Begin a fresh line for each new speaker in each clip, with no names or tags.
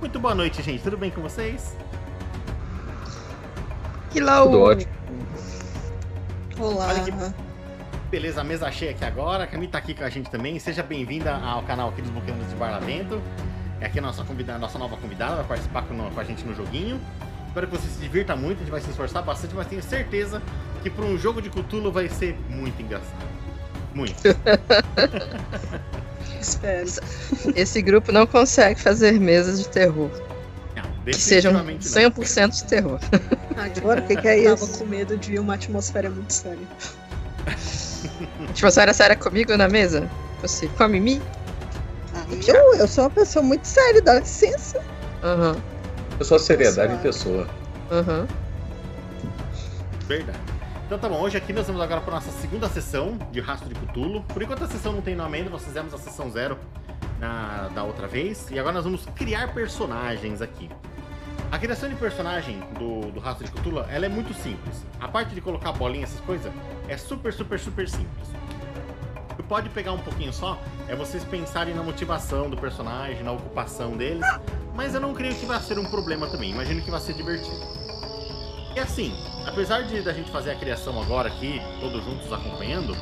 Muito boa noite, gente. Tudo bem com vocês?
Hello!
Tudo ótimo.
Olá.
Olha que beleza, a mesa cheia aqui agora. A Camille tá aqui com a gente também. Seja bem-vinda ao canal aqui dos Boqueiros de Parlamento. É aqui a nossa, convidada, nossa nova convidada, vai participar com, com a gente no joguinho. Espero que você se divirta muito, a gente vai se esforçar bastante, mas tenho certeza que para um jogo de Cthulhu vai ser muito engraçado. Muito.
Espero.
Esse grupo não consegue fazer mesas de terror
Não,
que sejam
definitivamente não.
100% de terror.
Agora,
O que que é
tava
isso?
com medo de uma atmosfera muito séria.
Tipo, a senhora séria comigo na mesa? Você com a Mimi?
Ah,
Eu, eu sou uma pessoa muito séria, dá licença.
Aham,
Eu sou a seriedade em pessoa.
aham.
Verdade. Então tá bom, hoje aqui nós vamos agora para nossa segunda sessão de Rastro de Cthulhu. Por enquanto a sessão não tem nome ainda, nós fizemos a sessão zero na, da outra vez. E agora nós vamos criar personagens aqui. A criação de personagem do, do Rastro de Cthulhu, ela é muito simples. A parte de colocar bolinha, essas coisas, é super, super, super simples. Que pode pegar um pouquinho só é vocês pensarem na motivação do personagem, na ocupação deles. Mas eu não creio que vai ser um problema também. Imagino que vai ser divertido. E assim, apesar de da gente fazer a criação agora aqui, todos juntos acompanhando,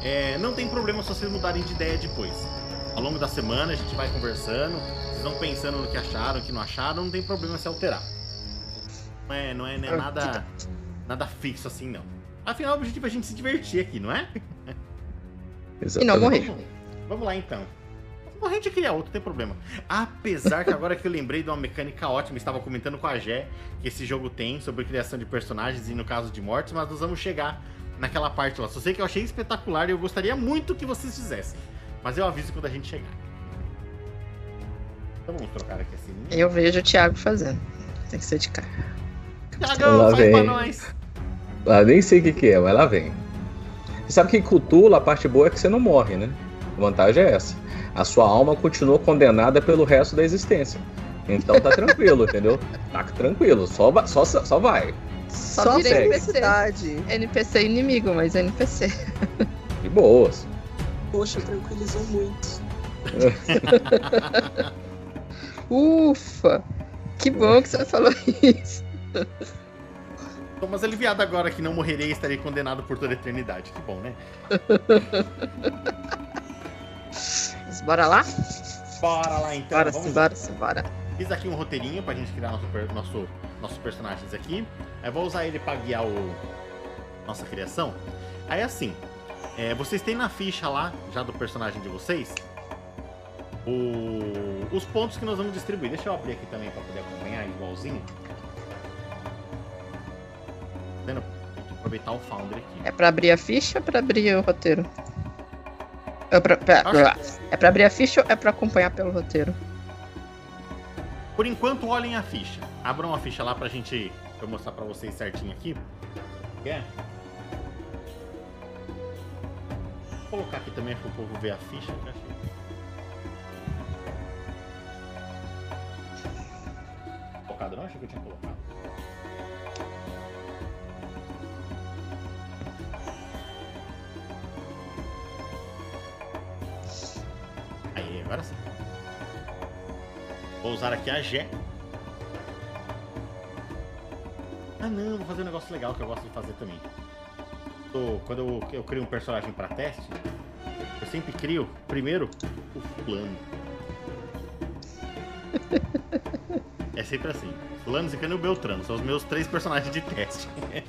é, não tem problema se vocês mudarem de ideia depois. Ao longo da semana a gente vai conversando, vocês vão pensando no que acharam, o que não acharam, não tem problema se alterar. Não é, não é, não é nada, nada fixo assim, não. Afinal, o objetivo é a gente se divertir aqui, não é?
E não morrer.
Vamos lá então. Bom, a gente cria outro, não tem problema. Apesar que agora que eu lembrei de uma mecânica ótima, estava comentando com a Gé que esse jogo tem sobre criação de personagens e no caso de mortes, mas nós vamos chegar naquela parte lá. Só sei que eu achei espetacular e eu gostaria muito que vocês fizessem. Mas eu aviso quando a gente chegar. Então vamos trocar aqui assim.
Eu vejo o Thiago fazendo. Tem que ser de cá.
Thiagão,
Lá
faz pra
vem.
nós.
Ah, nem sei o que, que é, mas lá vem. Você sabe que em Cthulhu, a parte boa é que você não morre, né? A vantagem é essa. A sua alma continua condenada pelo resto da existência. Então tá tranquilo, entendeu? Tá tranquilo, só, só, só vai.
Só,
Só
vira
segue.
NPC. NPC inimigo, mas NPC.
De boas.
Poxa, tranquilizou muito.
Ufa! Que bom que você falou isso.
Tô mais aliviado agora que não morrerei e estarei condenado por toda a eternidade. Que bom, né?
Bora lá?
Bora lá então.
Bora,
vamos
sim, bora, sim, bora.
Fiz aqui um roteirinho pra gente criar nosso, nosso, nossos personagens aqui. Eu vou usar ele pra guiar o, nossa criação. Aí assim, é, vocês têm na ficha lá, já do personagem de vocês, o- os pontos que nós vamos distribuir. Deixa eu abrir aqui também pra poder acompanhar igualzinho. Tá que aproveitar o Founder aqui.
É pra abrir a ficha ou pra abrir o roteiro? É pra, pra-
Acho-
é pra abrir a ficha ou é pra acompanhar pelo roteiro?
Por enquanto, olhem a ficha. Abram a ficha lá pra gente. Pra eu mostrar pra vocês certinho aqui. Quer? Vou colocar aqui também pro povo ver a ficha. que achei. Colocado não? Achei que eu tinha colocado. Aí, agora sim. Vou usar aqui a G. Ah não, vou fazer um negócio legal que eu gosto de fazer também. Quando eu, eu crio um personagem para teste, eu sempre crio primeiro o fulano. É sempre assim. Fulano, Zicano e o Beltrano. São os meus três personagens de teste.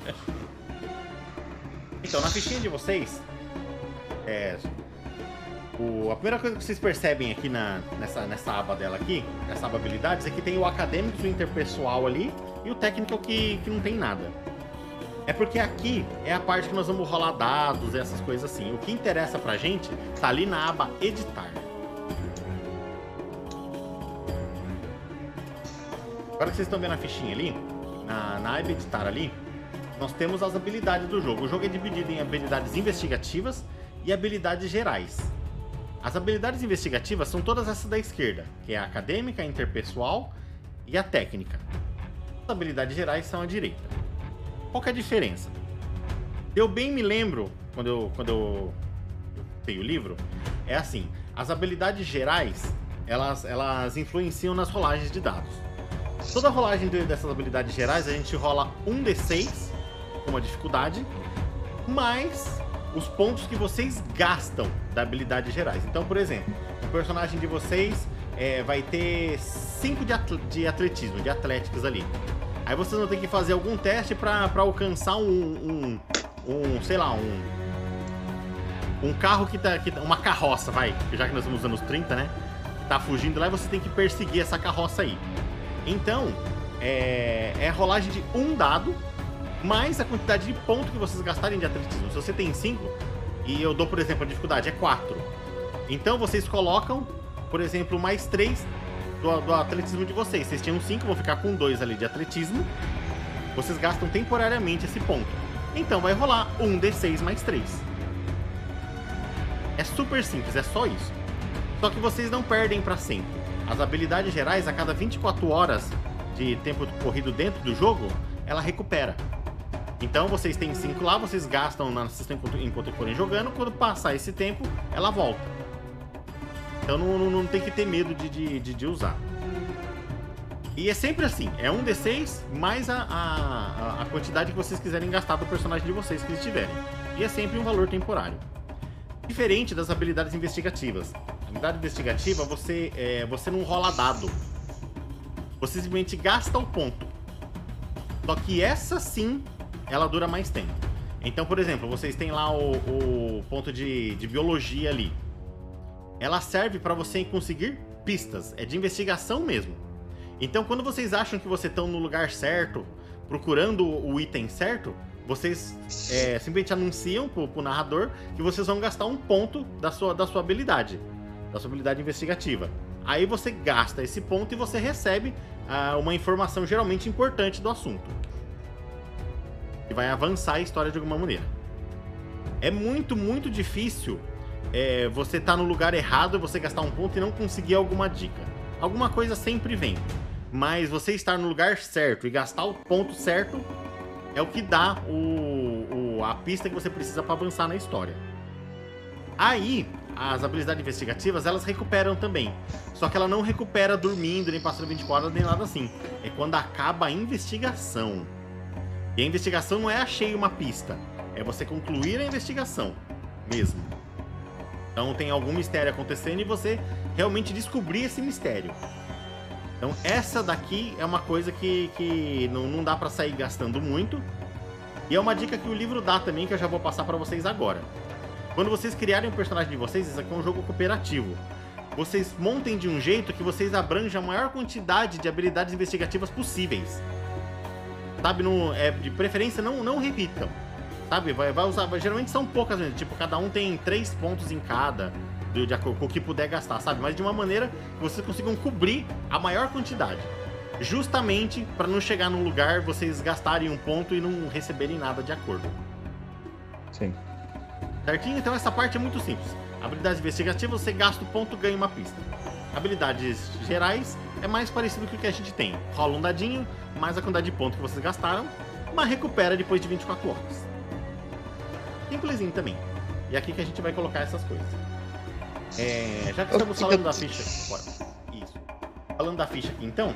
então, na fichinha de vocês, é, o- a primeira coisa que vocês percebem aqui na, nessa, nessa aba dela aqui, nessa aba habilidades, é que tem o acadêmico, o interpessoal ali e o técnico que, que não tem nada. É porque aqui é a parte que nós vamos rolar dados, essas coisas assim. O que interessa pra gente tá ali na aba editar. Agora que vocês estão vendo a fichinha ali, na, na aba editar ali, nós temos as habilidades do jogo. O jogo é dividido em habilidades investigativas e habilidades gerais. As habilidades investigativas são todas essas da esquerda, que é a acadêmica, a interpessoal e a técnica. As habilidades gerais são à direita. Qual é a diferença? Eu bem me lembro, quando eu, quando eu, eu tenho o livro, é assim, as habilidades gerais, elas, elas influenciam nas rolagens de dados. Toda rolagem de- dessas habilidades gerais, a gente rola um D6 como a dificuldade, mais os pontos que vocês gastam da habilidade gerais. Então, por exemplo, o personagem de vocês é, vai ter 5 de, atle- de atletismo, de atléticos ali. Aí vocês vão ter que fazer algum teste pra alcançar um, um, um, sei lá, um, um carro que tá, que tá- uma carroça, vai, já que nós estamos nos anos 30, né? Tá fugindo lá e você tem que perseguir essa carroça aí. Então, é, é rolagem de um dado mais a quantidade de ponto que vocês gastarem de atletismo. Se você tem 5, e eu dou, por exemplo, a dificuldade é 4. Então vocês colocam, por exemplo, mais 3 do, do atletismo de vocês. Vocês tinham 5, vão ficar com 2 ali de atletismo. Vocês gastam temporariamente esse ponto. Então vai rolar um D6 mais 3. É super simples, é só isso. Só que vocês não perdem pra sempre. As habilidades gerais, a cada 24 horas de tempo corrido dentro do jogo, ela recupera. Então vocês têm 5 lá, vocês gastam na sistema enquanto, enquanto forem jogando, quando passar esse tempo, ela volta. Então não, não, não tem que ter medo de, de, de, de usar. E é sempre assim, é um D6 mais a, a, a quantidade que vocês quiserem gastar do personagem de vocês que eles tiverem. E é sempre um valor temporário. Diferente das habilidades investigativas. A habilidade investigativa, você, é, você não rola dado. Você simplesmente gasta o ponto. Só que essa sim, ela dura mais tempo. Então, por exemplo, vocês têm lá o, o ponto de, de biologia ali. Ela serve para você conseguir pistas. É de investigação mesmo. Então, quando vocês acham que vocês estão no lugar certo, procurando o item certo, vocês é, simplesmente anunciam pro, pro narrador que vocês vão gastar um ponto da sua, da sua habilidade, da sua habilidade investigativa. Aí você gasta esse ponto e você recebe ah, uma informação geralmente importante do assunto. Que vai avançar a história de alguma maneira. É muito, muito difícil é, você estar no lugar errado, você gastar um ponto e não conseguir alguma dica. Alguma coisa sempre vem. Mas você estar no lugar certo e gastar o ponto certo é o que dá o, o- a pista que você precisa para avançar na história. Aí, as habilidades investigativas, elas recuperam também. Só que ela não recupera dormindo, nem passando 24 horas, nem nada assim. É quando acaba a investigação. E a investigação não é achei uma pista. É você concluir a investigação mesmo. Então tem algum mistério acontecendo e você realmente descobrir esse mistério. Então essa daqui é uma coisa que, que não, não dá pra sair gastando muito. E é uma dica que o livro dá também, que eu já vou passar pra vocês agora. Quando vocês criarem um personagem de vocês, isso aqui é um jogo cooperativo. Vocês montem de um jeito que vocês abranjam a maior quantidade de habilidades investigativas possíveis. Sabe, no, é, de preferência não, não repitam. Sabe, vai, vai usar. Geralmente são poucas vezes. Tipo, cada um tem três pontos em cada. De, de acordo com o que puder gastar, sabe? Mas de uma maneira que vocês consigam cobrir a maior quantidade. Justamente para não chegar num lugar vocês gastarem um ponto e não receberem nada de acordo.
Sim.
Certinho? Então essa parte é muito simples. Habilidades investigativas, você gasta o ponto, ganha uma pista. Habilidades gerais é mais parecido com o que a gente tem. Rola um dadinho, mais a quantidade de pontos que vocês gastaram, mas recupera depois de 24 horas. Simplesinho também. E aqui que a gente vai colocar essas coisas. É, já que estamos falando da ficha. Isso. Falando da ficha aqui então.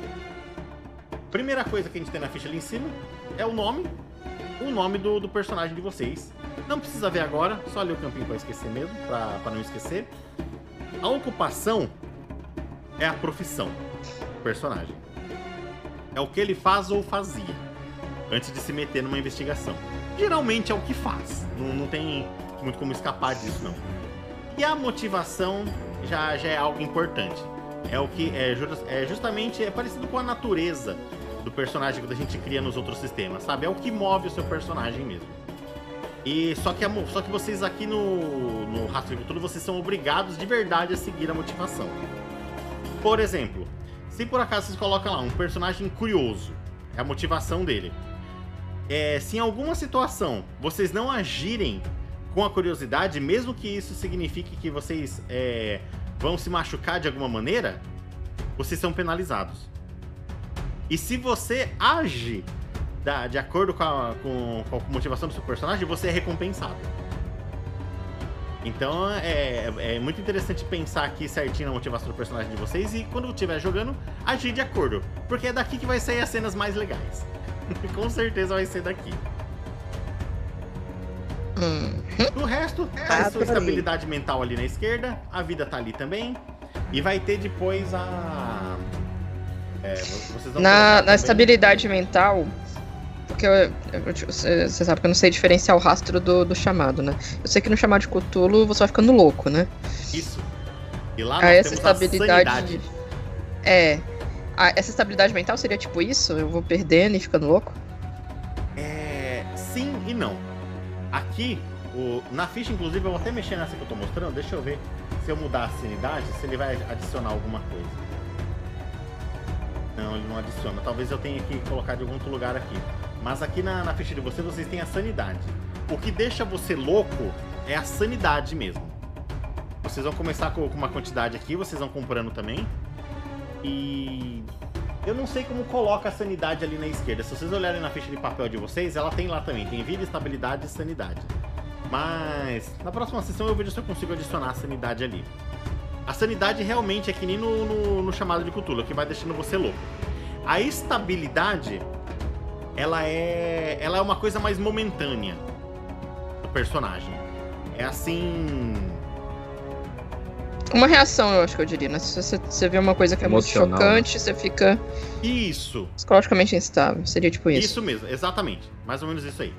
Primeira coisa que a gente tem na ficha ali em cima é o nome. O nome do, do personagem de vocês. Não precisa ver agora, só ler o campinho pra esquecer mesmo, pra não esquecer. A ocupação é a profissão do personagem. É o que ele faz ou fazia antes de se meter numa investigação. Geralmente é o que faz, não, não tem muito como escapar disso não. E a motivação já, já é algo importante. É o que é, é justamente é parecido com a natureza do personagem que a gente cria nos outros sistemas, sabe? É o que move o seu personagem mesmo. E só que, só que vocês aqui no, no Rastro de Futuro, vocês são obrigados de verdade a seguir a motivação. Por exemplo, se por acaso vocês colocam lá um personagem curioso, é a motivação dele. É, se em alguma situação vocês não agirem com a curiosidade, mesmo que isso signifique que vocês é, vão se machucar de alguma maneira, vocês são penalizados. E se você age da- de acordo com a, com- com a motivação do seu personagem, você é recompensado. Então é, é muito interessante pensar aqui certinho na motivação do personagem de vocês e quando estiver jogando, agir de acordo. Porque é daqui que vai sair as cenas mais legais. Com certeza vai ser daqui.
Hum.
Do resto, é
Ah,
a sua
por ali.
estabilidade mental ali na esquerda, a vida tá ali também. E vai ter depois a. É, vocês vão colocar
Na, na estabilidade mental, porque eu- eu- você sabe que eu não sei diferenciar o rastro do, do chamado, né? Eu sei que no chamado de Cthulhu você vai ficando louco, né?
Isso. E lá
Ah,
nós
essa
a
estabilidade. É. Ah, essa estabilidade mental seria tipo isso? Eu vou perdendo e ficando louco?
É, sim e não. Aqui, o, na ficha, inclusive, eu vou até mexer nessa que eu tô mostrando. Deixa eu ver se eu mudar a sanidade, se ele vai adicionar alguma coisa. Não, ele não adiciona. Talvez eu tenha que colocar de algum outro lugar aqui. Mas aqui na, na ficha de vocês, vocês têm a sanidade. O que deixa você louco é a sanidade mesmo. Vocês vão começar com, com uma quantidade aqui, vocês vão comprando também. E eu não sei como coloca a sanidade ali na esquerda. Se vocês olharem na ficha de papel de vocês, ela tem lá também. Tem vida, estabilidade e sanidade. Mas na próxima sessão eu vejo se eu consigo adicionar a sanidade ali. A sanidade realmente é que nem no, no, no chamado de Cthulhu, que vai deixando você louco. A estabilidade, ela é, ela é uma coisa mais momentânea do personagem. É assim.
Uma reação, eu acho que eu diria, né? Se você, você vê uma coisa que é muito
Emocional,
chocante, você fica
Isso.
psicologicamente instável. Seria tipo isso.
Isso mesmo, exatamente. Mais ou menos isso aí.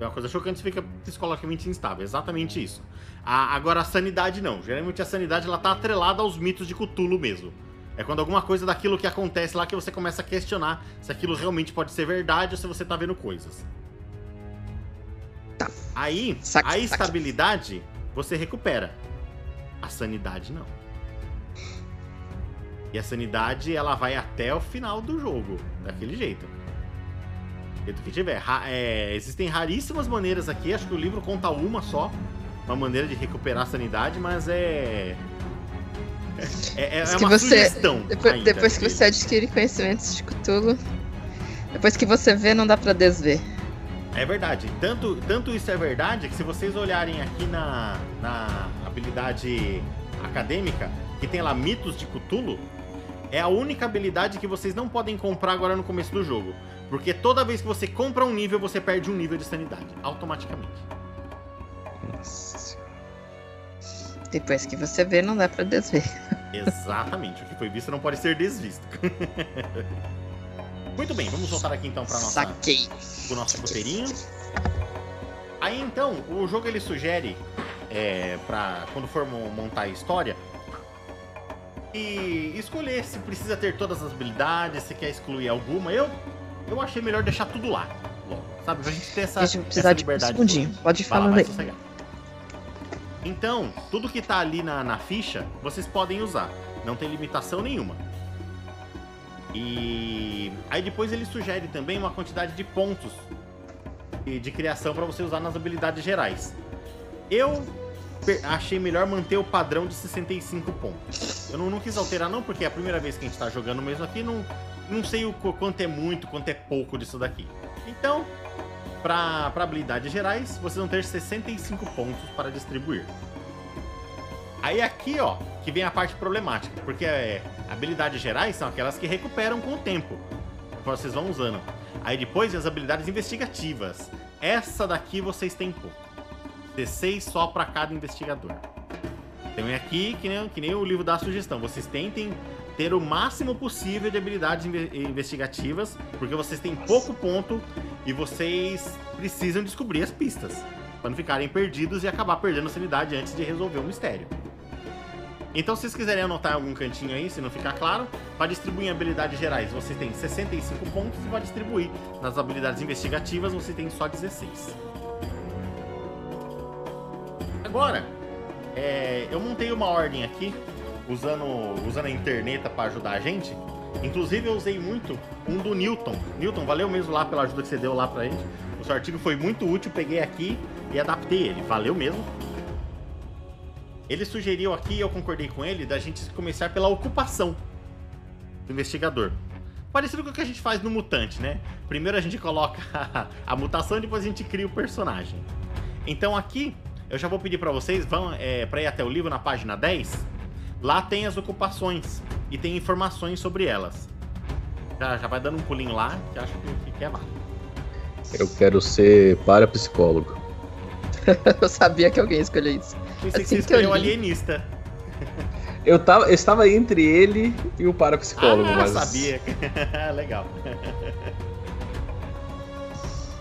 É uma coisa chocante, você fica psicologicamente instável. Exatamente isso. A- agora, a sanidade não. Geralmente a sanidade ela tá atrelada aos mitos de Cthulhu mesmo. É quando alguma coisa daquilo que acontece lá que você começa a questionar se aquilo realmente pode ser verdade ou se você tá vendo coisas.
Tá.
Aí,
Saque,
a
saque.
estabilidade você recupera. A sanidade não. E a sanidade ela vai até o final do jogo, daquele jeito. Do jeito que tiver. É, existem raríssimas maneiras aqui, acho que o livro conta uma só, uma maneira de recuperar a sanidade, mas é. É, é, é uma
você-
sugestão.
Depois,
ainda,
depois que você adquire conhecimentos de Cthulhu, depois que você vê, não dá pra desver.
É verdade. Tanto, tanto isso é verdade que se vocês olharem aqui na, na habilidade acadêmica, que tem lá mitos de Cthulhu, é a única habilidade que vocês não podem comprar agora no começo do jogo. Porque toda vez que você compra um nível, você perde um nível de sanidade. Automaticamente.
Nossa.
Depois que você vê, não dá pra desver.
Exatamente. o que foi visto não pode ser desvisto. Muito bem, vamos voltar aqui então para nossa
Saquei.
o nosso roteirinho. Aí então, o jogo ele sugere, é, para quando for mo- montar a história, e escolher se precisa ter todas as habilidades, se quer excluir alguma. Eu, eu achei melhor deixar tudo lá, logo, sabe? Pra gente ter essa,
Deixa eu
essa
precisar de um
liberdade.
segundinho. Pode ir falando aí.
sossegar. Então, tudo que tá ali na, na ficha, vocês podem usar. Não tem limitação nenhuma. E aí depois ele sugere também uma quantidade de pontos de, criação para você usar nas habilidades gerais. Eu achei melhor manter o padrão de 65 pontos. Eu não, não quis alterar não, porque é a primeira vez que a gente tá jogando mesmo aqui, não, não sei o qu- quanto é muito, quanto é pouco disso daqui. Então, para habilidades gerais, vocês vão ter 65 pontos para distribuir. Aí aqui, ó, que vem a parte problemática, porque é, habilidades gerais são aquelas que recuperam com o tempo, conforme vocês vão usando. Aí depois as habilidades investigativas. Essa daqui vocês têm pouco. 16 só para cada investigador. É aqui que nem, que nem o livro dá sugestão. Vocês tentem ter o máximo possível de habilidades inve- investigativas, porque vocês têm pouco ponto e vocês precisam descobrir as pistas. Pra não ficarem perdidos e acabar perdendo a sanidade antes de resolver o mistério. Então, se vocês quiserem anotar em algum cantinho aí, se não ficar claro, para distribuir em habilidades gerais você tem 65 pontos e para distribuir nas habilidades investigativas você tem só 16. Agora, é, eu montei uma ordem aqui, usando, usando a internet para ajudar a gente. Inclusive, eu usei muito um do Newton. Newton, valeu mesmo lá pela ajuda que você deu lá pra gente. O seu artigo foi muito útil, peguei aqui e adaptei ele. Valeu mesmo. Ele sugeriu aqui, e eu concordei com ele, da gente começar pela ocupação do investigador. Parecido com o que a gente faz no Mutante, né? Primeiro a gente coloca a mutação e depois a gente cria o personagem. Então aqui, eu já vou pedir pra vocês, vão é, pra ir até o livro na página 10. Lá tem as ocupações e tem informações sobre elas. Já, já vai dando um pulinho lá, que acho que, que é válido.
Eu quero ser parapsicólogo.
Eu sabia que alguém ia escolher isso.
Pensei
Assim
que você
que eu
escolheu
li.
alienista.
Eu, tava, eu estava entre ele e o parapsicólogo,
ah,
mas.
sabia. Legal.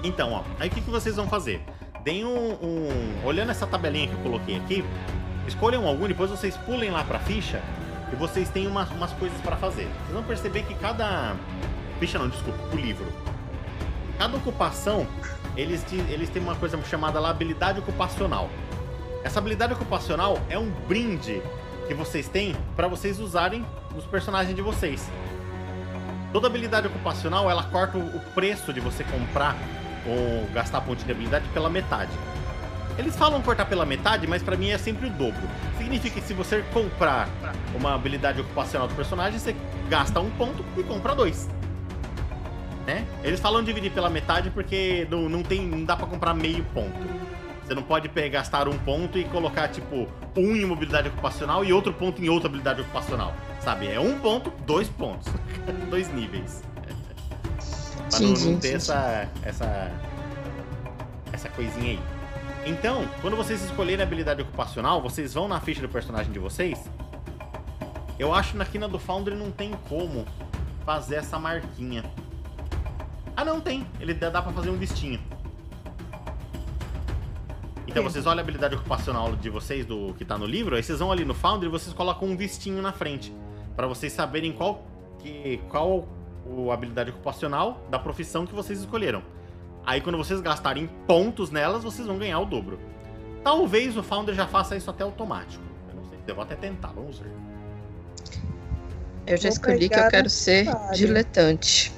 Então, ó, aí o que, que vocês vão fazer? Deem um, um- Olhando essa tabelinha que eu coloquei aqui, escolham algum, depois vocês pulem lá pra ficha e vocês têm umas, umas coisas pra fazer. Vocês vão perceber que cada. Ficha não, desculpa, o livro. Cada ocupação, eles, te- eles têm uma coisa chamada lá habilidade ocupacional. Essa habilidade ocupacional é um brinde que vocês têm pra vocês usarem nos personagens de vocês. Toda habilidade ocupacional, ela corta o preço de você comprar ou gastar ponto de habilidade pela metade. Eles falam cortar pela metade, mas pra mim é sempre o dobro. Significa que se você comprar uma habilidade ocupacional do personagem, você gasta um ponto e compra dois. Né? Eles falam dividir pela metade porque não, não tem, não dá pra comprar meio ponto. Você não pode pegar, gastar um ponto e colocar, tipo, um em uma habilidade ocupacional e outro ponto em outra habilidade ocupacional. Sabe? É um ponto, dois pontos. dois níveis. Pra não,
Entendi,
não ter
entendi.
essa, essa. Essa coisinha aí. Então, quando vocês escolherem a habilidade ocupacional, vocês vão na ficha do personagem de vocês. Eu acho que na quina do Foundry não tem como fazer essa marquinha. Ah, não tem. Ele dá pra fazer um vistinho. Então vocês olham a habilidade ocupacional de vocês, do que tá no livro, aí vocês vão ali no Foundry e vocês colocam um vistinho na frente. Pra vocês saberem qual, que, qual o habilidade ocupacional da profissão que vocês escolheram. Aí quando vocês gastarem pontos nelas, vocês vão ganhar o dobro. Talvez o Founder já faça isso até automático. Eu não sei, eu vou até tentar, vamos ver.
Eu já
Vou
escolhi que eu quero ser
área.
diletante.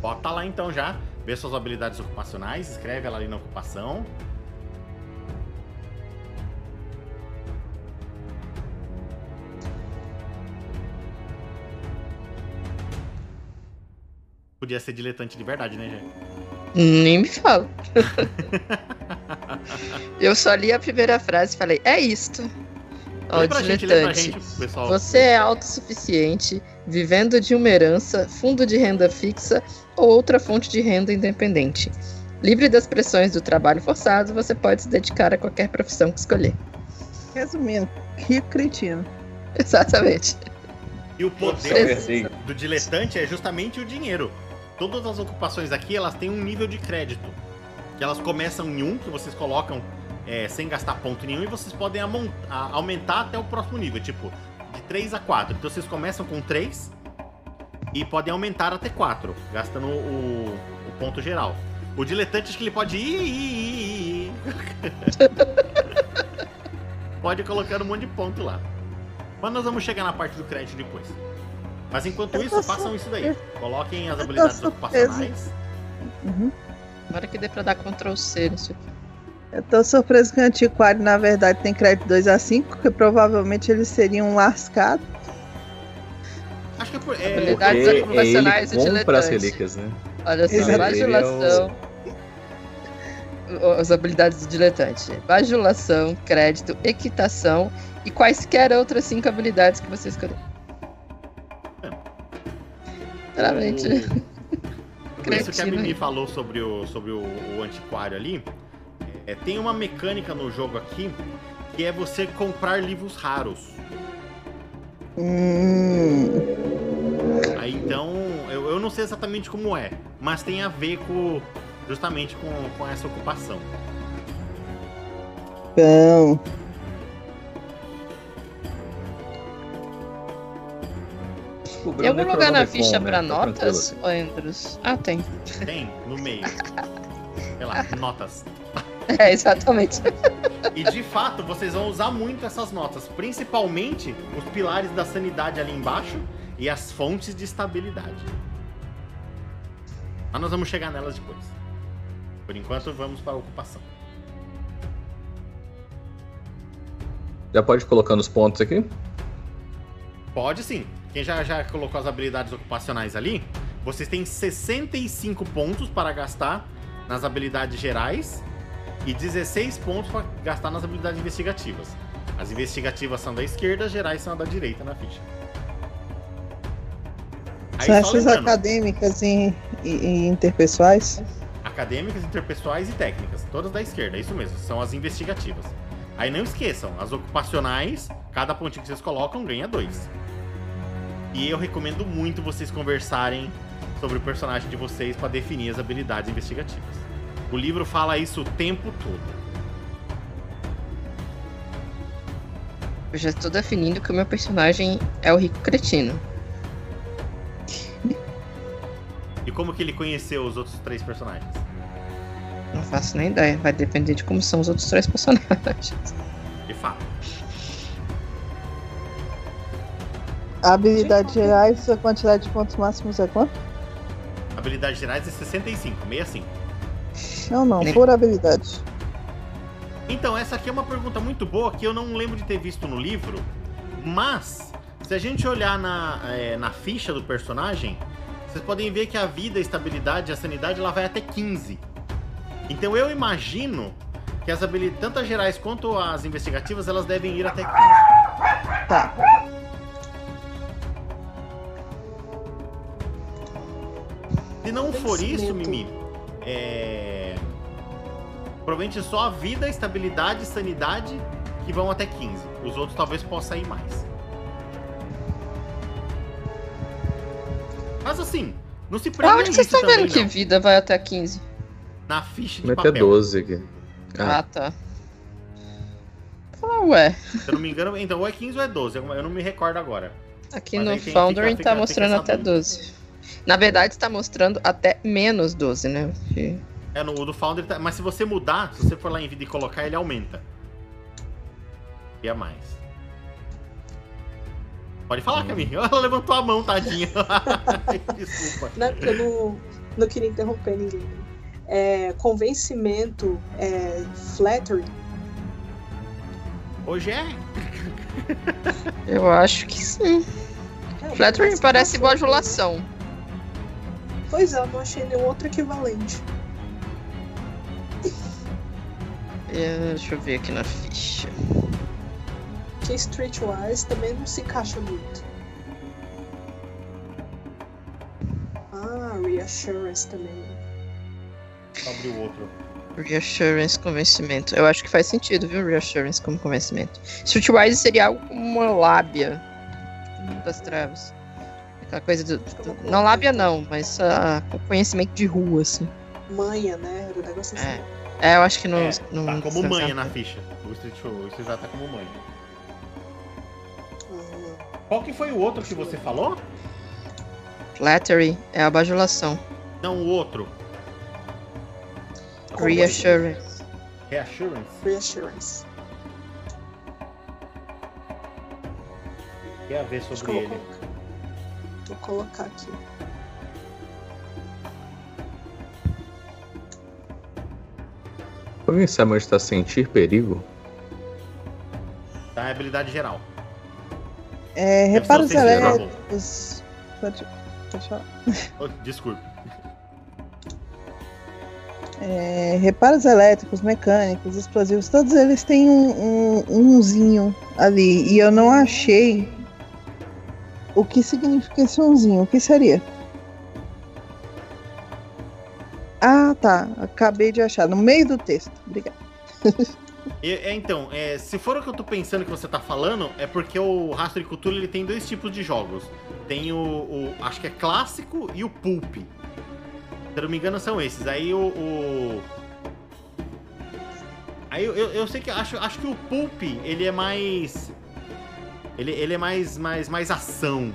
Bota lá então já, vê suas habilidades ocupacionais, escreve ela ali na ocupação. Podia ser diletante de verdade, né, gente?
Nem me fala. eu só li a primeira frase e falei, é isto. Ó,
gente, pra
diletante.
gente, pessoal.
Você é autossuficiente, vivendo de uma herança, fundo de renda fixa ou outra fonte de renda independente. Livre das pressões do trabalho forçado, você pode se dedicar a qualquer profissão que escolher.
Resumindo, rico cretino.
Exatamente.
E o poder do diletante é justamente o dinheiro. Todas as ocupações aqui, elas têm um nível de crédito. Que elas começam em um, que vocês colocam é, sem gastar ponto nenhum, e vocês podem aumentar até o próximo nível, tipo, de 3 a 4. Então vocês começam com 3 e podem aumentar até 4, gastando o, o ponto geral. O diletante acho que ele pode ir, ir, ir, ir, ir. pode ir colocando um monte de ponto lá. Mas nós vamos chegar na parte do crédito depois. Mas enquanto
Eu
isso, façam isso daí. Coloquem as habilidades ocupacionais.
Uhum.
Agora que dê pra dar Ctrl C nisso aqui.
Eu tô surpreso que o antiquário, na verdade, tem crédito 2 a 5, porque provavelmente eles seriam lascados.
Acho que é por. É,
Habilidades ocupacionais e
ele compra as
diletantes.
relíquias, né?
Olha só,
é
bajulação. As habilidades do diletante. Bajulação, crédito, equitação e quaisquer outras cinco habilidades que você escolher. Claramente.
Por isso que a Mimi falou sobre o, sobre o, o antiquário ali. é, tem uma mecânica no jogo aqui que é você comprar livros raros.
Hum,
Aí então, eu, eu não sei exatamente como é, mas tem a ver com justamente com, com essa ocupação.
bom.
Tem algum lugar na ficha
né?
pra
Tá
notas,
assim.
Andros? Ah, tem.
Tem no meio. Sei lá, notas.
É, exatamente.
E de fato, vocês vão usar muito essas notas, principalmente os pilares da sanidade ali embaixo e as fontes de estabilidade. Mas nós vamos chegar nelas depois. Por enquanto, vamos para a ocupação.
Já pode ir colocando os pontos aqui?
Pode sim. Quem já, já colocou as habilidades ocupacionais ali, vocês têm 65 pontos para gastar nas habilidades gerais. e 16 pontos para gastar nas habilidades investigativas. As investigativas são da esquerda, as gerais são da direita na ficha. Aí,
São essas acadêmicas e, e- e interpessoais.
acadêmicas, interpessoais e técnicas, todas da esquerda, é isso mesmo, são as investigativas. Aí não esqueçam, as ocupacionais, cada pontinho que vocês colocam ganha dois. E eu recomendo muito vocês conversarem sobre o personagem de vocês para definir as habilidades investigativas. O livro fala isso o tempo todo.
Eu já estou definindo que o meu personagem é o rico cretino.
E como que ele conheceu os outros três personagens?
Não faço nem ideia. Vai depender de como são os outros três personagens.
Habilidades gerais, a quantidade de pontos máximos é quanto?
Habilidades gerais é 65, 65.
Não, não, por habilidade.
Então, essa aqui é uma pergunta muito boa que eu não lembro de ter visto no livro, mas se a gente olhar na, é, na ficha do personagem, vocês podem ver que a vida, a estabilidade a sanidade ela vai até 15. Então eu imagino que as habilidades, tanto as gerais quanto as investigativas, elas devem ir até 15.
Tá.
Se não for isso. Mimi, é. Provavelmente só a vida, estabilidade e sanidade que vão até 15. Os outros talvez possam ir mais. Mas assim, não se prenda
Aonde que vocês estão vendo
também,
que
não.
vida vai até 15?
Na ficha de
Vai
papel.
12 aqui.
Ah,
Ah,
tá. Ah, ué.
Se eu não me engano, então ou é 15 ou é 12. Eu não me recordo agora.
Aqui
Mas
no Foundering tá mostrando até
dúvida.
12. Na verdade, está mostrando até menos 12, né? Porque-
É no o do Founder, tá- mas se você mudar, se você for lá em vida e colocar, ele aumenta. E a mais. Pode falar, Camille. Ela levantou a mão, tadinha. Desculpa.
Não, eu não, não queria interromper ninguém. É, convencimento, é, flattery.
Hoje é.
Eu acho que sim.
É,
Flattery parece bajulação.
Pois é, eu não achei nenhum outro equivalente.
É, Deixa eu ver aqui na ficha.
Que Streetwise também não se encaixa muito. Ah, Reassurance também.
Abre o outro.
Reassurance, convencimento. Eu acho que faz sentido, viu? Reassurance como convencimento. Streetwise seria algo como uma lábia das trevas. Aquela coisa do. do- não lábia, não, mas ah, conhecimento de rua, assim.
Manha, né? Era um negócio assim.
É. É, eu acho que não.
É,
não
tá como manha na ficha. O Street Show, o Street já tá como manha.
Uhum.
Qual que foi o outro que você falou?
Flattery é a bajulação.
Não, o outro.
Reassurance.
Reassurance.
Reassurance.
Quer ver sobre ele.
Colocar. Vou colocar aqui.
Alguém sabe onde está sentir perigo?
Tá, é habilidade geral.
É, reparos elétricos. Pode, pode falar.
Oh, Desculpe.
É, reparos elétricos, mecânicos, explosivos, todos eles têm um, um, umzinho ali. E eu não achei o que significa esse umzinho. O que seria? Ah, tá. Acabei de achar. No meio do texto. Obrigada.
É, então, é, se for o que eu tô pensando que você tá falando, é porque o Rastro de Cultura ele tem dois tipos de jogos. Tem o, o- acho que é clássico e o pulp. Se eu não me engano são esses. Aí o, o- aí eu, eu, eu sei que acho, acho que o pulp ele é mais ele, ele é mais mais mais ação.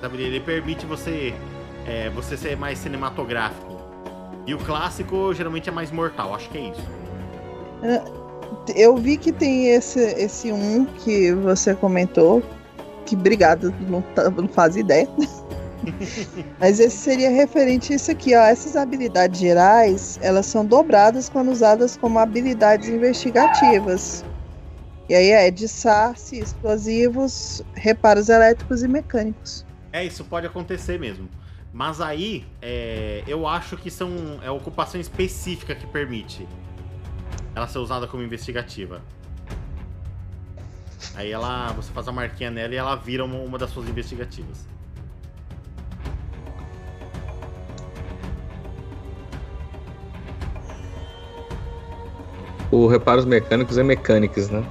Sabe? Ele permite você é, você ser mais cinematográfico. E o clássico geralmente é mais mortal. Acho que é isso.
Eu vi que tem esse, esse um que você comentou. Que obrigado, não, tá- não faz ideia. Mas esse seria referente a isso aqui, ó. Essas habilidades gerais, elas são dobradas quando usadas como habilidades investigativas. E aí é de SARS, explosivos, reparos elétricos e mecânicos.
É, isso pode acontecer mesmo. Mas aí, é, eu acho que são é ocupação específica que permite. ela ser usada como investigativa. Aí ela. Você faz a marquinha nela e ela vira uma, uma das suas investigativas.
O reparos mecânicos é mecânicos, né?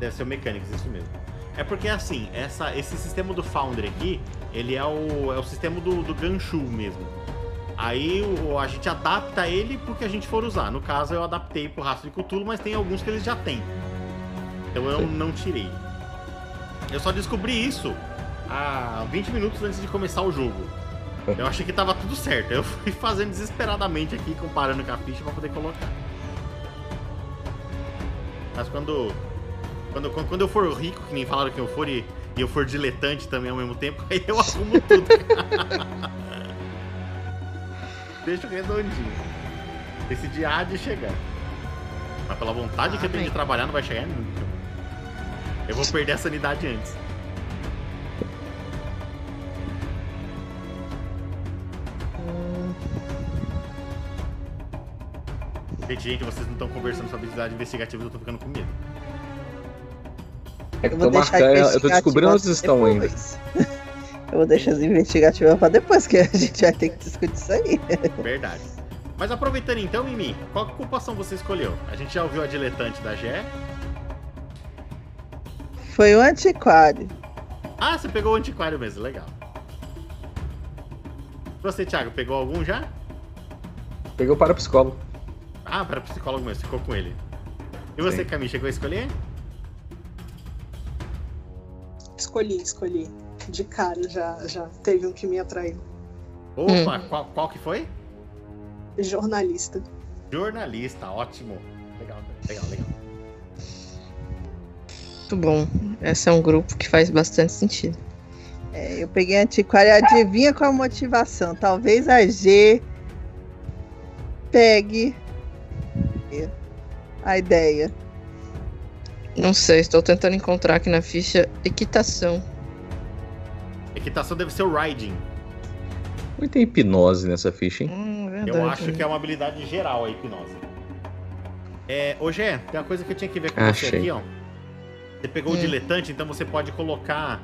Deve ser o Mechanics, isso mesmo. É porque assim, essa, esse sistema do Foundry aqui, ele é o, é o sistema do, do Ganshu mesmo. Aí o, a gente adapta ele porque a gente for usar. No caso, eu adaptei pro rastro de Cthulhu, mas tem alguns que eles já têm. Então eu
Sim.
não tirei. Eu só descobri isso há 20 minutos antes de começar o jogo. Eu achei que tava tudo certo. Eu fui fazendo desesperadamente aqui, comparando com a ficha pra poder colocar. Mas quando, quando, quando quando eu for rico, que nem falaram que eu for, e, e eu for diletante também ao mesmo tempo, aí eu arrumo tudo. Deixa redondinho. Esse dia há de chegar. Mas pela vontade que eu tenho de trabalhar, não vai chegar nunca. Eu vou perder a sanidade antes. Gente, gente, vocês não estão conversando sobre habilidade investigativa, eu tô ficando com medo.
É que
Eu
tô
vou deixar
marcando, eu tô descobrindo onde estão ainda.
Eu vou deixar as investigativas pra depois, que a gente vai ter que discutir isso aí.
Verdade. Mas aproveitando então, Mimi, qual ocupação você escolheu? A gente já ouviu a diletante da GE.
Foi o antiquário.
Ah, você pegou o antiquário mesmo, legal. Você, Thiago, pegou algum já?
Peguei o parapsicólogo.
Ah, para psicólogo mesmo, ficou com ele. E você,
Sim.
Camille, chegou a escolher?
Escolhi, escolhi. De cara já, já teve um que me atraiu.
Opa, qual, qual que foi?
Jornalista.
Jornalista, ótimo. Legal, legal, legal.
Muito bom. Esse é um grupo que faz bastante sentido.
É, eu peguei antiquário e adivinha qual a motivação. Talvez a G pegue a ideia.
Não sei, estou tentando encontrar aqui na ficha equitação.
Equitação deve ser o riding.
Muito tem hipnose nessa ficha, hein?
Hum, verdade.
Eu acho que é uma habilidade geral a hipnose. É, ô Gé, tem uma coisa que eu tinha que ver com você
Achei.
aqui, ó. Você pegou o
Hum.
diletante, então você pode colocar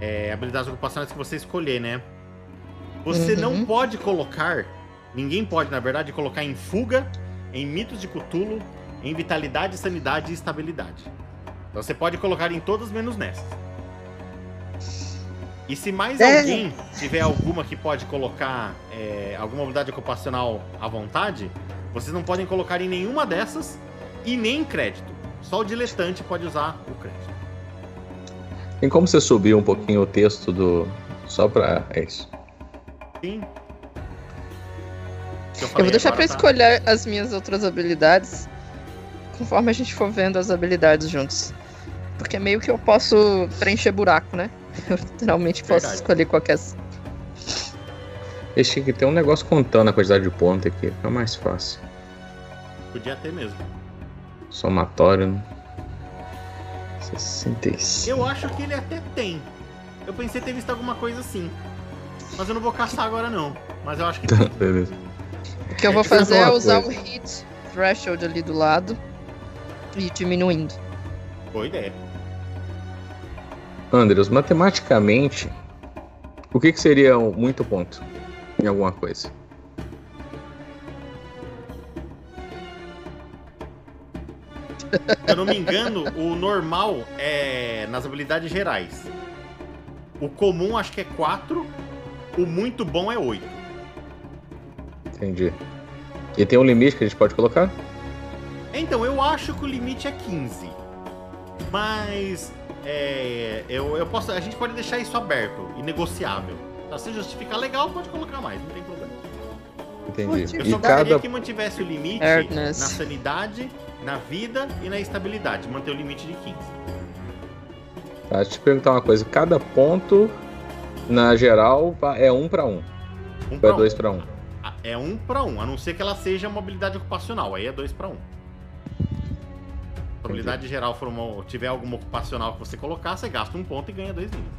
é, habilidades ocupacionais que você escolher, né? Você
Uhum.
não pode colocar, ninguém pode, na verdade, colocar em fuga, em mitos de Cthulhu, em vitalidade, sanidade e estabilidade. Então você pode colocar em todas menos nessas. E se mais
É.
alguém tiver alguma que pode colocar é, alguma habilidade ocupacional à vontade, vocês não podem colocar em nenhuma dessas e nem em crédito. Só o diletante pode usar o crédito.
Tem como você subir um pouquinho o texto do. Só pra. É isso.
Sim.
Eu
falei
vou deixar
agora
pra
tá-
escolher as minhas outras habilidades conforme a gente for vendo as habilidades juntos. Porque meio que eu posso preencher buraco, né? Eu literalmente posso
Verdade.
escolher qualquer.
Eles tinham que ter um negócio contando a quantidade de ponto aqui. Fica mais fácil.
Podia ter mesmo.
Somatório, né? 65.
Eu acho que ele até tem. Eu pensei ter visto alguma coisa assim. Mas eu não vou caçar agora não. Mas eu acho que tem.
Beleza.
O que eu vou fazer é usar
coisa.
o hit threshold ali do lado e diminuindo.
Boa ideia.
Andreas, matematicamente, o que, que seria um muito ponto em alguma coisa?
Se eu não me engano, o normal é nas habilidades gerais. O comum acho que é 4. O muito bom é 8.
Entendi. E tem um limite que a gente pode colocar?
Então, eu acho que o limite é 15. Mas é, eu, eu posso, a gente pode deixar isso aberto e negociável. Então, se justificar legal, pode colocar mais, não tem problema.
Entendi.
Eu
E
só gostaria
cada.
que mantivesse o limite
Hardness.
na sanidade, na vida e na estabilidade. Manter o limite de 15.
Tá, deixa eu te perguntar uma coisa. Cada ponto, na geral, é um pra um.
Um
Ou é
pra um.
dois pra um.
É um pra um, a não ser que ela seja uma habilidade ocupacional. Aí é dois pra um. Se a habilidade geral for uma, tiver alguma ocupacional que você colocar, você gasta um ponto e ganha dois níveis.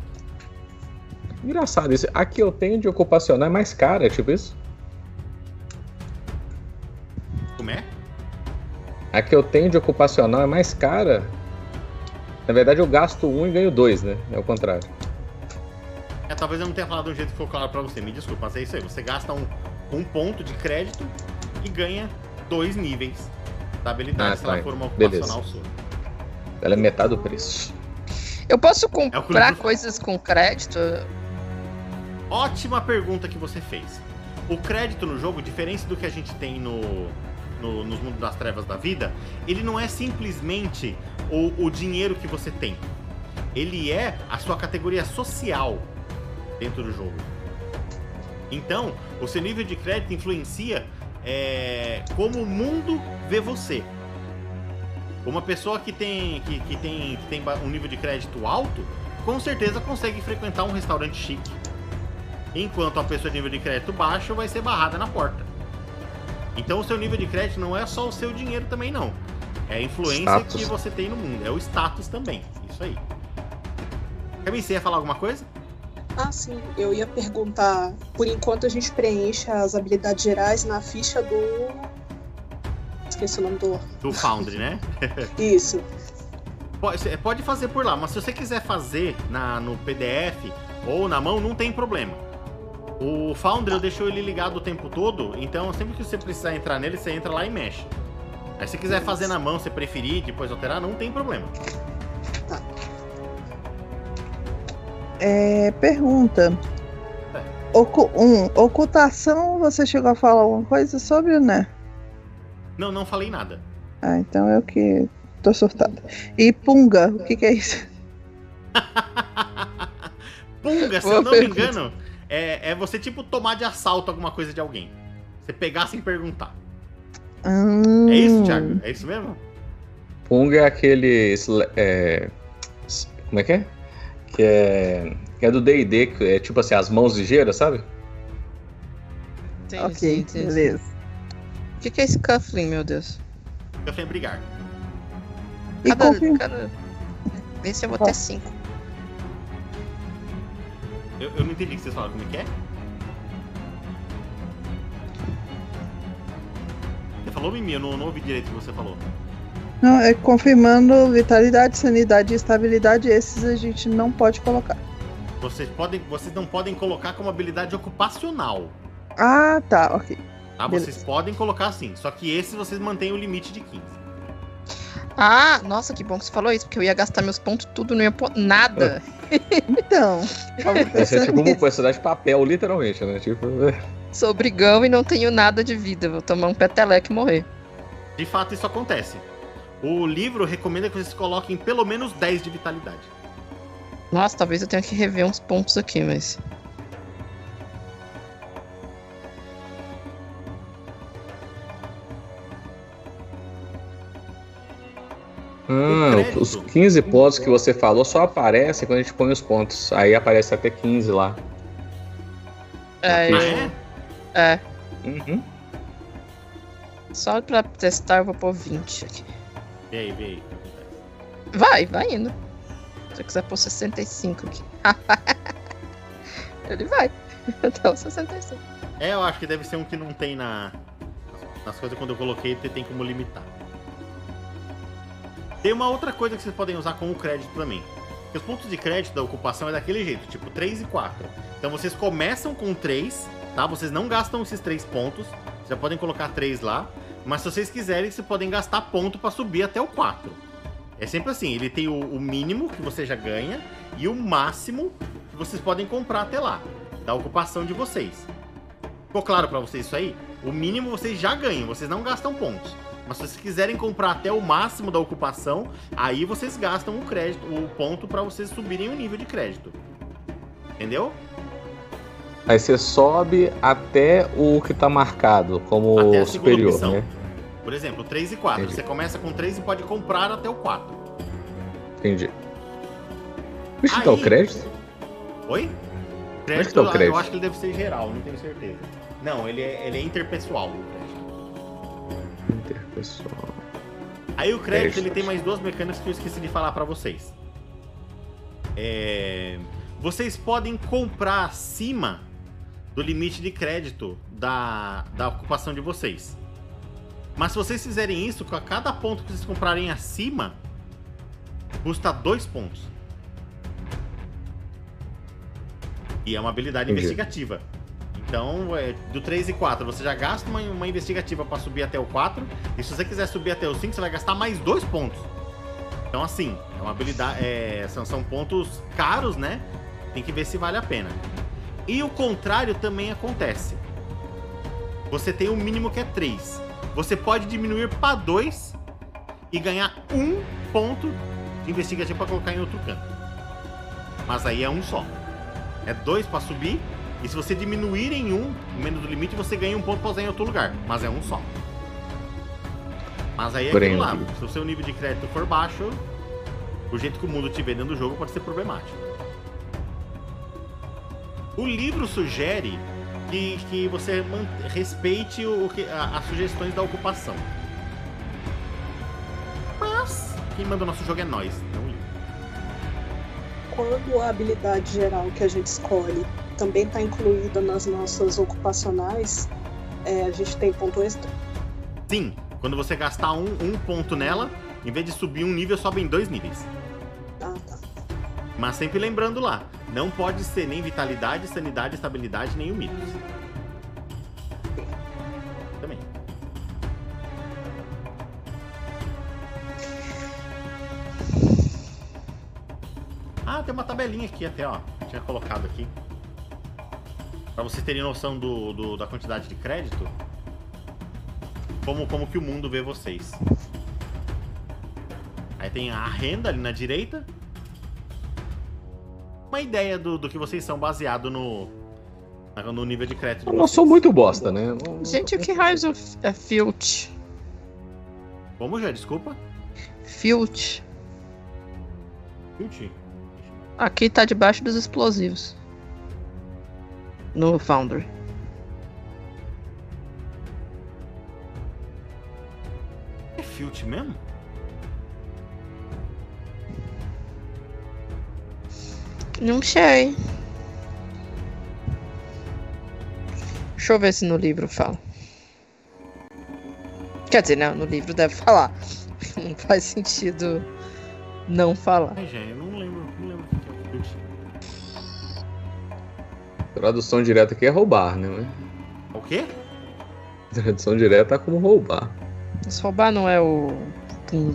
Engraçado isso. A que eu tenho de ocupacional é mais cara, é tipo isso?
Como é?
A que eu tenho de ocupacional é mais cara. Na verdade, eu gasto um e ganho dois, né? É o contrário.
É, talvez eu não tenha falado de um jeito que ficou claro pra você. Me desculpa, mas é isso aí. Você gasta um, um ponto de crédito e ganha dois níveis da habilidade
Ah,
se ela
tá.
for uma
Beleza.
ocupacional sua.
Ela é metade do preço.
Eu posso
É
comprar
livro
coisas com crédito?
Ótima pergunta que você fez. O crédito no jogo, diferente do que a gente tem no, no, nos mundos das trevas da vida, ele não é simplesmente o, o dinheiro que você tem. Ele é a sua categoria social dentro do jogo. Então, o seu nível de crédito influencia é, como o mundo vê você. Uma pessoa que tem, que, que tem, que tem um nível de crédito alto, com certeza consegue frequentar um restaurante chique. Enquanto a pessoa de nível de crédito baixo vai ser barrada na porta. Então o seu nível de crédito não é só o seu dinheiro também não. É a influência
Status.
que você tem no mundo. É o status também. Isso aí. Camille, você ia falar alguma coisa?
Ah, sim. Eu ia perguntar. Por enquanto a gente preenche as habilidades gerais na ficha do. Esqueci o nome do.
Do Foundry, né?
Isso.
Pode, pode fazer por lá, mas se você quiser fazer na, no PDF ou na mão, não tem problema. O Foundry eu deixo ele ligado o tempo todo, então sempre que você precisar entrar nele, você entra lá e mexe. Aí se quiser fazer na mão, você preferir, depois alterar, não tem problema.
É, pergunta. Ocu um, ocultação, você chegou a falar alguma coisa sobre, né?
Não, não falei nada.
Ah, então eu que tô surtada. E punga, o que, que é isso?
Punga, se
Boa
eu não me
pergunta.
engano, é, é você tipo tomar de assalto alguma coisa de alguém. Você pegar sem perguntar.
Hum,
É isso, Thiago? É isso mesmo?
Pung é aquele. é, como é que é? Que é. Que é do DD, que é tipo assim, as mãos ligeiras, sabe?
Entendi,
Ok,
entendi.
beleza.
O que, que é Scuffling, meu Deus?
Eu falei brigar.
E
Cada,
confirma.
cada... Esse eu vou ter cinco.
Eu, eu não entendi o que vocês falaram. Como é que é? Você falou, Mimi? Eu não, não ouvi direito o que você falou.
Não, é confirmando vitalidade, sanidade e estabilidade, esses a gente não pode colocar.
Vocês, podem, vocês não podem colocar como habilidade ocupacional.
Ah, tá, ok.
Tá?
Beleza.
Vocês podem colocar sim. Só que esses vocês mantêm o limite de 15.
Ah, nossa, que bom que você falou isso, porque eu ia gastar meus pontos tudo, não ia pôr nada.
Então, tava
Vai ser
pensando
tipo uma personagem de papel, literalmente, né? Tipo.
Sou brigão e não tenho nada de vida. Vou tomar um peteleco e morrer.
De fato, isso acontece. O livro recomenda que vocês coloquem pelo menos 10 de vitalidade.
Nossa, talvez eu tenha que rever uns pontos aqui, mas.
Ah,
crédito.
os 15 pontos que você falou só aparecem quando a gente põe os pontos. Aí aparece até 15 lá.
É,
Ah, é?
é.
Uhum.
Só pra testar eu vou pôr 20 aqui.
Vê aí, vê aí.
Vai, vai indo. Se eu quiser pôr 65 aqui. Ele vai. Até o 65.
É, eu acho que deve ser um que não tem na. Nas coisas quando eu coloquei, tem como limitar. Tem uma outra coisa que vocês podem usar como crédito também. Os pontos de crédito da ocupação é daquele jeito, tipo 3 e 4. Então vocês começam com 3, tá? Vocês não gastam esses 3 pontos. Já podem colocar 3 lá. Mas se vocês quiserem, vocês podem gastar ponto pra subir até o 4. É sempre assim, ele tem o, o mínimo que você já ganha e o máximo que vocês podem comprar até lá, da ocupação de vocês. Ficou claro pra vocês isso aí? O mínimo vocês já ganham, vocês não gastam pontos. Mas se vocês quiserem comprar até o máximo da ocupação, aí vocês gastam o crédito, o ponto pra vocês subirem o nível de crédito. Entendeu?
Aí você sobe até o que tá marcado como superior,
opção.
né?
Por exemplo, 3 e 4.
Entendi.
Você começa com 3 e pode comprar até o 4.
Entendi. Deixa eu dar o
Aí-
crédito.
Oi?
Onde que tá o crédito?
Eu acho que ele deve ser geral, não tenho certeza. Não, ele é, ele é interpessoal. crédito.
Interpessoal.
Aí o crédito
Crédito.
ele tem mais duas mecânicas que eu esqueci de falar pra vocês. É, Vocês podem comprar acima do limite de crédito da, da ocupação de vocês. Mas se vocês fizerem isso, com a cada ponto que vocês comprarem acima, custa dois pontos. E é uma habilidade
Entendi.
investigativa. Então, é, do 3 e 4, você já gasta uma, uma investigativa pra subir até o 4. E se você quiser subir até o 5, você vai gastar mais dois pontos. Então, assim, é uma habilidade. é, são, são pontos caros, né? Tem que ver se vale a pena. E o contrário também acontece. Você tem o mínimo que é 3. Você pode diminuir para 2 e ganhar um ponto de investigativo para colocar em outro canto. Mas aí é um só. É dois para subir. E se você diminuir em um, menos do limite, você ganha um ponto para usar em outro lugar. Mas é um só. Mas aí é aquilo lá. Se o seu nível de crédito for baixo, o jeito que o mundo te vê dentro do jogo pode ser problemático. O livro sugere que, que você respeite o, o que, a- as sugestões da ocupação. Mas quem manda o nosso jogo é nós, não o livro.
Quando a habilidade geral que a gente escolhe também está incluída nas nossas ocupacionais, é, a gente tem ponto extra.
Sim, quando você gastar um, um ponto nela, em vez de subir um nível, sobe em dois níveis.
Ah, tá.
Mas sempre lembrando lá, não pode ser nem vitalidade, sanidade, estabilidade, nem o mitos. Também. Ah, tem uma tabelinha aqui até, ó. Tinha colocado aqui. Pra vocês terem noção do, do- da quantidade de crédito. Como, como que o mundo vê vocês. Aí tem a renda ali na direita. Uma ideia do, do que vocês são baseado no, no nível de crédito. de
Eu não sou
vocês.
muito bosta, né? Não-
Gente, o que raios é f- Filch?
Como já? Desculpa.
Filch.
Filch?
Aqui tá debaixo dos explosivos. No Foundry.
É Filch mesmo?
Não sei. Deixa eu ver se no livro fala. Quer dizer, não, no livro deve falar. Não faz sentido não falar.
Ai, gente, eu não lembro, não lembro o que é o.
Tradução direta aqui é roubar, né?
O quê?
Tradução direta é como roubar.
Se roubar não é o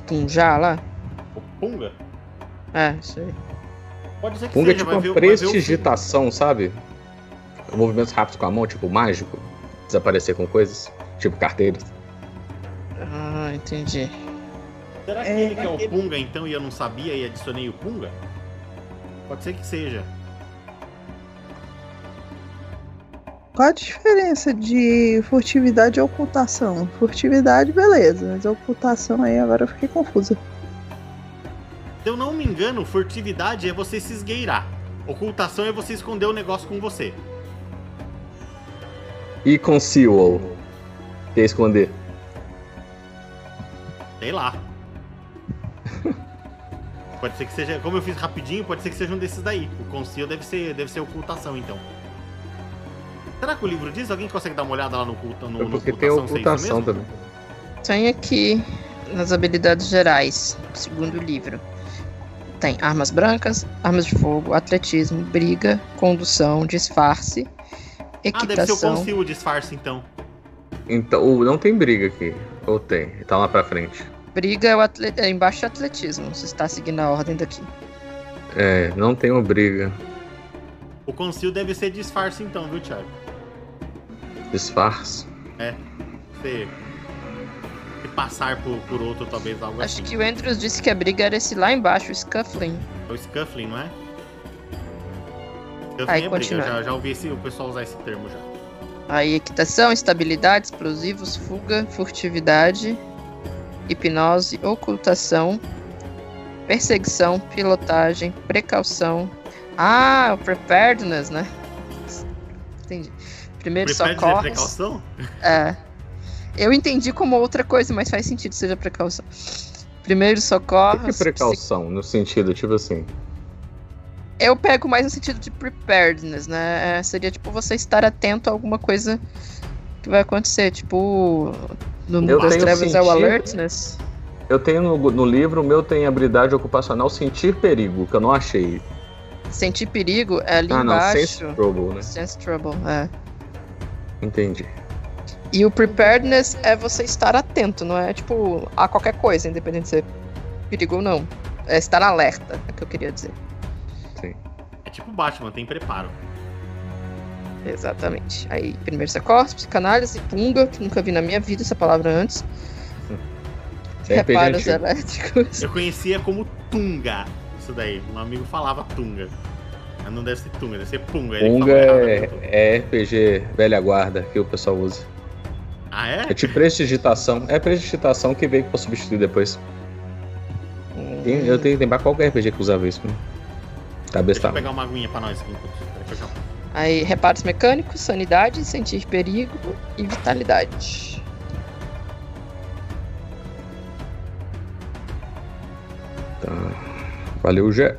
Tunjá lá?
O Punga?
É, isso aí.
Pode ser que
Punga é
seja,
tipo
vai
uma
ver,
prestigitação, sabe? Movimentos rápidos com a mão, tipo mágico. Desaparecer com coisas. Tipo carteiras.
Ah, entendi.
Será que
É,
ele que é o Punga então e eu não sabia e adicionei o Punga? Pode ser que seja.
Qual a diferença de furtividade e ocultação? Furtividade, beleza, mas ocultação aí agora eu fiquei confusa.
Se eu não me engano, furtividade é você se esgueirar. Ocultação é você esconder o negócio com você.
E conceal. Que é esconder.
Sei lá. pode ser que seja. Como eu fiz rapidinho, pode ser que seja um desses daí. O conceal deve ser, deve ser ocultação, então. Será que o livro diz? Alguém consegue dar uma olhada lá no, oculta, no,
É
no
porque tem
ocultação? é
também.
Tem aqui nas habilidades gerais, segundo o livro. Tem armas brancas, armas de fogo, atletismo, briga, condução, disfarce,
Ah, deve ser o
equitação.
conceal o disfarce, então.
Então, o- não tem briga aqui. Ou tem? Tá lá pra frente.
Briga é, o atle... é embaixo de atletismo, você está seguindo a ordem daqui.
É, não tem uma briga.
O conceal deve ser disfarce, então, viu, Thiago?
Disfarce.
Você. Se passar por, por outro, talvez algo
Acho
assim.
que o Andrews disse que a briga era esse lá embaixo, o Scuffling.
É o scuffling, não é? Scuffling
Aí,
é briga, já, já ouvi esse, o pessoal usar esse termo já.
Aí equitação, estabilidade, explosivos, fuga, furtividade, hipnose, ocultação, perseguição, pilotagem, precaução. Ah, o preparedness, né? Entendi. Primeiro
de
socorros.
precaução?
É. Eu entendi como outra coisa, mas faz sentido que seja precaução. Primeiro
O que,
socorros.
que é precaução? No sentido, tipo assim.
Eu pego mais no sentido de preparedness, né? É, seria tipo você estar atento a alguma coisa que vai acontecer. Tipo, No mundo das trevas é o
sentido.
alertness.
Eu tenho no, no livro, o meu tem habilidade ocupacional sentir perigo, que eu não achei.
Sentir perigo é ali
ah, não,
embaixo.
sense trouble, né?
Sense trouble, é.
Entendi.
E o preparedness é você estar atento, não é tipo a qualquer coisa, independente de ser perigo ou não. É estar alerta, é o que eu queria dizer.
É tipo Batman, tem preparo.
Exatamente. Aí, primeiro socorros, psicanálise, punga, que nunca vi na minha vida essa palavra antes.
Isso é
Reparos
antigo.
elétricos.
Eu conhecia como Tunga. Isso daí. Um amigo falava Tunga. Mas não deve ser Tunga, deve ser Punga. Ele
Punga é,
né?
é RPG velha guarda que o pessoal usa.
Ah, é?
É tipo prestidigitação. É prestidigitação que veio pra substituir depois. Tem, eu tenho que lembrar qual que é RPG que usava isso. Né? Cabeça
Deixa eu
tá.
pegar uma aguinha pra nós aqui
Aí, reparos mecânicos, sanidade, sentir perigo e vitalidade.
tá. Valeu, Gé.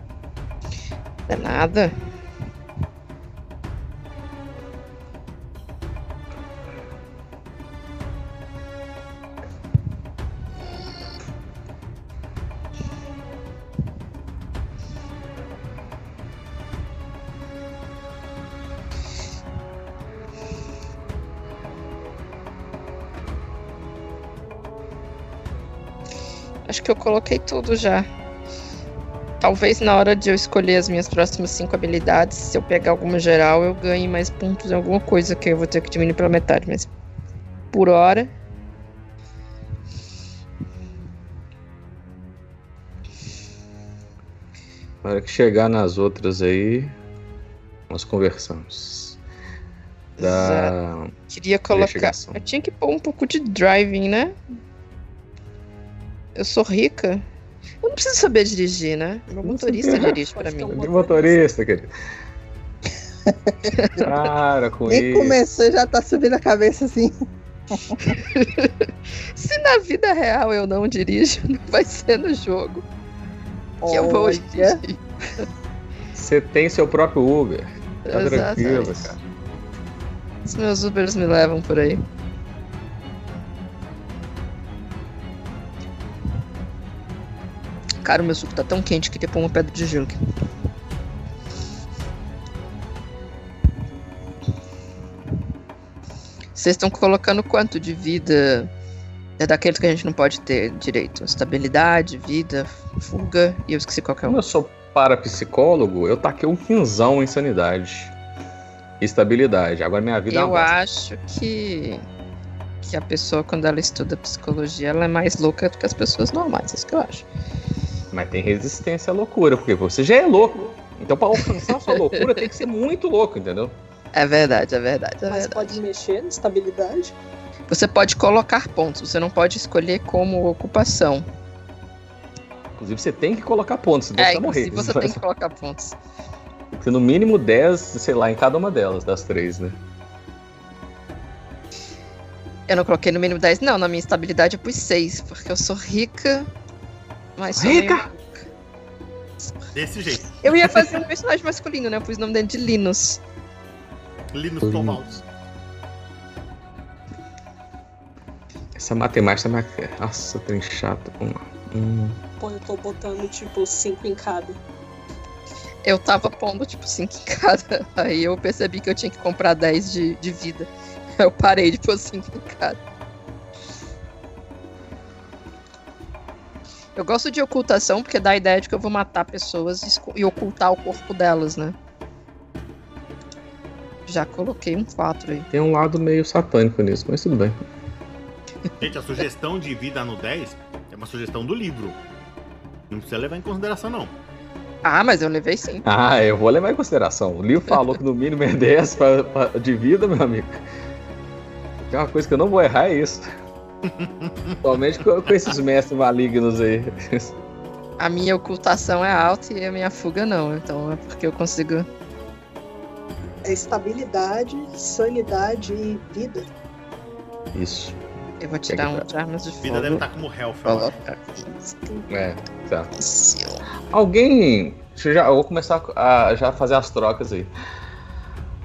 Não é nada. Que eu coloquei tudo já. Talvez na hora de eu escolher as minhas próximas cinco habilidades, se eu pegar alguma geral, eu ganhe mais pontos em alguma coisa que eu vou ter que diminuir pela metade, mas por hora.
Na hora que chegar nas outras aí, nós conversamos. Da
Queria colocar. Eu tinha que pôr um pouco de driving, né? Eu sou rica. Eu não preciso saber dirigir, né? Meu motorista dirige pra
Pode
mim.
ter um
motorista, querido. Para com
Nem
isso.
começou, já tá subindo a cabeça assim.
Se na vida real eu não dirijo, não vai ser no jogo que eu vou
Olha.
dirigir.
Você tem seu próprio Uber. Tá tranquilo,
Exatamente.
cara.
Os meus Ubers me levam por aí. Cara, o meu suco tá tão quente que pôr uma pedra de gelo aqui. Vocês estão colocando quanto de vida? É daqueles que a gente não pode ter direito. Estabilidade, vida, fuga. E eu esqueci qual que é
Como eu sou parapsicólogo, eu taquei um quinzão em sanidade. Estabilidade. Agora minha vida é
Eu
bosta.
acho que que a pessoa, quando ela estuda psicologia, ela é mais louca do que as pessoas normais. É isso que eu acho.
Mas tem resistência à loucura, porque você já é louco. Então, pra alcançar a sua loucura, tem que ser muito louco, entendeu?
É verdade, é verdade, é
Mas
verdade.
pode mexer na estabilidade.
Você pode colocar pontos, você não pode escolher como ocupação.
Inclusive, você tem que colocar pontos, senão
É,
você vai morrer.
você tem que colocar pontos.
Tem que no mínimo 10, sei lá, em cada uma delas, das três, né?
Eu não coloquei no mínimo 10, não. Na minha estabilidade eu pus 6, porque eu sou rica, mas meio-
Desse jeito.
Eu ia fazer um personagem masculino, né? Eu pus o nome dele de Linus.
Linus. Torvalds.
Essa matemática é mais. Nossa, trem chato. Vamos lá. Hum,
Pô, eu tô botando tipo 5 em cada.
Eu tava pondo, tipo, 5 em cada. Aí eu percebi que eu tinha que comprar 10 de, de vida. Eu parei de pôr 5 em cada. Eu gosto de ocultação porque dá a ideia de que eu vou matar pessoas e ocultar o corpo delas, né? Já coloquei um 4 aí.
tem um lado meio satânico nisso, mas tudo bem.
Gente, a sugestão de vida no 10 é uma sugestão do livro. Não precisa levar em consideração, não.
Ah, mas eu levei sim.
Ah, eu vou levar em consideração. O livro falou que no mínimo é 10 pra, pra- de vida, meu amigo. Tem uma coisa que eu não vou errar, é isso. Somente com, com esses mestres malignos aí.
A minha ocultação é alta e a minha fuga não. Então é porque eu consigo.
É estabilidade, sanidade e vida.
Isso.
Eu vou tirar um armas de
Vida
fogo.
deve estar como Health.
aqui.
É, tá. Alguém. Deixa eu, já, eu vou começar a já fazer as trocas aí.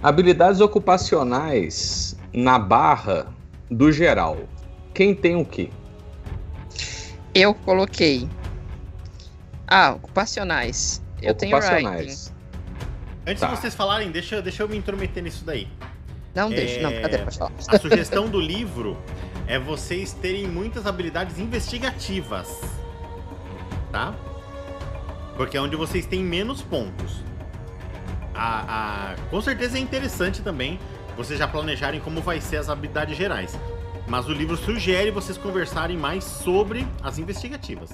Habilidades ocupacionais na barra do geral. Quem tem o quê?
Eu coloquei. Ah, ocupacionais. Eu tenho writing.
Ocupacionais.
Antes
Tá.
de vocês falarem, deixa, deixa eu me intrometer nisso daí.
Não deixa, não,
É,
cadê? Pode falar.
A sugestão do livro é vocês terem muitas habilidades investigativas. Tá? Porque é onde vocês têm menos pontos. A, a- com certeza é interessante também vocês já planejarem como vai ser as habilidades gerais. Mas o livro sugere vocês conversarem mais sobre as investigativas.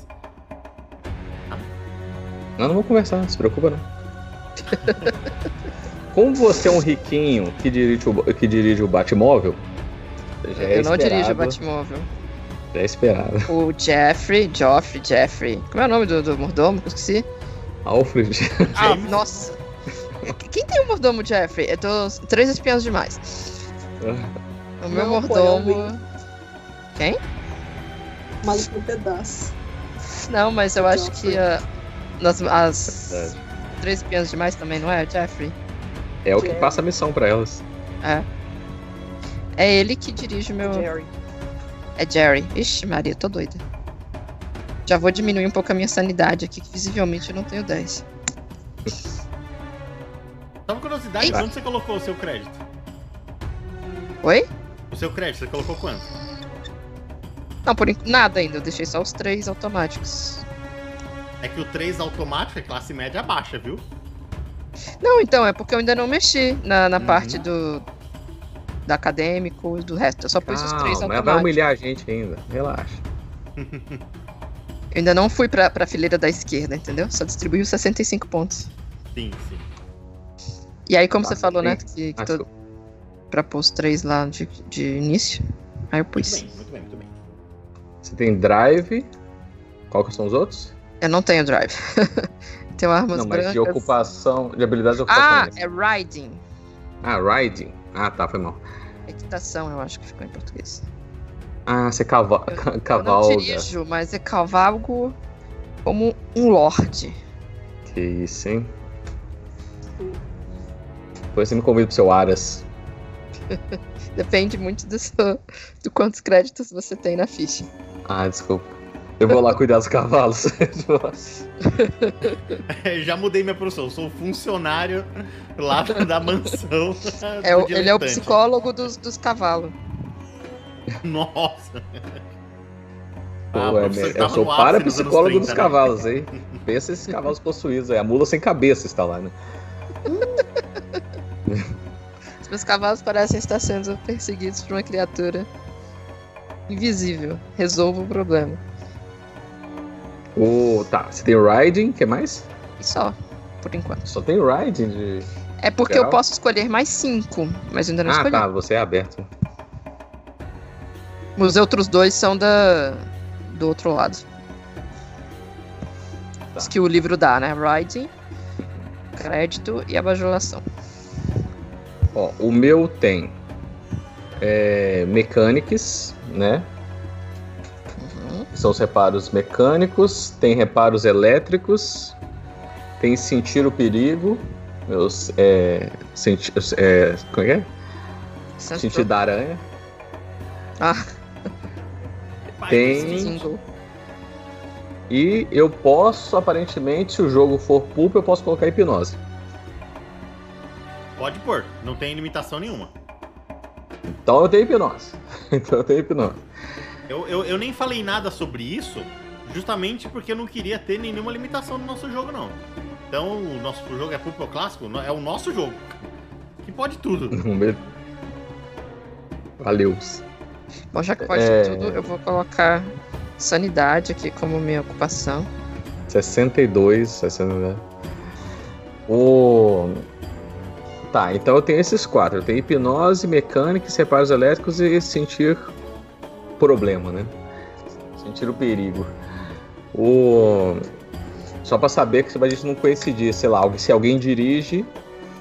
Não, não vou conversar, não se preocupa não. Como você é um riquinho que dirige o, que dirige o Batmóvel, já é
eu não dirijo o Batmóvel.
Já é esperado.
O Jeffrey, Joffrey, Jeffrey. Como é o nome do, do mordomo? que eu esqueci.
Alfred.
Ah, nossa. Quem tem o mordomo Jeffrey? Eu tô três espiões demais. O meu
Não,
mordomo. Quem?
Maluco no pedaço.
Não, mas eu acho que ah, nas, as
Verdade.
três espiãs demais também, não é? Jeffrey?
É o que
Jerry.
passa a missão pra elas.
É. É ele que dirige o meu.
Jerry.
É Jerry. Ixi, Maria, tô doida. Já vou diminuir um pouco a minha sanidade aqui, que visivelmente eu não tenho 10.
Só uma curiosidade,
Eita.
onde você colocou o seu crédito?
Oi?
O seu crédito, você colocou quanto?
Não, por nada ainda. Eu deixei só os três automáticos.
É que o 3 automático é classe média baixa, viu?
Não, então, é porque eu ainda não mexi na, na
Uhum.
parte do. Da acadêmico e do resto. Eu só pus os três
Calma, ela vai
automáticos.
humilhar a gente ainda. Relaxa.
Eu ainda não fui pra, pra fileira da esquerda, entendeu? Só distribuí os 65 pontos.
Sim, sim.
E aí, como
Tá,
você falou, né?
sim.
Que, que
Ah,
tô, pra pôr os três lá de, de início. Aí eu pus.
bem, muito bem, muito bem.
Você tem drive. Qual que são os outros?
Eu não tenho drive. tenho armas
não, mas
brancas.
de ocupação. De habilidades
Ah,
ocupacionais.
é riding.
Ah, riding. Ah, tá, foi mal.
Equitação, eu acho que ficou em português.
Ah, você cava...
Eu não
cavalga.
dirijo, mas é cavalgo como um lorde.
Que isso, hein? Depois você me convida pro seu Aras.
Depende muito do, seu, do quantos créditos você tem na ficha.
Ah, desculpa. Eu vou lá cuidar dos cavalos.
Já mudei minha profissão, sou funcionário lá da mansão.
É o- ele é o psicólogo dos, dos cavalos.
Nossa.
Pô,
Ah,
é, eu sou parapsicólogo
30,
dos
né?
cavalos, hein? Pensa esses cavalos possuídos aí. A mula sem cabeça está lá, né?
Os meus cavalos parecem estar sendo perseguidos por uma criatura invisível. Resolva o problema.
O... Tá, você tem riding, o que mais?
E só, por enquanto.
Só tem riding de...
É porque
Geral?
eu posso escolher mais cinco, mas ainda não
Ah,
escolhi.
tá, você é aberto.
Os outros dois são da do outro lado.
Tá.
Os que o livro dá, né? Riding, crédito e a bajulação.
Ó, o meu tem é, mechanics, né?
Uhum.
São os reparos mecânicos, tem reparos elétricos, tem sentir o perigo, meus é, senti, é, como é que é?
Sense
Sentir da aranha.
Ah,
Tem-. E eu posso, aparentemente, se o jogo for pulp, eu posso colocar hipnose.
Pode pôr, não tem limitação nenhuma.
Então eu tenho hipnose. então eu tenho hipnose.
Eu, eu, eu nem falei nada sobre isso, justamente porque eu não queria ter nenhuma limitação no nosso jogo, não. Então, o nosso jogo é Pulp Clássico, é o nosso jogo. Que pode tudo.
Valeu.
Bom, já que pode
É.
tudo, eu vou colocar sanidade aqui como minha ocupação.
62, 62. O. Tá, então eu tenho esses quatro. Eu tenho hipnose, mecânica, reparos elétricos e sentir problema, né? Sentir o perigo. O. Só pra saber que a gente não coincidir, sei lá, se alguém dirige,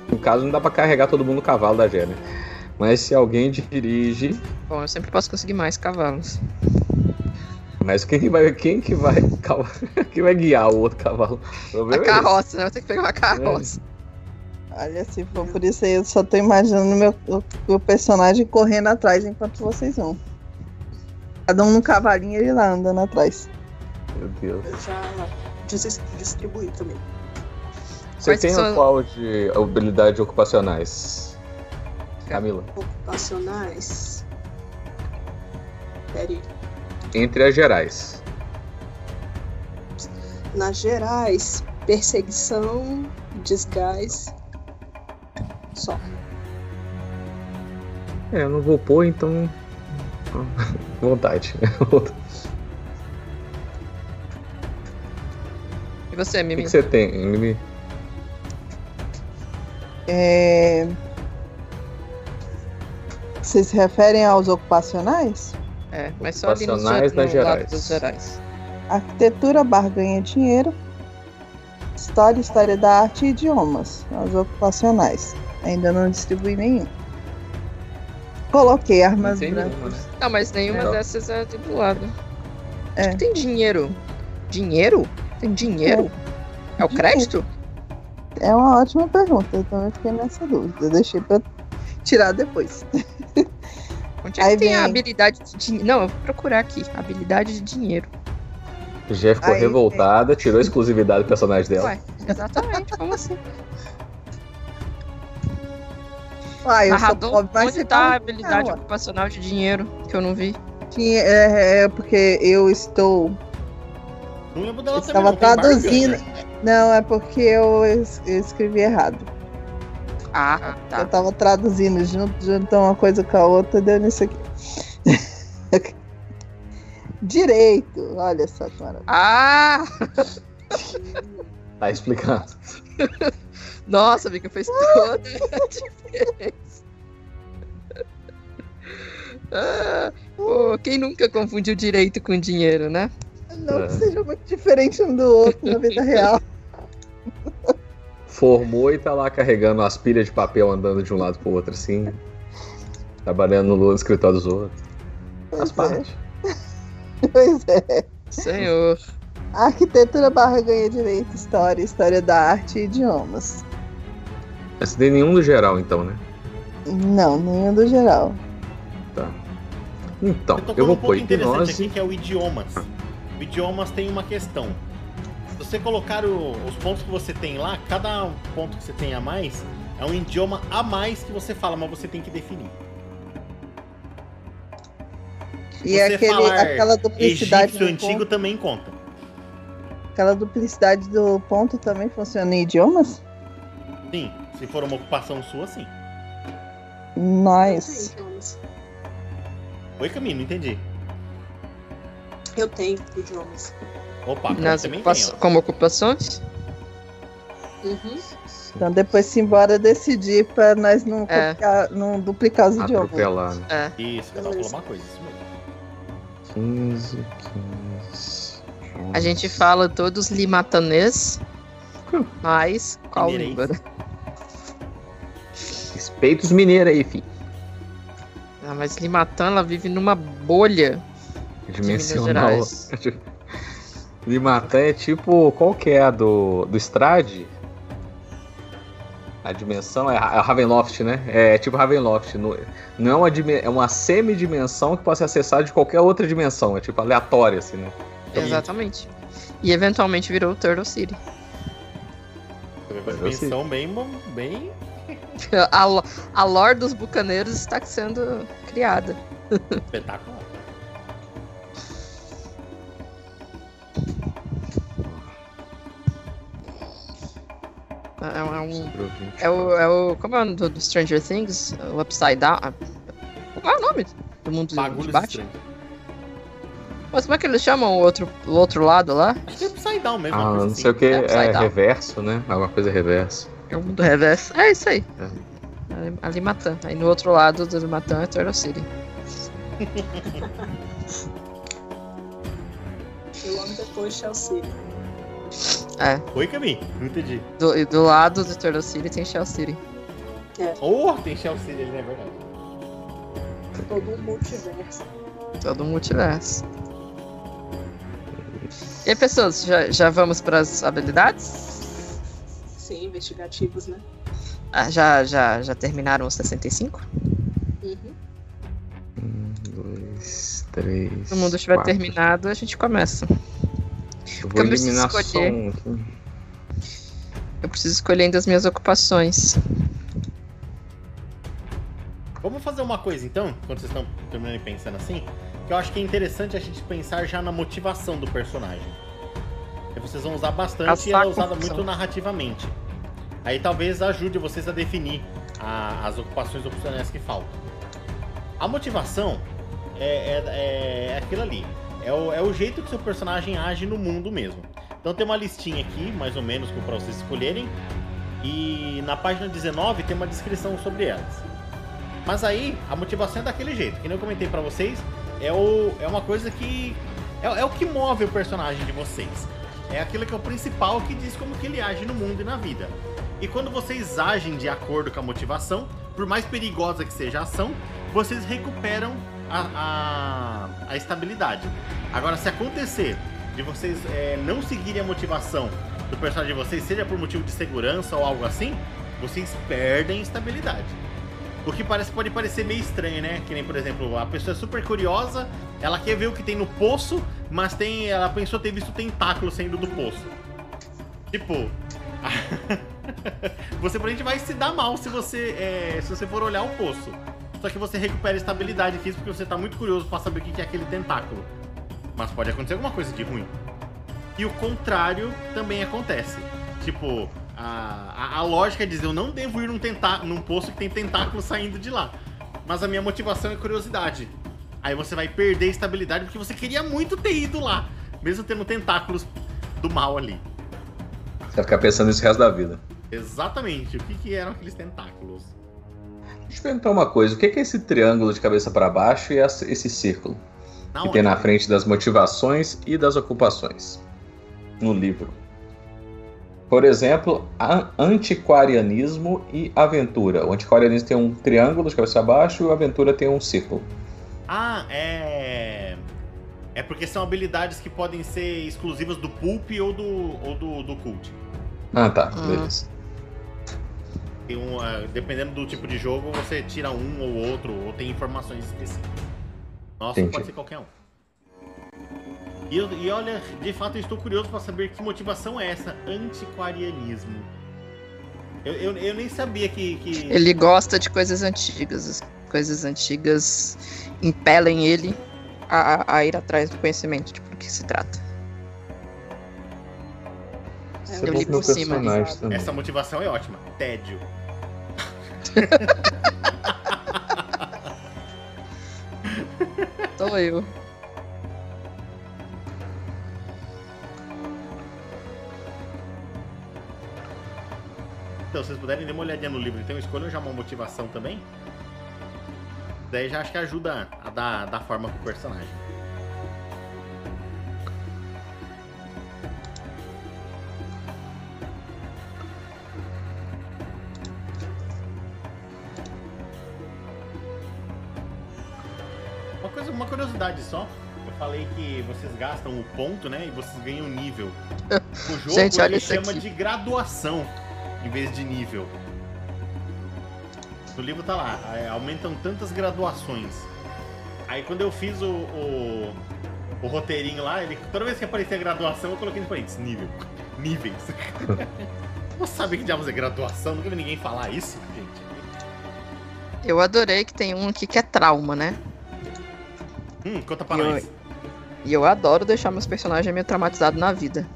no caso não dá pra carregar todo mundo no cavalo da Gé, né? Mas se alguém dirige,
Bom, eu sempre posso conseguir mais cavalos.
mas quem que vai, quem que vai, quem vai guiar o outro cavalo? O
A
é esse.
carroça, né? Eu tenho que pegar uma carroça.
Olha, se for por isso aí, eu só tô imaginando meu, o, o personagem correndo atrás enquanto vocês vão. Cada um no cavalinho ele lá andando atrás.
Meu Deus.
Eu já dis- distribuí também.
Você
Quais
tem
são-
qual de habilidades ocupacionais? Camila.
Ocupacionais. Peraí.
Entre as gerais.
Nas gerais, perseguição, desgás. Só.
É, eu não vou pôr, então. Vontade.
E você,
O que,
Mimi?
você tem, Mimi?
É... Vocês se referem aos ocupacionais?
É, mas só ali no,
Ocupacionais
no
gerais.
dos gerais.
Arquitetura, barganha, dinheiro. História, história da arte e idiomas. Os ocupacionais. Ainda não distribuí nenhum. Coloquei armas
tem
brancas.
nenhuma, né?
Não, mas nenhuma
Não.
dessas é do lado. Acho
É.
que tem dinheiro. Dinheiro? Tem dinheiro? É, o
Dinheiro.
crédito?
É uma ótima pergunta, então eu fiquei nessa dúvida. Eu deixei pra tirar depois.
Onde é
Aí
que tem a habilidade de dinheiro? Não, eu vou procurar aqui. Habilidade de dinheiro.
Já ficou
Aí-
revoltada, tirou a exclusividade do personagem dela.
Ué, exatamente, como assim?
Ah, eu sou
Narrador,
pobre, mas
onde
você
tá a
tá-
habilidade
Ah, ué.
ocupacional de dinheiro que eu não vi?
Tinha, é, é porque eu estou.
Não lembro dela
Eu
também.
estava
não, tem
traduzindo.
barganha.
Não, é porque eu, es- eu escrevi errado.
Ah,
Eu
tá.
tava traduzindo, junto, juntou uma coisa com a outra, deu nisso aqui. Direito, olha só maravilha.
Ah!
Tá explicado.
Nossa, Vika, fez toda a diferença. Ah, pô, quem nunca confundiu direito com dinheiro, né?
Não
É.
que seja muito diferente um do outro na vida real.
Formou e tá lá carregando as pilhas de papel andando de um lado pro outro, assim. Trabalhando no escritório dos outros. Faz
é.
parte.
Pois é.
Senhor.
Arquitetura barra ganha direito, história, história da arte e idiomas.
Tem nenhum do geral, então, né?
Não, nenhum do geral.
Tá. Então,
Eu
eu vou
um
pôr hipnose.
aqui que é o idiomas. O idiomas tem uma questão. Se você colocar o- os pontos que você tem lá, cada ponto que você tem a mais é um idioma a mais que você fala, mas você tem que definir.
E
Você
aquele,
falar
aquela duplicidade
Egípcio
do
antigo
ponto,
também conta.
aquela duplicidade do ponto também funciona em idiomas?
Sim, se for uma ocupação sua, sim.
Nice.
Eu tenho idiomas.
Oi, Camilo, não entendi.
Eu tenho idiomas.
Opa,
Nas
também
ocupa-
tem,
como ocupações?
Uhum.
Então depois simbora decidir pra nós não,
É.
copiar- não duplicar os idiomas.
Atropelar, né?
É.
Isso, cada um falou uma coisa, isso mesmo.
15, 15.
A gente fala todos limatanês, mas qual
Mineirês.
língua?
Respeita os mineiros aí, fi.
Ah, mas Limatã, ela vive numa bolha.
Dimensional.
Gerais.
Limatã é tipo. Qual que é a do, do Strade? A dimensão é, Ra- é Ravenloft, né? É tipo Ravenloft. Não, não é uma, é uma semidimensão que pode ser acessada de qualquer outra dimensão. É tipo aleatória, assim, né?
Exatamente. E eventualmente virou o Turtle City.
Uma dimensão bem, bem.
A, a lore dos bucaneiros está sendo criada.
espetacular.
É, um- é o, é o. Como é o nome do, do Stranger Things? O Upside Down. ah, Qual é o nome do mundo de
Bagulhos
Batman?
estranhos.
Mas como é que eles chamam o outro, o outro lado lá?
Acho que é Upside Down mesmo.
Ah, não
assim.
sei o que.
É upside
É reverso, né? Alguma coisa reverso.
É o mundo reverso. É isso aí.
É.
Ali- Ali Matã. Aí no outro lado do Matã é Turtle City.
Eu amo depois Chelsea.
É.
Oi, Camille, não entendi.
Do, e do lado do Turtle City tem Shell City.
Oh, tem Chelsea ali, não é verdade.
Todo um multiverso.
Todo o multiverso. E aí, pessoas, já, já vamos para as habilidades?
Sim, investigativos, né?
Ah, já, já, já terminaram os 65?
Uhum.
Um, dois, três.
Se o mundo estiver
quatro.
terminado, a gente começa.
Eu
Porque eu
vou eliminar só
escolher.
um aqui.
Eu preciso escolher ainda as minhas ocupações.
Vamos fazer uma coisa então, quando vocês estão terminando e pensando assim, que eu acho que é interessante a gente pensar já na motivação do personagem. Que vocês vão usar bastante e ela é usada muito narrativamente. Aí talvez ajude vocês a definir a- as ocupações opcionais que faltam. A motivação é, é, é aquilo ali. É o, é o jeito que seu personagem age no mundo mesmo. Então tem uma listinha aqui, mais ou menos, para vocês escolherem. E na página 19 tem uma descrição sobre elas. Mas aí, a motivação é daquele jeito, que nem eu comentei pra vocês, é, o, é uma coisa que. É, é o que move o personagem de vocês. É aquilo que é o principal que diz como que ele age no mundo e na vida. E quando vocês agem de acordo com a motivação, por mais perigosa que seja a ação, vocês recuperam a, a, a estabilidade. Agora, se acontecer de vocês é, não seguirem a motivação do personagem de vocês, seja por motivo de segurança ou algo assim, vocês perdem estabilidade. O que parece, pode parecer meio estranho, né? Que nem, por exemplo, a pessoa é super curiosa, ela quer ver o que tem no poço, mas tem, ela pensou ter visto tentáculo saindo do poço. Tipo, você provavelmente vai se dar mal se você, é, se você for olhar o poço. Só que você recupera estabilidade física porque você tá muito curioso pra saber o que é aquele tentáculo. Mas pode acontecer alguma coisa de ruim. E o contrário também acontece. Tipo, a, a, a lógica é dizer, eu não devo ir num, tentá num poço que tem tentáculo saindo de lá. Mas a minha motivação é curiosidade. Aí você vai perder estabilidade porque você queria muito ter ido lá. Mesmo tendo tentáculos do mal ali.
Você vai ficar pensando nisso o resto da vida.
Exatamente. O que, que eram aqueles tentáculos?
Deixa eu perguntar uma coisa: o que é esse triângulo de cabeça para baixo e esse círculo?
Na
que tem na frente das motivações e das ocupações no livro. Por exemplo, a- antiquarianismo e aventura. O antiquarianismo tem um triângulo de cabeça abaixo e o aventura tem um círculo.
Ah, é. É porque são habilidades que podem ser exclusivas do Pulp ou do, ou do, do Cult.
Ah, tá,
Hum.
beleza.
Tem um, ah, dependendo do tipo de jogo, você tira um ou outro, ou tem informações específicas. Nossa,
Entendi.
pode ser qualquer um. E, eu- e olha, de fato eu estou curioso para saber que motivação é essa, antiquarianismo. Eu, eu, eu nem sabia que. que...
Ele gosta de coisas antigas. As coisas antigas impelem ele a, a- ir atrás do conhecimento, tipo, do que se trata.
É,
Isso é
eu li por cima.
também.
Essa motivação é ótima. Tédio.
Sou eu.
Então, se vocês puderem dar uma olhadinha no livro, então escolham já uma motivação também. Daí já acho que ajuda a dar, dar forma pro personagem. Uma, coisa, uma curiosidade só. Eu falei que vocês gastam o ponto, né? E vocês ganham nível. O jogo
Gente,
ele chama
aqui.
de graduação em vez de nível. No livro tá lá, é, aumentam tantas graduações. Aí quando eu fiz o, o, o roteirinho lá, ele, toda vez que aparecia graduação, eu coloquei nos parênteses, nível. Níveis. Não sabe que diabos é graduação? Nunca vi ninguém falar isso, gente.
Eu adorei que tem um aqui que é trauma, né?
Hum, conta pra
Eu-
nós.
E eu adoro deixar meus personagens meio traumatizados na vida.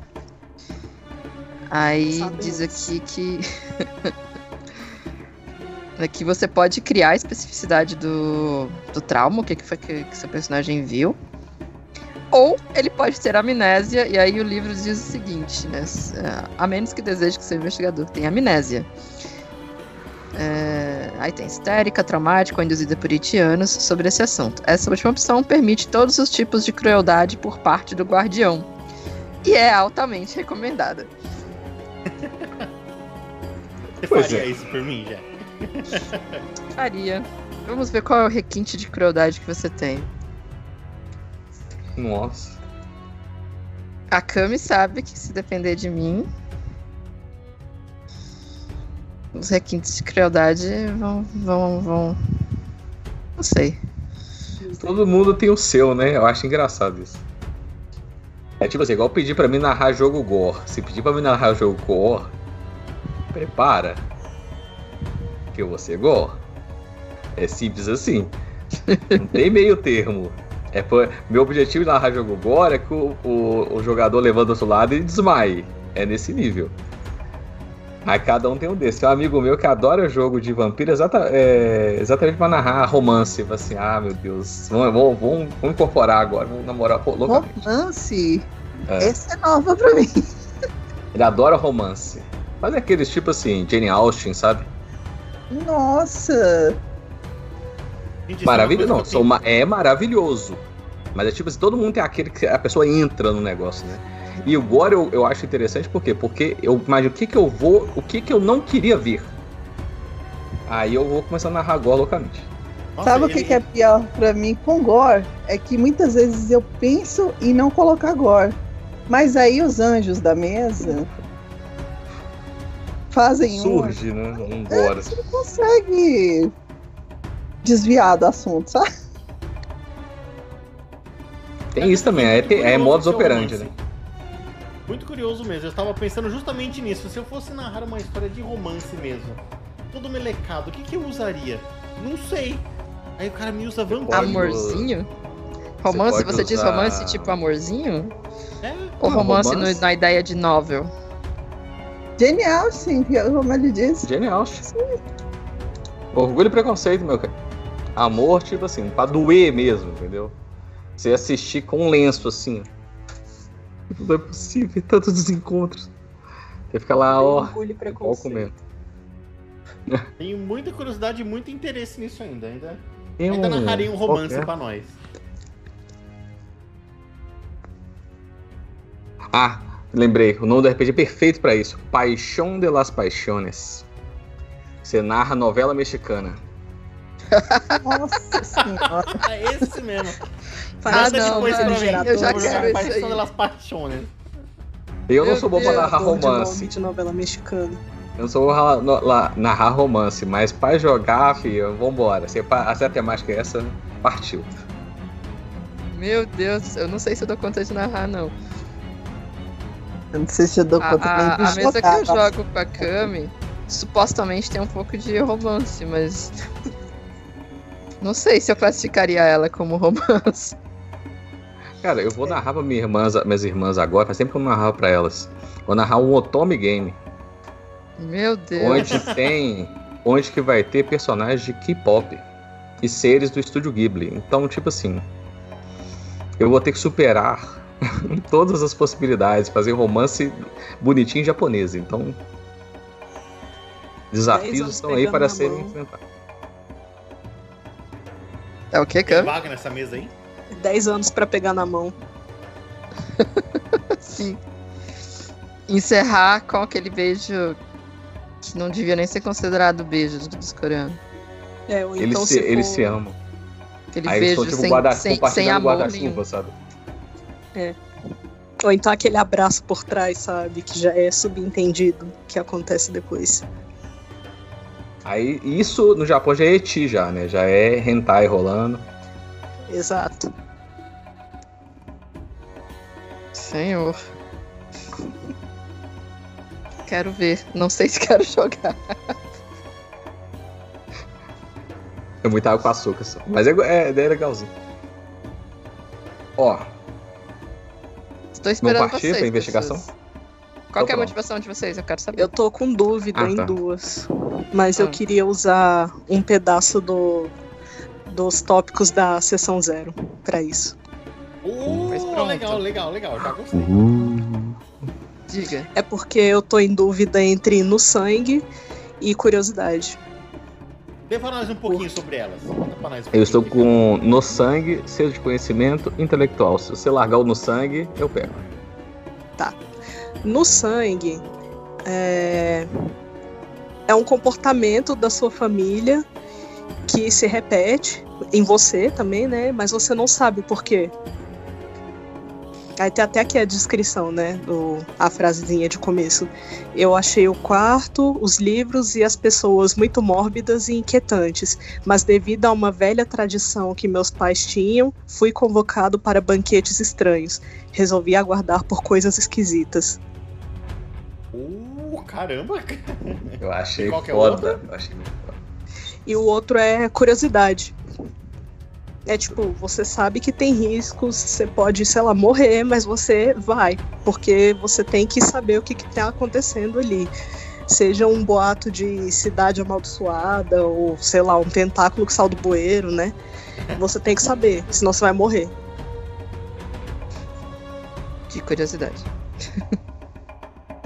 Aí diz aqui que. aqui você pode criar a especificidade do, do trauma, o que, que foi que, que seu personagem viu. Ou ele pode ter amnésia, e aí o livro diz o seguinte, né? é, A menos que deseje que seu investigador tenha amnésia. É, aí tem histérica, traumática ou induzida por itianos sobre esse assunto. Essa última opção permite todos os tipos de crueldade por parte do guardião. E é altamente recomendada.
Você
Pois
faria
é.
isso por mim, já?
Faria. Vamos ver qual é o requinte de crueldade que você tem.
Nossa.
A Kami sabe que se depender de mim, os requintes de crueldade vão. vão. vão. Não sei.
Todo mundo tem o seu, né? Eu acho engraçado isso. É tipo assim, igual pedir pra mim narrar jogo gore. Se pedir pra mim narrar jogo gore, prepara. Que eu vou ser gore. É simples assim. Não tem meio termo. É Meu objetivo de narrar jogo gore é que o, o- o jogador levanta do outro lado e desmaie. É nesse nível. Aí cada um tem um desse. Tem um amigo meu que adora jogo de vampiro exata- é, exatamente pra narrar romance. Assim, ah, meu Deus, vamos, vamos, vamos- vamos incorporar agora, vamos namorar pô, loucamente.
Romance?
É.
Essa é nova pra mim.
Ele adora romance. Mas é aqueles tipo assim, Jane Austen, sabe?
Nossa!
É uma
Maravilhoso.
coisa
Não,
que eu
são ma- é maravilhoso. Mas é tipo assim, todo mundo tem aquele que a pessoa entra no negócio, né? E o Gore eu, eu acho interessante por quê? Porque eu imagino o que, que eu vou. O que, que eu não queria ver. Aí eu vou começar a narrar Gore loucamente.
Nossa,
Sabe o que,
ele-
que é pior pra mim com gore? É que muitas vezes eu penso em não colocar gore. Mas aí os anjos da mesa fazem um.
Surge, né? Um Gore. assim.
Consegue desviar do assunto, sabe?
Tem isso também, é, é,
curioso
modus operandi,
romance.
né?
Muito curioso mesmo. Eu estava pensando justamente nisso. Se eu fosse narrar uma história de romance mesmo, todo melecado, o que, que eu usaria? Não sei. Aí o cara me usa vampiro.
Amorzinho? Romance,
pode
você diz
usar-
romance tipo amorzinho?
É,
Ou romance,
romance?
no- na ideia de novel?
Genial, sim, como ele disse.
Genial. Orgulho e preconceito, meu cara. Amor, tipo assim, pra doer mesmo, entendeu? Você assistir com um lenço assim. Não é possível, tantos desencontros. Você fica lá, ó,
Orgulho e preconceito.
tenho muita curiosidade e muito interesse nisso ainda. Ainda, ainda
um-
narrarei um romance
qualquer-
pra nós.
Ah, lembrei, o nome do RPG é perfeito pra isso. Paixão de las Paixones. Você narra novela mexicana.
Nossa senhora.
É esse mesmo.
Ah,
Manda
não,
depois pra
mano,
mim.
eu já quero isso
Paixão
aí.
de las Paixones.
Eu não
Meu
sou bom pra narrar romance.
de novela mexicana.
Eu não sou bom pra no- lá- narrar romance, mas pra jogar, filho, vambora. É se a temática é essa, partiu.
Meu Deus, eu não sei se eu dou conta de narrar, não.
Eu não sei se eu dou
A,
conta
a-
nem
a
de
mesa que eu
tá?
jogo com a Kami supostamente tem um pouco de romance, mas. Não sei se eu classificaria ela como romance.
Cara, eu vou narrar pra minha irmãs, minhas irmãs agora, faz tempo que eu não narrava pra elas. Vou narrar um Otome Game,
Meu Deus.
onde tem. onde que vai ter personagens de K-pop e seres do estúdio Ghibli. Então, tipo assim. Eu vou ter que superar todas as possibilidades, fazer romance bonitinho em japonês. Então. Desafios estão aí para serem enfrentados.
É o que,
Tem
Kami?
vaga nessa mesa aí?
10 anos pra pegar na mão.
Sim. Encerrar com aquele beijo que não devia nem ser considerado beijo dos coreanos.
É, ou
Eles,
então
se, eles se amam.
Aquele
Aí eles
beijo
estão tipo
sem,
guarda,
sem, sem amor
guarda-chuva,
nenhum.
Sabe?
Ou então aquele abraço por trás, sabe? Que já é subentendido, que acontece depois.
Aí isso no Japão já é eti já, né? Já é hentai rolando.
Exato.
Senhor. Quero ver. Não sei se quero jogar.
É muita água com açúcar só. Mas é, é, é legalzinho. Ó,
Estou esperando
partir
vocês.
pra investigação?
pessoas. Qual
Então
que é a
pronto.
motivação de vocês? Eu quero saber.
Eu tô com dúvida
Ah,
em
tá.
duas. Mas eu
Ah.
queria usar um pedaço do, dos tópicos da sessão zero pra isso.
Uh, legal, legal, legal. Já gostei.
Diga.
É porque eu tô em dúvida entre no sangue e curiosidade.
Dê pra nós um pouquinho sobre elas. Conta pra nós um
eu estou com no sangue, sede de conhecimento intelectual. Se você largar o no sangue, eu pego.
No sangue, é, é um comportamento da sua família que se repete em você também, né? Mas você não sabe por quê. Aí tem até aqui a descrição, né? Do, a frasezinha de começo. Eu achei o quarto, os livros e as pessoas muito mórbidas e inquietantes, mas devido a uma velha tradição que meus pais tinham, fui convocado para banquetes estranhos. Resolvi aguardar por coisas esquisitas.
Uh, caramba!
Eu achei
E qual que é
foda. Eu achei muito foda.
E o outro é curiosidade. É tipo, você sabe que tem riscos, você pode, sei lá, morrer, mas você vai, porque você tem que saber o que, que tá acontecendo ali. Seja um boato de cidade amaldiçoada, ou sei lá, um tentáculo que saiu do bueiro, né? Você tem que saber, senão você vai morrer.
De curiosidade.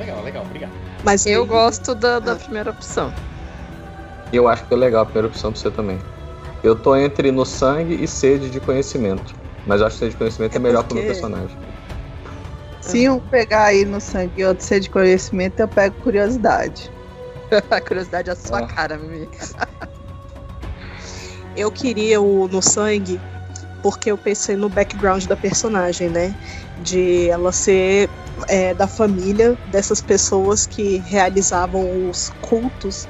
Legal, legal, obrigado.
Mas
Eu gosto da, da
Ah.
primeira opção.
E eu acho que é legal a primeira opção pra você também. Eu tô entre no sangue e sede de conhecimento. Mas eu acho que sede de conhecimento é,
É
melhor pro meu
porque-
personagem.
Se um pegar aí no sangue e outro ser de conhecimento, eu pego curiosidade.
a curiosidade é a sua
Ah.
cara, Mimi.
Eu queria o no sangue porque eu pensei no background da personagem, né? De ela ser é, da família dessas pessoas que realizavam os cultos,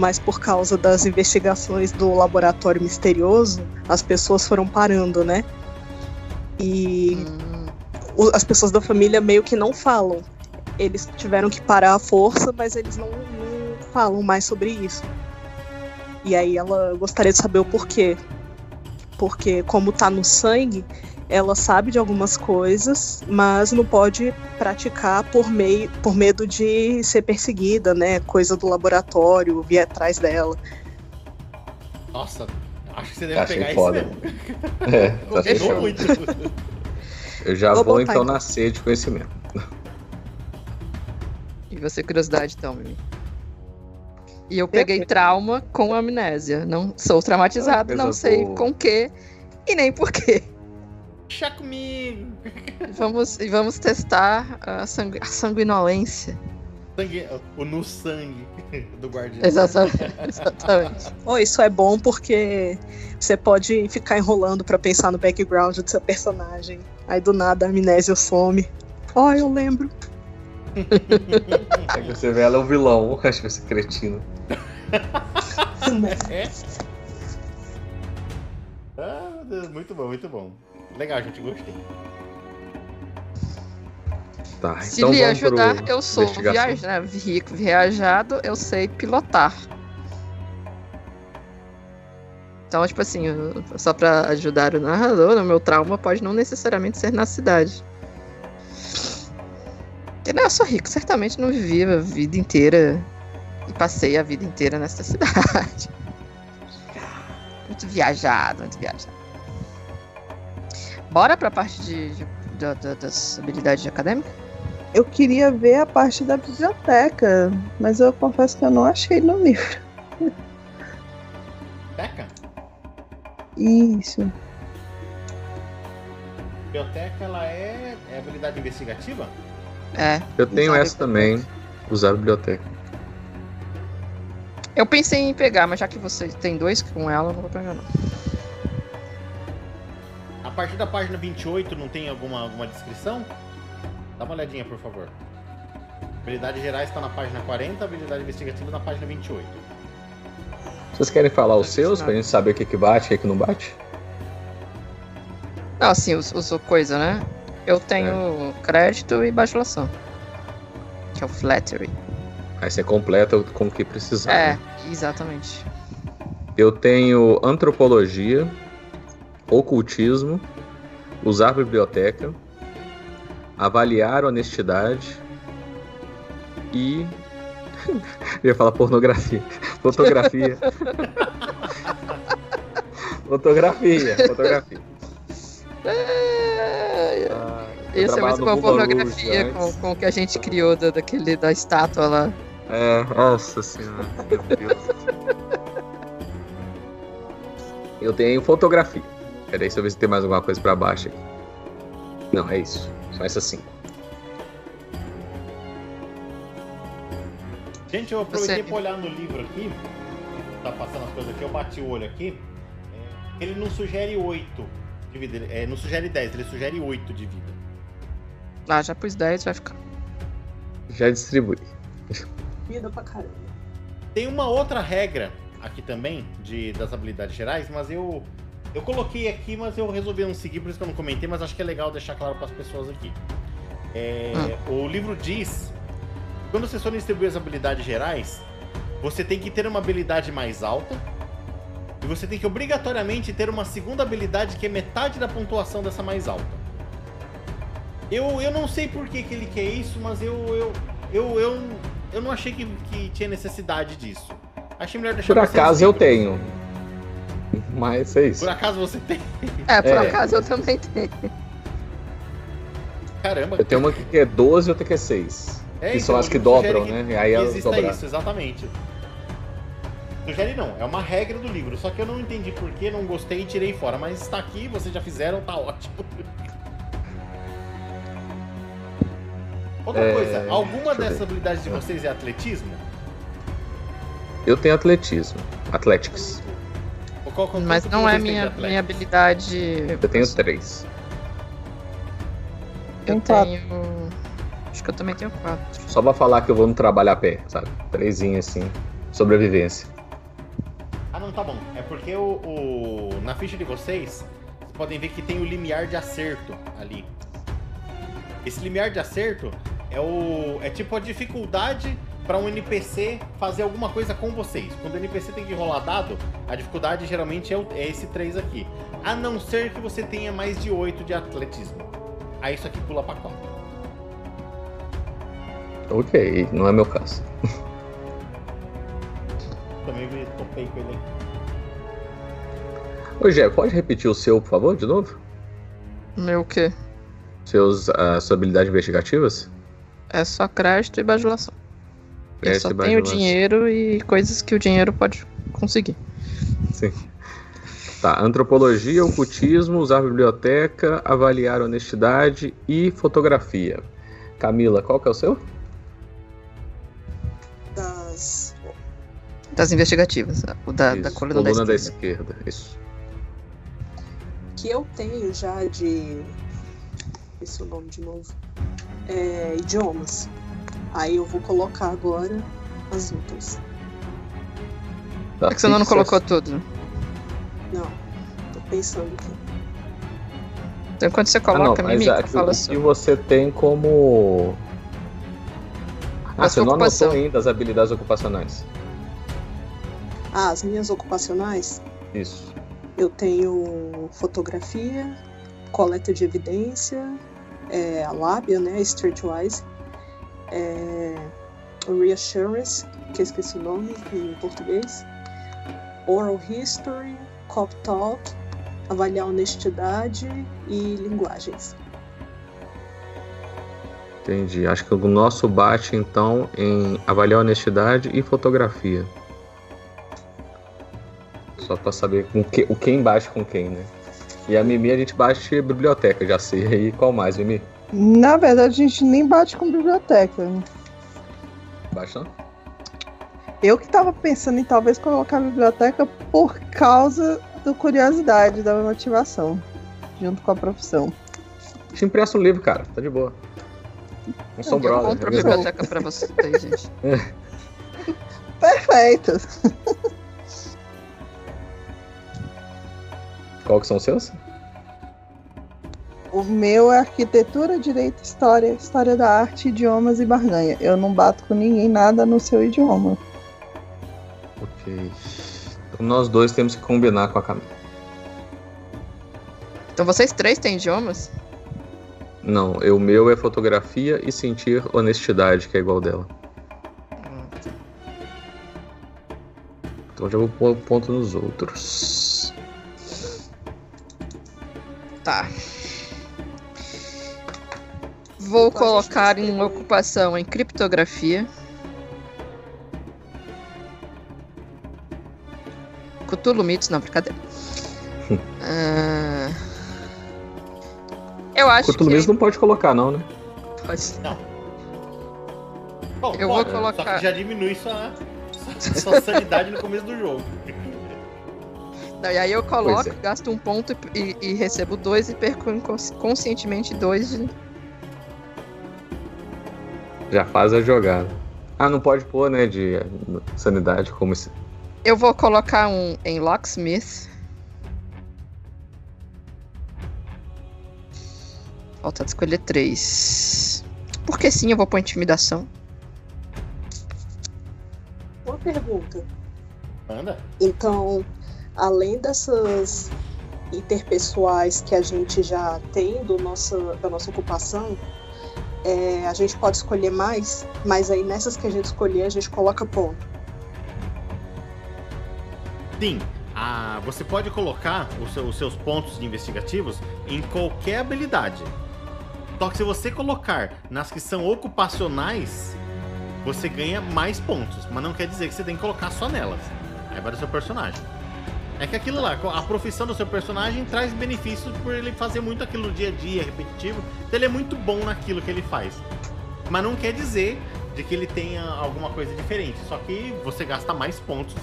mas por causa das investigações do laboratório misterioso, as pessoas foram parando, né? E
Hum,
as pessoas da família meio que não falam. Eles tiveram que parar a força, mas eles não, não falam mais sobre isso. E aí ela gostaria de saber o porquê. Porque como tá no sangue, ela sabe de algumas coisas, mas não pode praticar por meio por medo de ser perseguida, né? Coisa do laboratório, vir atrás dela.
Nossa, acho que você deve
Achei
pegar
foda.
mesmo.
É, tá
muito.
Eu já
Vou
vou, então
então.
na sede de conhecimento.
E você, curiosidade, então, Mimi. E eu peguei trauma com amnésia. Não sou traumatizado,
Ah,
não sei com que e nem por quê.
Chá comigo.
E Vamos, e vamos testar a, sangu a sanguinolência.
Sangue, o no sangue do guardião.
Exatamente. Exatamente.
Oh, isso é bom porque você pode ficar enrolando pra pensar no background do seu personagem. Aí do nada a amnésia some. Ó, eu lembro.
Aí você vê ela é o vilão. Acho que vai ser cretino.
É? Ah, meu Deus, muito bom, muito bom. Legal, gente, gostei.
Tá,
Se
então
lhe ajudar, eu sou
investigação.
viaj... né, vi- viajado, eu sei pilotar. Então, tipo assim, só pra ajudar o narrador, o meu trauma pode não necessariamente ser na cidade. Porque, não, eu sou rico, certamente não vivi a vida inteira e passei a vida inteira nessa cidade. Muito viajado, muito viajado. Bora pra parte de, de- da- da- das habilidades acadêmicas?
Eu queria ver a parte da biblioteca, mas eu confesso que eu não achei no livro.
Biblioteca?
Isso.
Biblioteca, ela é, é habilidade investigativa?
É.
Eu tenho essa também. Usar a biblioteca.
Eu pensei em pegar, mas já que você tem dois com ela, eu não vou pegar não.
A partir da página 28 não tem alguma, alguma descrição? Dá uma olhadinha, por favor. Habilidades gerais está na página 40, habilidade investigativa na página 28.
Vocês querem falar os seus pra gente saber o que, que bate e o que, que não bate?
Não, assim, os, os coisa, né? Eu tenho crédito e bajulação. Que é o flattery.
Aí você completa com o que precisar.
É,
né?
exatamente.
Eu tenho antropologia, ocultismo, usar biblioteca, avaliar honestidade e. Eu ia falar pornografia. Fotografia. fotografia, fotografia.
É,
Ah,
Esse é bom
Bumba
pornografia
Rouge
com, com o que a gente criou da, daquele, da estátua lá.
É, nossa senhora, meu Deus. Eu tenho fotografia. Peraí, deixa eu ver se tem mais alguma coisa pra baixo aqui. Não, é isso. Só essas cinco.
Gente, eu aproveitei
Você-
para olhar no livro aqui. Tá passando as coisas aqui, eu bati o olho aqui. É, ele não sugere 8. de vida. Ele- É, não sugere 10, ele sugere 8 de vida.
Ah, já pus 10, vai ficar.
Já distribui.
Vida pra caramba.
Tem uma outra regra aqui também, de, das habilidades gerais, mas eu. Eu coloquei aqui, mas eu resolvi não seguir, por isso que eu não comentei, mas acho que é legal deixar claro para as pessoas aqui. É, O livro diz: quando você for distribuir as habilidades gerais, você tem que ter uma habilidade mais alta. E você tem que obrigatoriamente ter uma segunda habilidade que é metade da pontuação dessa mais alta. Eu, eu não sei por que, que ele quer isso, mas eu, eu, eu, eu, eu não achei que, que tinha necessidade disso. Achei melhor deixar
Por acaso eu tenho. Mas é isso.
Por acaso você tem?
É, por
É.
acaso eu também tenho.
Caramba.
Eu tenho uma que é 12 e outra que é 6.
É,
que são
então,
as que dobram,
que-
né? E aí elas dobrar.
isso, exatamente. Sugere não, é uma regra do livro, só que eu não entendi por que, não gostei e tirei fora. Mas está aqui, vocês já fizeram, tá ótimo. Outra
É,
coisa, alguma
deixa
dessas habilidades de vocês é atletismo?
Eu tenho atletismo. Athletics.
Qual- qual-
Mas não é minha, minha habilidade.
Eu tenho 3.
Eu
quatro.
tenho. Acho que eu também tenho quatro.
Só pra falar que eu vou no trabalho a pé, sabe? Trezinho assim. Sobrevivência.
Ah, não, tá bom. É porque o, o- na ficha de vocês, vocês podem ver que tem o limiar de acerto ali. Esse limiar de acerto é o é tipo a dificuldade para um NPC fazer alguma coisa com vocês. Quando o NPC tem que rolar dado, a dificuldade geralmente é, o- é esse 3 aqui. A não ser que você tenha mais de 8 de atletismo. Aí isso aqui pula pra 4.
Ok, não é meu caso.
Também me topei com ele.
Ô, Gé, pode repetir o seu, por favor, de novo?
Meu o quê?
Seus, ah, suas habilidades investigativas?
É só crédito e bajulação. Eu
Crédito
só
e
tenho
bajulação.
dinheiro e coisas que o dinheiro pode conseguir.
Sim. Tá, antropologia, ocultismo, usar biblioteca, avaliar honestidade e fotografia. Camila, qual que é o seu?
Das.
Das investigativas. O da, da
Isso,
coluna,
coluna
da
da
esquerda.
esquerda. Isso.
Que eu tenho já de. Esse é o nome de novo. É, idiomas. Aí eu vou colocar agora as outras.
Tá,
É que você não
fixa-
colocou tudo.
Não, tô pensando aqui.
Então quando você
Ah, não,
coloca,
mas
Mimica,
aqui,
fala
o
só.
que você tem como. Ah, você não anotou ainda as habilidades ocupacionais.
Ah, as minhas ocupacionais,
Isso.
eu tenho fotografia, coleta de evidência, é, a lábia, né? Streetwise, é, reassurance, que eu esqueci o nome em português, oral history, cop talk, avaliar honestidade e linguagens.
Entendi. Acho que o nosso bate então em avaliar honestidade e fotografia. Só pra saber com que, o quem bate com quem, né? E a Mimi a gente bate biblioteca, já sei aí qual mais, Mimi?
Na verdade, a gente nem bate com biblioteca.
Bate não?
Eu que tava pensando em talvez colocar a biblioteca por causa da curiosidade, da motivação, junto com a profissão.
Te empresta um livro, cara, tá de boa. Não são
Eu
brother.
compro a biblioteca pra vocês, gente.
Perfeito!
Qual que são os seus?
O meu é arquitetura, direito, história, história da arte, idiomas e barganha. Eu não bato com ninguém nada no seu idioma.
Ok. Então nós dois temos que combinar com a Camila.
Então vocês três têm idiomas?
Não, o meu é fotografia e sentir honestidade, que é igual dela. Então já vou pôr ponto nos outros.
Tá. Vou
Então,
colocar em ocupação em criptografia. Cthulhu Mitos, não, brincadeira. Ah, Eu acho
Cthulhu
que
não pode colocar, não, né?
pode.
Bom,
Eu vou
pode, Só
colocar-
que já diminui sua, sua, sanidade no começo do jogo.
Não, e aí eu coloco,
é.
gasto um ponto e, e recebo dois e perco incons- conscientemente dois de.
Já faz a jogada. Ah, não pode pôr, né, de sanidade como esse.
Eu vou colocar um em Locksmith. Falta de escolher três. Porque sim, eu vou pôr intimidação.
Uma pergunta.
Manda.
Então, além dessas interpessoais que a gente já tem do nossa, da nossa ocupação, é, a gente pode escolher mais, mas aí nessas que a gente escolher, a gente coloca ponto.
Sim, você pode colocar os os seus pontos investigativos em qualquer habilidade. Só que se você colocar nas que são ocupacionais, você ganha mais pontos. Mas não quer dizer que você tem que colocar só nelas. Aí vai do seu personagem. É que aquilo lá, a profissão do seu personagem traz benefícios por ele fazer muito aquilo no dia a dia, repetitivo. Então ele é muito bom naquilo que ele faz. Mas não quer dizer de que ele tenha alguma coisa diferente. Só que você gasta mais pontos.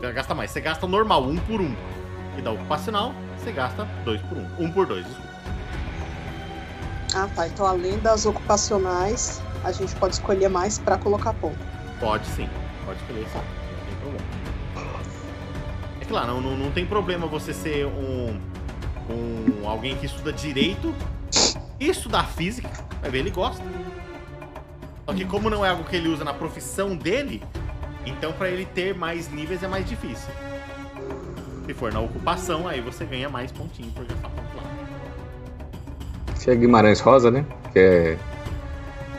Né? Gasta mais. Você gasta normal, um por um. E da ocupacional, você gasta dois por um. Um por dois, desculpa.
Ah, tá. Então, além das ocupacionais, a gente pode escolher mais pra colocar ponto.
Pode sim. Pode escolher sim. É claro, não, não, não tem problema você ser um, um alguém que estuda direito e estudar física. Vai ver, ele gosta. Só que como não é algo que ele usa na profissão dele, então pra ele ter mais níveis é mais difícil. Se for na ocupação, aí você ganha mais pontinho por gastar ponto lá.
É Guimarães Rosa, né? Que é...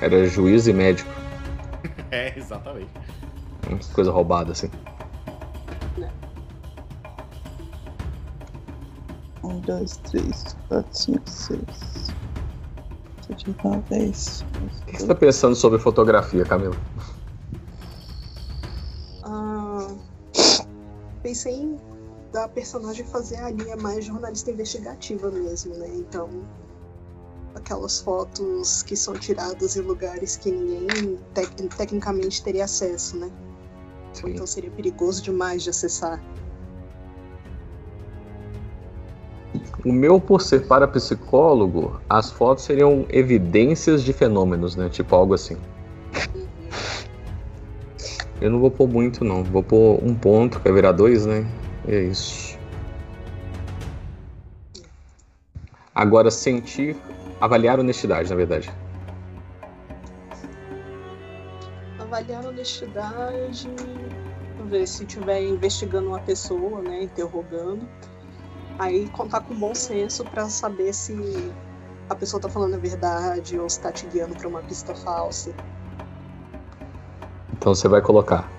era juiz e médico.
É, exatamente.
Umas Coisa roubada, assim.
Um, dois, três, quatro, cinco, seis. Sete, oito, nove, dez.
O que você tá pensando sobre fotografia, Camila?
Ah, pensei em da personagem fazer a linha mais jornalista investigativa mesmo, né? Então, aquelas fotos que são tiradas em lugares que ninguém tec- tecnicamente teria acesso, né? Ou então seria perigoso demais de acessar.
O meu, por ser parapsicólogo, as fotos seriam evidências de fenômenos, né? Tipo algo assim. Eu não vou pôr muito, não. Vou pôr um ponto, que vai virar dois, né? E é isso. Agora, sentir. Avaliar honestidade, na verdade.
Avaliar honestidade. Vamos ver se estiver investigando uma pessoa, né? Interrogando. Aí contar com bom senso pra saber se a pessoa tá falando a verdade ou se tá te guiando pra uma pista falsa.
Então você vai colocar.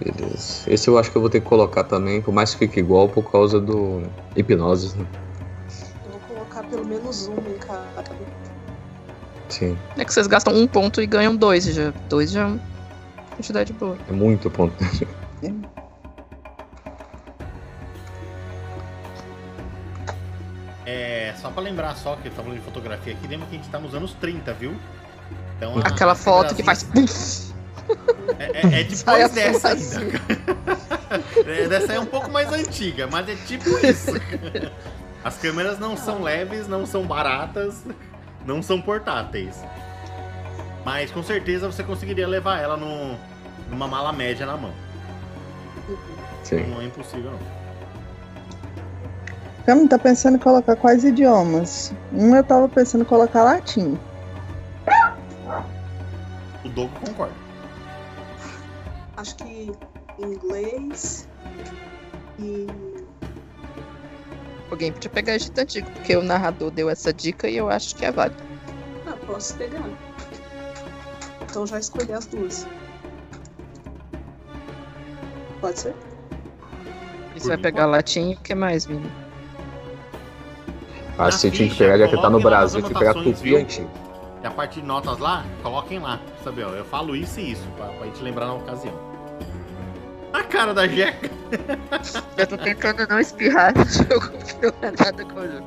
Beleza. Esse eu acho que eu vou ter que colocar também, por mais que fique igual, por causa do hipnose, né?
Eu vou colocar pelo menos um em cada.
Sim,
É que vocês gastam um ponto e ganham dois. Já. Dois já é uma quantidade boa.
é muito ponto.
É, só pra lembrar só que eu tava falando de fotografia aqui, lembra que a gente tá nos anos 30, viu? Então, a-
Aquela foto que faz.
É, é- é depois dessa ainda. É, dessa é um pouco mais antiga, mas é tipo isso. As câmeras não são leves, não são baratas, não são portáteis. Mas com certeza você conseguiria levar ela no, numa mala média na mão.
Sim.
Não é impossível, não.
Cami tá pensando em colocar quais idiomas? Um eu tava pensando em colocar latim.
O Dogo concorda.
Acho que inglês e.
Alguém podia pegar Egito Antigo, porque o narrador deu essa dica e eu acho que é válido.
Ah, posso pegar. Então já escolhi as duas. Pode ser?
Você vai pegar latim e o que mais, Vini?
Acho que você tinha que pegar, já que tá no Brasil, tinha que pegar tupi antigo.
E a parte de notas lá, coloquem lá. Sabe, ó, eu falo isso e isso, pra, pra gente lembrar na ocasião. A cara da Jeca.
Eu tô tentando não espirrar no jogo, porque não é nada com o jogo.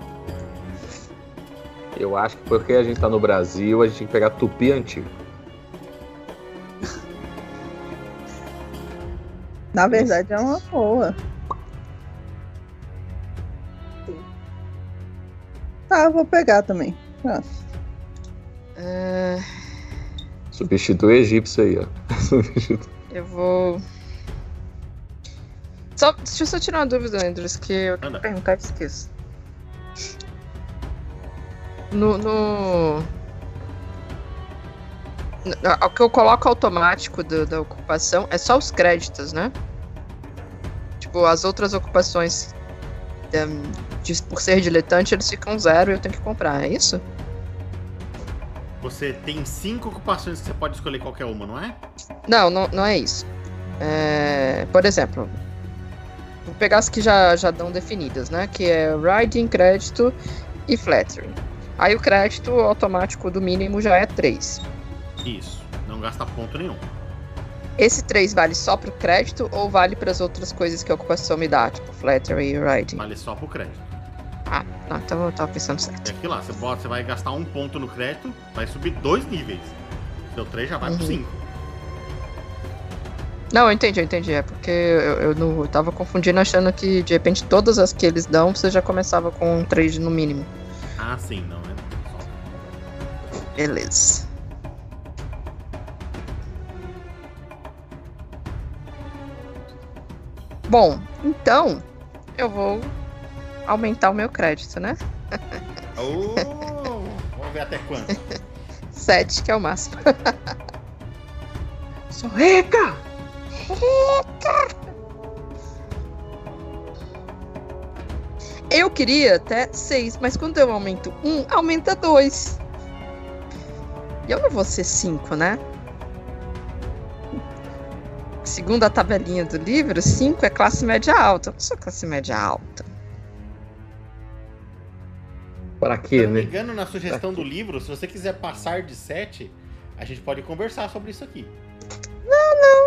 Eu acho que porque a gente tá no Brasil, a gente tinha que pegar tupi antigo.
Na verdade é uma boa. Eu vou pegar também. Ah,
É,
Substitui egípcio aí, ó. Substitui.
eu vou. Só, deixa eu só tirar uma dúvida, Andrews, que eu quero perguntar e esqueço. No. no... no- O que eu coloco automático do- da ocupação é só os créditos, né? Tipo, as outras ocupações de- por ser diletante, eles ficam zero e eu tenho que comprar, é isso?
Você tem cinco ocupações que você pode escolher qualquer uma, não é?
Não, não, não é isso. É, por exemplo, vou pegar as que já, já dão definidas, né? Que é Riding, crédito e Flattering. Aí o crédito automático do mínimo já é 3.
Isso. Não gasta ponto nenhum.
Esse 3 vale só pro crédito ou vale para as outras coisas que a ocupação me dá, tipo Flattering e Riding?
Vale só pro crédito.
Ah, não, então eu tava pensando certo.
É aquilo lá, você, bota, você vai gastar um ponto no crédito, vai subir dois níveis. Seu 3 já vai pro
Uhum.
5.
Não, eu entendi, eu entendi. É porque eu, eu, não, eu tava confundindo achando que de repente todas as que eles dão você já começava com um 3 no mínimo.
Ah, sim, não é?
Beleza. Bom, então eu vou aumentar o meu crédito, né?
Oh, vamos ver até quando.
7, que é o máximo.
Sou rica!
Eu queria até 6, mas quando eu aumento 1, aumenta 2. E eu não vou ser 5, né? Segundo a tabelinha do livro, 5 é classe média alta. Eu não sou classe média alta.
Pra
Se
quê,
eu não me
né?
engano, na sugestão do livro, se você quiser passar de 7, a gente pode conversar sobre isso aqui.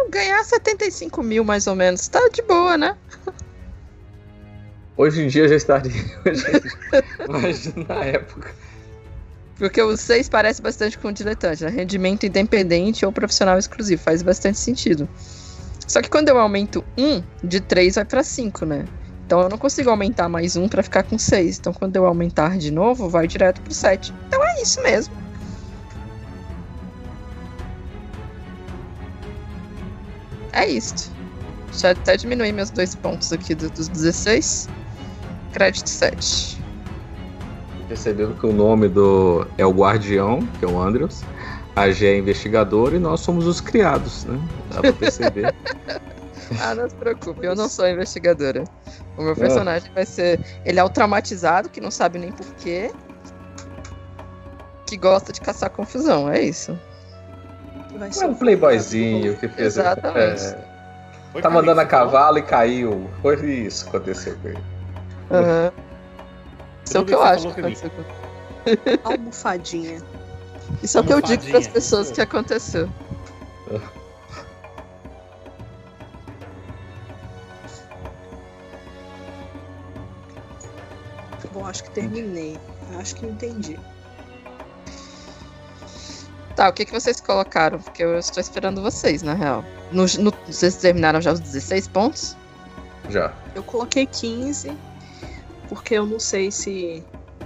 Ganhar 75 mil, mais ou menos, tá de boa, né?
Hoje em dia já estaria. Mas na época.
Porque o 6 parece bastante com o diletante, né? Rendimento independente ou profissional exclusivo. Faz bastante sentido. Só que quando eu aumento 1, de 3 vai pra 5, né? Então eu não consigo aumentar mais um pra ficar com 6. Então quando eu aumentar de novo, vai direto pro 7. Então é isso mesmo. É isso. Já até diminui meus dois pontos aqui do- dos 16. Crédito 7.
Percebendo que o nome do é o Guardião, que é o Andrews. A G é investigadora e nós somos os criados, né? Dá pra perceber.
Ah, não se preocupe, eu não sou investigadora. O meu personagem vai ser. Ele é o traumatizado, que não sabe nem porquê. Que gosta de caçar confusão, é isso.
Vai
É um playboyzinho que fez.
Exatamente.
É,
Foi
tava andando a
Carlinhos,
cavalo e caiu. Foi isso que aconteceu com ele.
Aham. Isso é o que eu acho que
que
aconteceu. com-
Almofadinha.
Isso é o que eu digo para as pessoas que aconteceu.
Bom, acho que terminei. Acho que entendi.
Tá, o que, que vocês colocaram? Porque eu estou esperando vocês, na real. No, no- vocês terminaram já os 16 pontos?
Já.
Eu coloquei 15, porque eu não sei se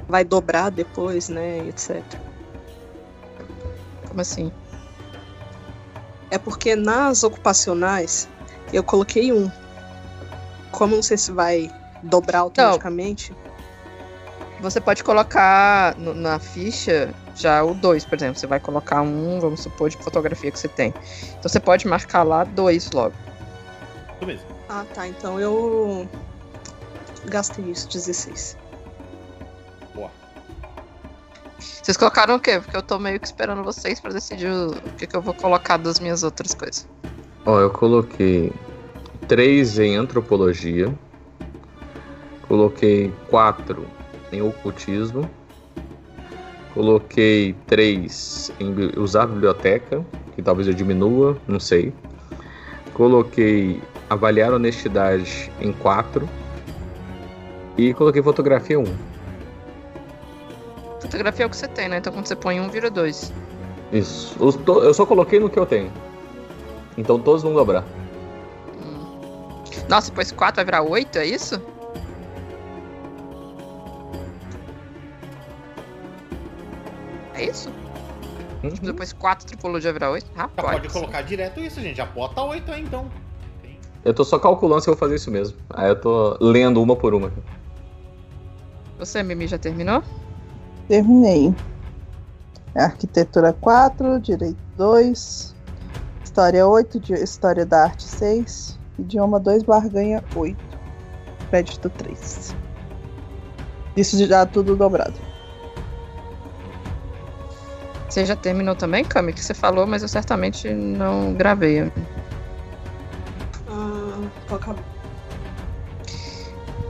vai dobrar depois, né, etc.
Como assim?
É porque nas ocupacionais eu coloquei um. Como não sei se vai dobrar automaticamente,
Você pode colocar no- na ficha já o 2, por exemplo. Você vai colocar um, vamos supor, de fotografia que você tem. Então você pode marcar lá dois logo.
Isso mesmo.
Ah, tá. Então eu gastei isso, 16.
Vocês colocaram o quê? Porque eu tô meio que esperando vocês pra decidir o, que, que eu vou colocar das minhas outras coisas.
Ó, eu coloquei três em antropologia. Coloquei quatro em ocultismo. Coloquei três em usar biblioteca, que talvez eu diminua, não sei. Coloquei avaliar honestidade em quatro. E coloquei fotografia um.
Fotografia é o que você tem, né? Então quando você põe um, vira dois.
Isso. Eu só coloquei no que eu tenho. Então todos vão dobrar.
Hum. Nossa, depois 4 vai virar 8, é isso? É isso?
Uhum.
Tipo, depois 4 tripologia vai virar 8? Ah,
Já
pode.
pode colocar direto isso, gente. Já bota 8 aí então.
Eu tô só calculando se eu vou fazer isso mesmo. Aí eu tô lendo uma por uma.
Você, Mimi, já terminou?
Terminei. Arquitetura 4, Direito 2, História 8, di- História da Arte 6, Idioma 2, Barganha 8, Crédito 3. Isso já tudo dobrado.
Você já terminou também, Cami? Que você falou, mas eu certamente não gravei.
Ah, tô acabando.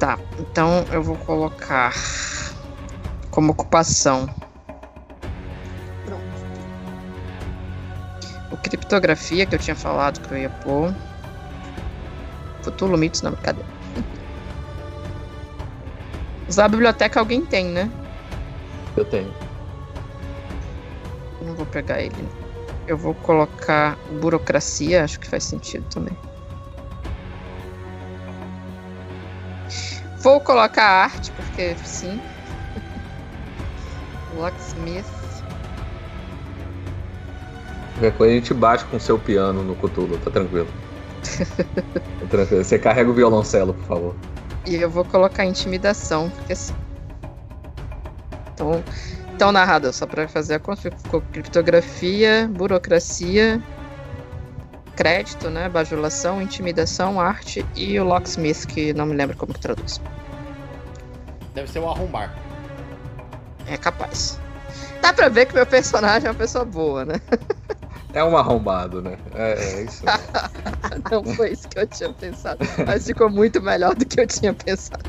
Tá, então eu vou colocar como ocupação
Pronto.
o criptografia que eu tinha falado que eu ia pôr. Futuro mitos, não, brincadeira. Usar a biblioteca alguém tem, né?
Eu tenho.
Não vou pegar ele. Eu vou colocar burocracia, acho que faz sentido também. Vou colocar arte, porque sim. Locksmith.
Qualquer coisa a gente bate com o seu piano no Cthulhu, tá tranquilo. tá tranquilo. Você carrega o violoncelo, por favor.
E eu vou colocar intimidação, porque assim. Então, então narrador, só para fazer a conta, ficou criptografia, burocracia, crédito, né? Bajulação, intimidação, arte e o locksmith, que não me lembro como que traduz.
Deve ser o arrombar.
É capaz. Dá pra ver que meu personagem é uma pessoa boa, né?
É um arrombado, né? É, é isso.
Não foi isso que eu tinha pensado. Mas ficou muito melhor do que eu tinha pensado.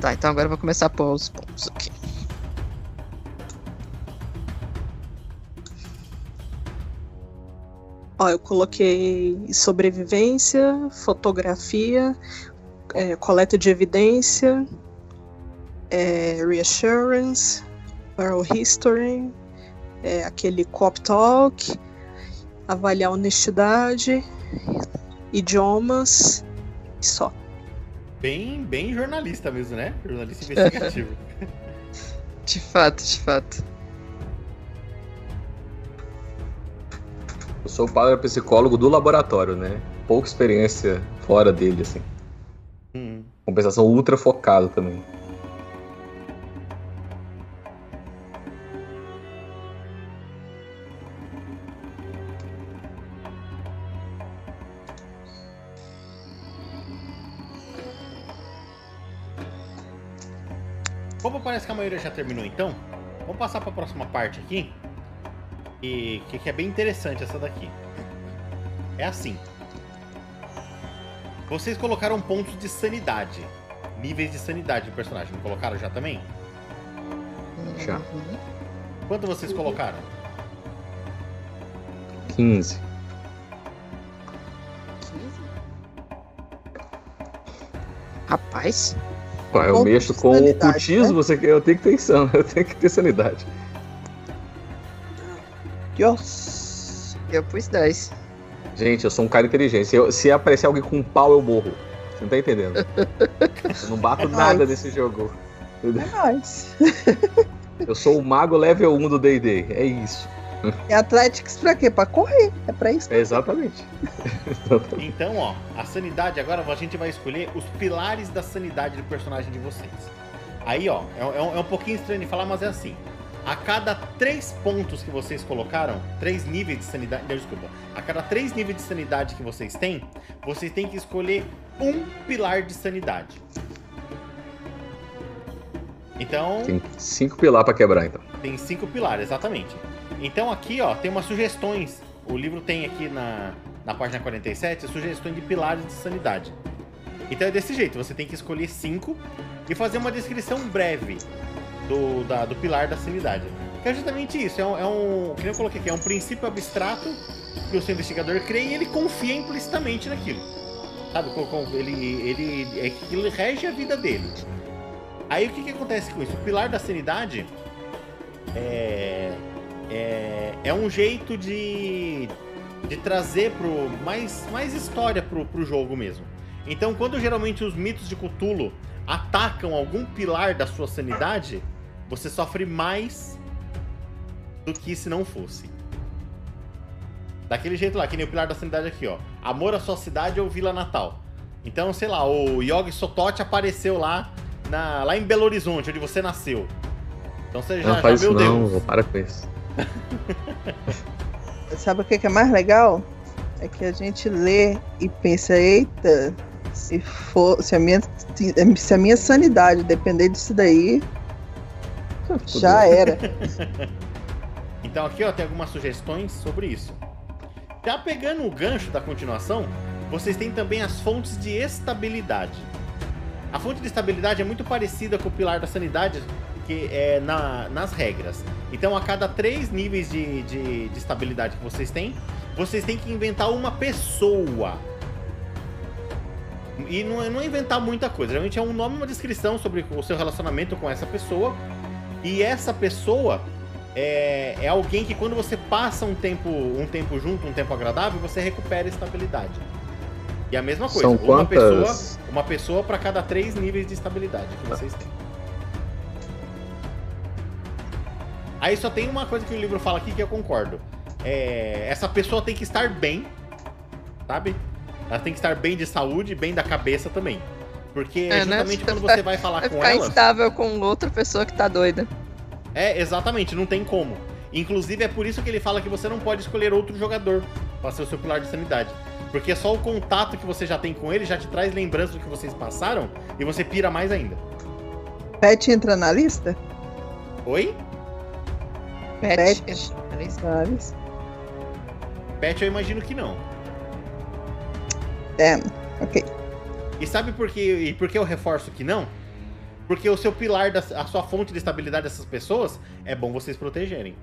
Tá, então agora eu vou começar a pôr os pontos aqui.
Ó, eu coloquei sobrevivência, fotografia, é, coleta de evidência, é, reassurance, oral history, é, aquele cop talk, avaliar honestidade, idiomas e só.
Bem, bem jornalista mesmo, né? Jornalista investigativo.
De fato, de fato.
Eu sou o padre psicólogo do laboratório, né? Pouca experiência fora dele, assim.
Hum.
Compensação ultra focado também.
Como parece que a maioria já terminou então, vamos passar para a próxima parte aqui. E que, que é bem interessante essa daqui. É assim. Vocês colocaram pontos de sanidade. Níveis de sanidade do personagem. Não colocaram já também?
Já.
Uhum.
Quanto vocês colocaram?
15.
Rapaz,
Pô, eu mexo com o cultismo,
né?
você, eu tenho que ter sanidade, eu tenho que ter sanidade.
Deus.
eu pus 10.
Gente, eu sou um cara inteligente. Se, eu- se aparecer alguém com um pau, eu morro. Você não tá entendendo? Eu não bato
É
nada
nóis.
nesse jogo.
É nóis.
Eu sou o mago level 1 do D&D. É isso.
E Athletics pra quê? Pra correr. É pra isso.
É exatamente.
Então, ó, a sanidade agora a gente vai escolher os pilares da sanidade do personagem de vocês. Aí, ó, é, é um, é um pouquinho estranho de falar, mas é assim. A cada três pontos que vocês colocaram, três níveis de sanidade. Desculpa. A cada três níveis de sanidade que vocês têm, vocês têm que escolher um pilar de sanidade. Então,
Tem cinco pilar pra quebrar, então.
tem cinco pilares, exatamente. Então aqui, ó, tem umas sugestões. O livro tem aqui na, na página 47 sugestões de pilares de sanidade. Então é desse jeito, você tem que escolher cinco e fazer uma descrição breve do, da- do pilar da sanidade. Que é justamente isso, é um, é um. Que eu coloquei aqui, é um princípio abstrato que o seu investigador crê e ele confia implicitamente naquilo. Sabe? Ele, ele, é que ele rege a vida dele. Aí o que, que acontece com isso? O pilar da sanidade é, é, um jeito de, de trazer pro, mais, mais história pro, pro jogo mesmo. Então, quando geralmente os mitos de Cthulhu atacam algum pilar da sua sanidade, você sofre mais do que se não fosse. Daquele jeito lá, que nem o pilar da sanidade aqui, ó. Amor à sua cidade ou Vila Natal. Então, sei lá, o Yogi Sotote apareceu lá, na, lá em Belo Horizonte, onde você nasceu. Então você já,
Não
já
faz
meu
isso não,
Deus.
vou para com isso.
Sabe o que que é mais legal? É que a gente lê e pensa, eita, se for, se a minha, se a minha sanidade depender disso daí, já era.
Então aqui ó, tem algumas sugestões sobre isso. Já pegando o gancho da continuação, vocês têm também as fontes de estabilidade. A fonte de estabilidade é muito parecida com o pilar da sanidade que é na- nas regras. Então a cada três níveis de, de, de estabilidade que vocês têm, vocês têm que inventar uma pessoa. E não é, não é inventar muita coisa, geralmente é um nome e uma descrição sobre o seu relacionamento com essa pessoa. E essa pessoa é, é alguém que quando você passa um tempo, um tempo junto, um tempo agradável, você recupera a estabilidade. E a mesma coisa,
São
uma
quantas?
pessoa, uma pessoa para cada três níveis de estabilidade que vocês têm. Aí só tem uma coisa que o livro fala aqui que eu concordo. É, essa pessoa tem que estar bem, sabe? Ela tem que estar bem de saúde, bem da cabeça também. Porque
É, né?
justamente quando você vai falar
Vai
com
ficar
ela.
instável com outra pessoa que tá doida.
É, exatamente, não tem como. Inclusive é por isso que ele fala que você não pode escolher outro jogador para ser o seu pilar de sanidade. Porque só o contato que você já tem com ele já te traz lembranças do que vocês passaram e você pira mais ainda.
Pet entra na lista?
Oi?
Pet.
Pet.
É
lista.
Pet eu imagino que não.
É, ok.
E sabe por que, e por que eu reforço que não? Porque o seu pilar, da, a sua fonte de estabilidade dessas pessoas é bom vocês protegerem.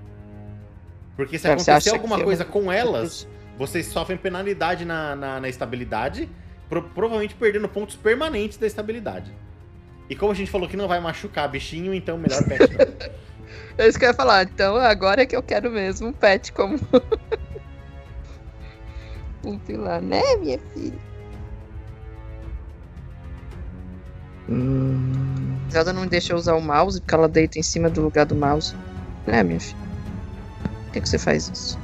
Porque se
É, você
acontecer alguma
eu-
coisa com elas, vocês sofrem penalidade na, na, na estabilidade, pro- provavelmente perdendo pontos permanentes da estabilidade. E como a gente falou que não vai machucar bichinho, então melhor pet não.
É isso que eu ia falar. Então agora é que eu quero mesmo um pet como. um pilar, né, minha filha?
Hum,
Zelda não deixa eu usar o mouse porque ela deita em cima do lugar do mouse. Né, minha filha? Por que, que você faz isso?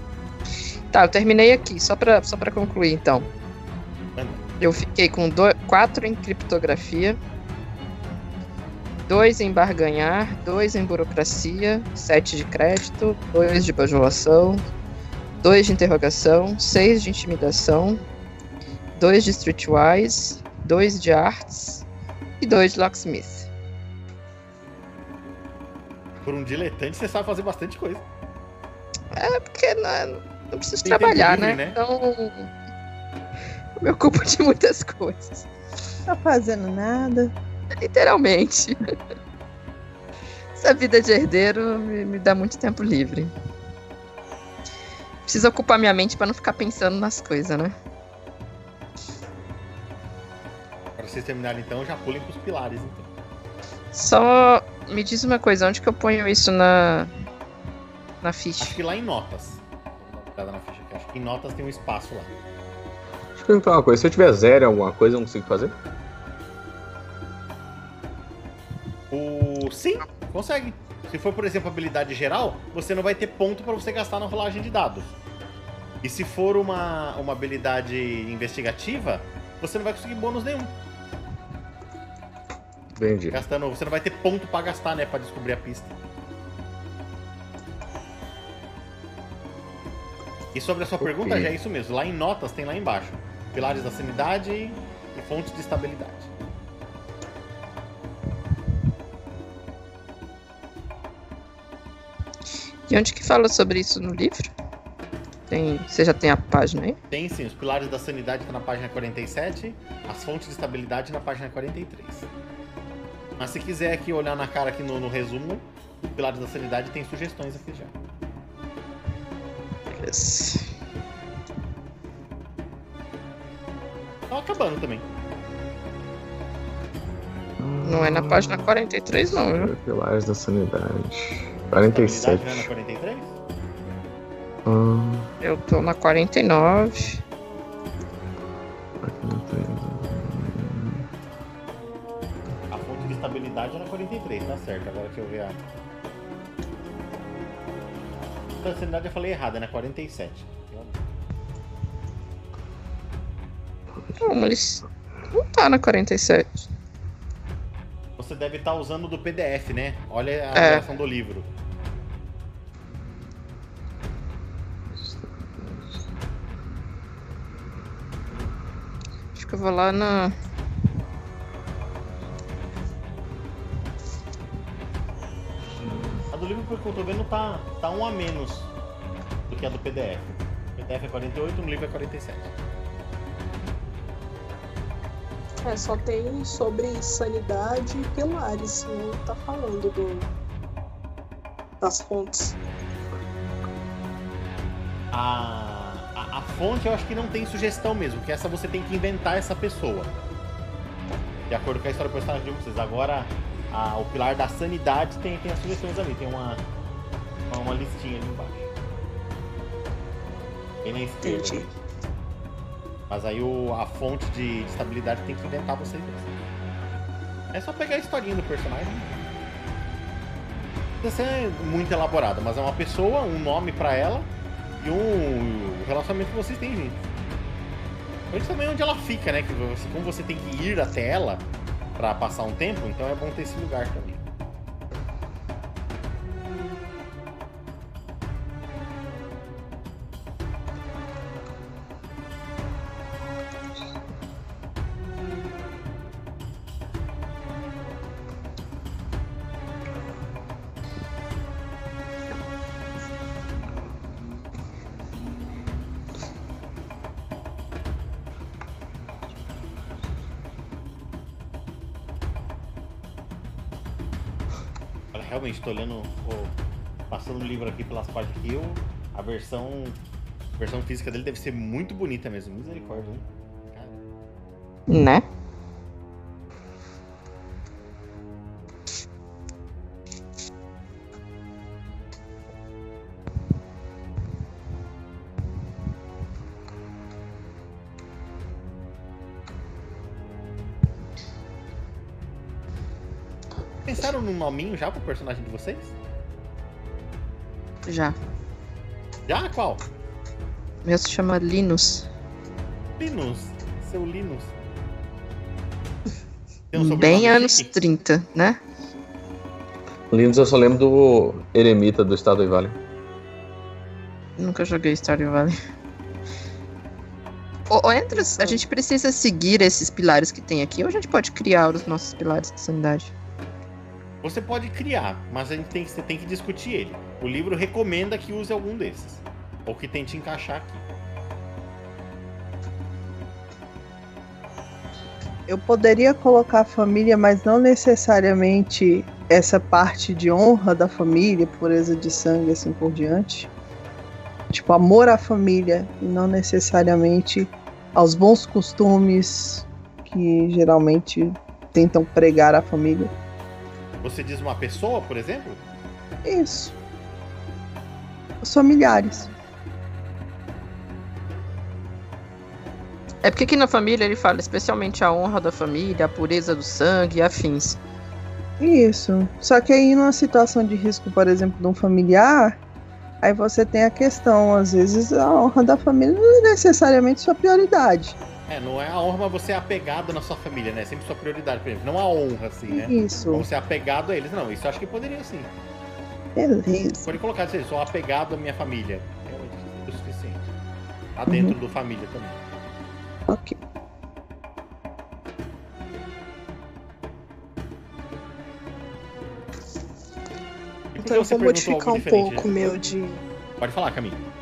Tá, eu terminei aqui, só pra, só pra concluir então.
Manda.
Eu fiquei com do, quatro em criptografia, dois em barganhar, dois em burocracia, sete de crédito, dois de bajulação, dois de interrogação, seis de intimidação, dois de streetwise, dois de artes e dois de locksmith.
Por um diletante, você sabe fazer bastante coisa.
É porque não, não preciso
Tem
trabalhar,
livre,
né?
né?
Então eu me ocupo de muitas coisas.
Tá fazendo nada.
Literalmente. Essa vida de herdeiro me, me dá muito tempo livre. Preciso ocupar minha mente pra não ficar pensando nas coisas, né?
Pra vocês terminarem então, já pulem pros pilares, então.
Só me diz uma coisa, onde que eu ponho isso na na
Acho
ficha?
que lá em notas. Vou dar uma olhada na ficha aqui. Acho que em notas tem um espaço lá.
deixa eu perguntar uma coisa. Se eu tiver zero em alguma coisa, eu não consigo fazer?
O. Sim, consegue. Se for, por exemplo, habilidade geral, você não vai ter ponto pra você gastar na rolagem de dados. E se for uma, uma habilidade investigativa, você não vai conseguir bônus nenhum.
Entendi.
Gastando, você não vai ter ponto pra gastar, né, Pra descobrir a pista. E sobre a sua
Ok.
pergunta, já é isso mesmo. Lá em notas tem lá embaixo. Pilares da sanidade e fontes de estabilidade.
E onde que fala sobre isso no livro? Tem, você já tem a página aí?
Tem sim, os pilares da sanidade tá na página 47, as fontes de estabilidade na página 43. Mas se quiser aqui olhar na cara aqui no, no resumo, pilares da sanidade tem sugestões aqui já.
Beleza.
Tá acabando também.
Não é na página 43 não, viu?
Pilares da sanidade.
Sanidade
47.
não é na 43?
Ah,
Eu tô na 49.
aqui não tem.
A fonte de estabilidade era 43, tá certo. Agora deixa eu ver a. A estabilidade eu falei errado, né? 47.
Não, eles. Não tá na 47.
Você deve estar usando do PDF, né? Olha a
É.
versão do livro.
Vou lá na.
A do livro, pelo que eu tô vendo, tá, tá um a menos do que a do PDF. O PDF é 48, no livro é 47.
É, só tem sobre sanidade e pilares, não tá falando do, das fontes.
A, a, a fonte eu acho que não tem sugestão mesmo, que essa você tem que inventar essa pessoa. De acordo com a história do personagem de vocês. Agora, a- o pilar da sanidade tem, tem as sugestões ali, tem uma, uma, listinha ali embaixo. Bem na esquerda.
Entendi.
ali. Mas aí o, a fonte de, de estabilidade tem que inventar vocês mesmos. É só pegar a historinha do personagem. Não precisa ser muito elaborada, mas é uma pessoa, um nome pra ela e um relacionamento que vocês têm juntos. Isso também onde ela fica, né? Que você, como você tem que ir até ela pra passar um tempo, então é bom ter esse lugar também. Tô olhando, passando o livro aqui pelas páginas aqui, eu, a versão, versão física dele deve ser muito bonita mesmo. Misericórdia, hein? Cara,
Né?
Nominho já pro personagem de vocês?
Já.
Já? Qual?
O meu se chama Linus.
Linus. Seu Linus. Tem um
Bem anos
chique?
30, né?
Linus, eu só lembro do Eremita do Estado do Vale.
Nunca joguei Stardew Valley. Ô, ô, Andrews, a gente precisa seguir esses pilares que tem aqui ou a gente pode criar os nossos pilares de sanidade?
Você pode criar, mas a gente tem, você tem que discutir ele. O livro recomenda que use algum desses. Ou que tente encaixar aqui.
Eu poderia colocar a família, mas não necessariamente essa parte de honra da família, pureza de sangue, assim por diante. Tipo, amor à família e não necessariamente aos bons costumes que geralmente tentam pregar a família.
Você diz uma pessoa, por exemplo?
Isso. Os familiares.
É porque aqui na família ele fala especialmente a honra da família, a pureza do sangue e afins.
Isso. Só que aí numa situação de risco, por exemplo, de um familiar, aí você tem a questão, às vezes a honra da família não é necessariamente sua prioridade.
É, não é a honra, mas você é apegado na sua família, né? Sempre sua prioridade, por exemplo. Não a honra, assim, né?
Isso.
Ou você é apegado a eles. Não, isso eu acho que poderia sim.
Beleza.
Pode colocar assim, sou apegado à minha família. É o suficiente. Tá dentro do família também.
Ok.
Então eu vou modificar um pouco o meu de.
Pode falar, Camille.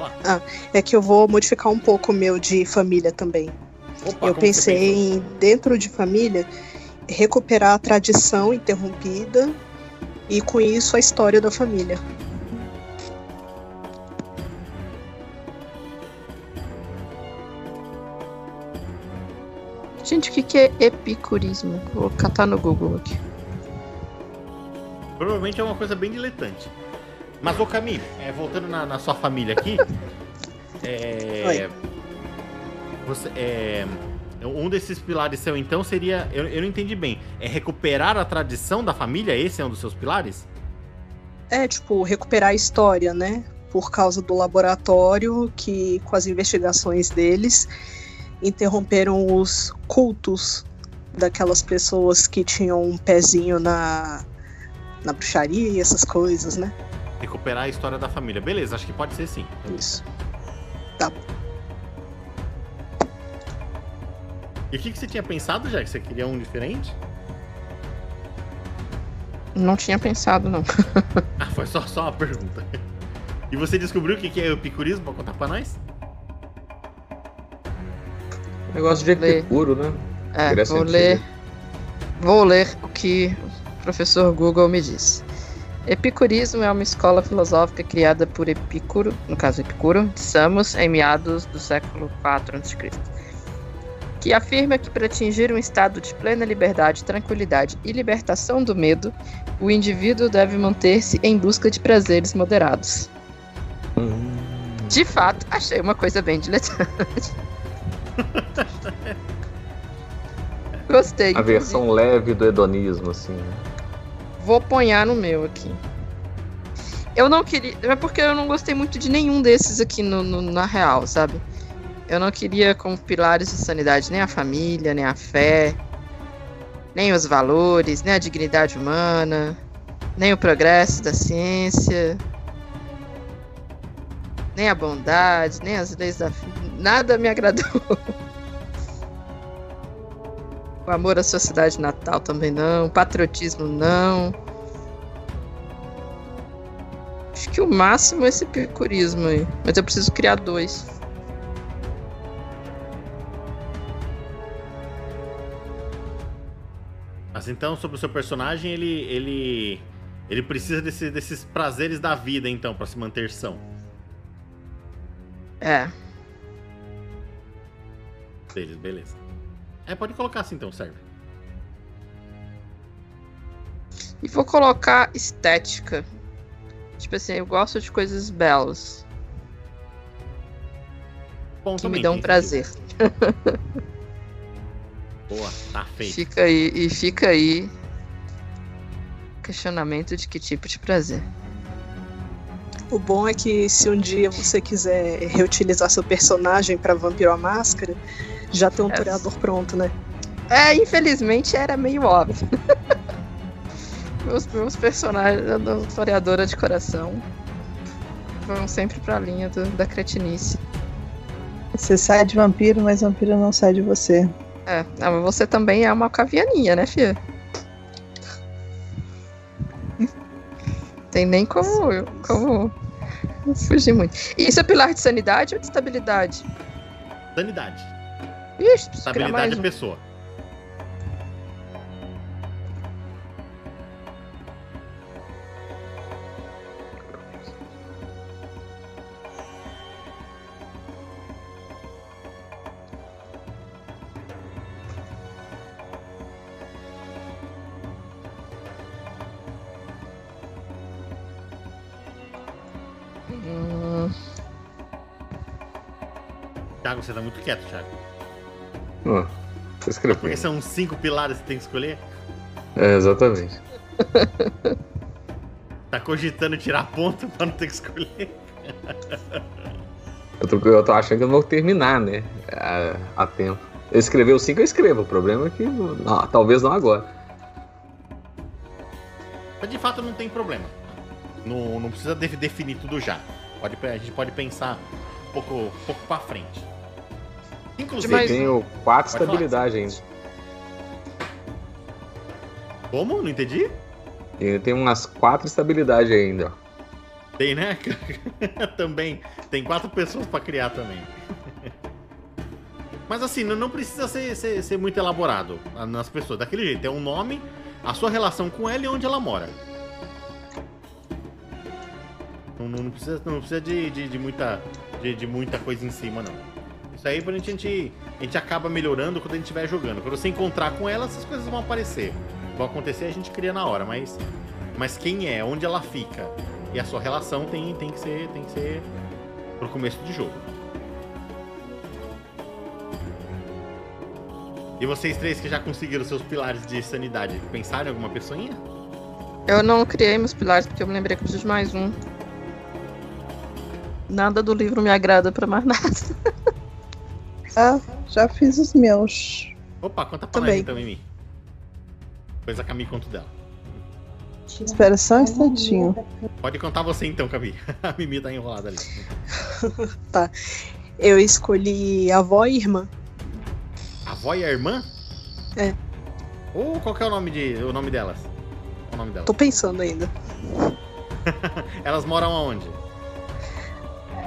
Falar.
É que eu vou modificar um pouco o meu de família também.
Opa,
eu pensei em, dentro de família, recuperar a tradição interrompida e com isso a história da família.
Gente, o que, que é epicurismo? Vou catar no Google aqui.
Provavelmente é uma coisa bem diletante. Mas, ô Camille, é, voltando na, na sua família aqui. é. Você, é, um desses pilares seu, então, seria. Eu, eu não entendi bem. É recuperar a tradição da família? Esse é um dos seus pilares?
É, tipo, recuperar a história, né? Por causa do laboratório que, com as investigações deles, interromperam os cultos daquelas pessoas que tinham um pezinho na, na bruxaria e essas coisas, né?
Recuperar a história da família. Beleza, acho que pode ser sim.
Isso.
E o que, que você tinha pensado, já que você queria um diferente?
Não tinha pensado, não.
Ah, foi só, só uma pergunta. E você descobriu o que, que é o epicurismo pra contar pra nós?
Negócio de. Epicuro, né?
É, vou ler, vou ler o que o professor Google me disse. Epicurismo é uma escola filosófica criada por Epicuro, no caso Epicuro, de Samos, em meados do século IV a.C., que afirma que para atingir um estado de plena liberdade, tranquilidade e libertação do medo, o indivíduo deve manter-se em busca de prazeres moderados.
Hum.
De fato, achei uma coisa bem diletante. Gostei.
A versão leve do hedonismo, assim.
Vou ponhar no meu aqui. Eu não queria. É porque eu não gostei muito de nenhum desses aqui no, no- na real, sabe? Eu não queria como pilares de sanidade nem a família, nem a fé, nem os valores, nem a dignidade humana, nem o progresso da ciência, nem a bondade, nem as leis da. Nada me agradou. O amor à sua cidade natal também não. O patriotismo não. Acho que o máximo é esse epicurismo aí. Mas eu preciso criar dois.
Mas então, sobre o seu personagem, ele. ele. ele precisa desse- desses prazeres da vida, então, pra se manter são.
É.
Beleza, beleza. É, pode colocar assim então, serve.
E vou colocar estética. Tipo assim, eu gosto de coisas belas.
Bom,
Que me dão prazer.
Boa, tá feito.
Fica aí, e fica aí. Questionamento de que tipo de prazer.
O bom é que se um dia você quiser reutilizar seu personagem pra Vampiro a Máscara, já tem um
É.
toreador pronto, né?
É, infelizmente era meio óbvio. meus, meus personagens da historiadora de coração vão sempre pra linha do- da cretinice.
Você sai de vampiro, mas vampiro não sai de você.
É, ah, mas você também é uma cavianinha, né, filha? Tem nem como, como fugir muito. E isso é pilar de sanidade ou de estabilidade?
Sanidade.
Mais
Estabilidade é
um.
pessoa.
Hum,
Thiago, você tá muito quieto, Thiago.
Hum, Você escreveu.
Porque são cinco pilares que tem que escolher.
É, exatamente.
Tá cogitando tirar ponto pra não ter que escolher.
Eu tô, eu tô achando que eu não vou terminar, né? A, a tempo. Eu escrevi o 5, eu escrevo. O problema é que. não, talvez não agora.
Mas de fato não tem problema. Não, não precisa de- definir tudo já. Pode, a gente pode pensar um pouco, um pouco pra frente. Inclusive,
Eu tenho 4
Pode falar.
estabilidade ainda.
como? Não entendi?
E ainda tem umas 4 estabilidade ainda.
Tem, né? também. Tem quatro pessoas pra criar também. Mas assim, não, precisa ser, ser, ser muito elaborado nas pessoas. Daquele jeito, é um nome, a sua relação com ela e onde ela mora. Não, não- não precisa, não precisa de, de, de muita, de, de muita coisa em cima, não. Isso aí a gente, a gente, acaba melhorando quando a gente estiver jogando. Quando você encontrar com ela, essas coisas vão aparecer. Vão acontecer a gente cria na hora, mas, mas quem é, onde ela fica, E a sua relação tem, tem, que, ser, tem que ser pro começo de jogo. E vocês três que já conseguiram seus pilares de sanidade, pensaram em alguma pessoinha?
Eu não criei meus pilares porque eu me lembrei que eu preciso de mais um. Nada do livro me agrada pra mais nada.
Ah, já fiz os meus.
Opa, conta pra
Também.
então, Mimi. Depois a Cami conta dela.
Espera só um instantinho.
Pode contar você então, Cami. A Mimi tá enrolada ali.
Eu escolhi avó e irmã.
Avó e a irmã?
É.
Ou qual que é o nome, de, o nome delas? Qual o nome delas?
Tô pensando ainda.
Elas moram aonde?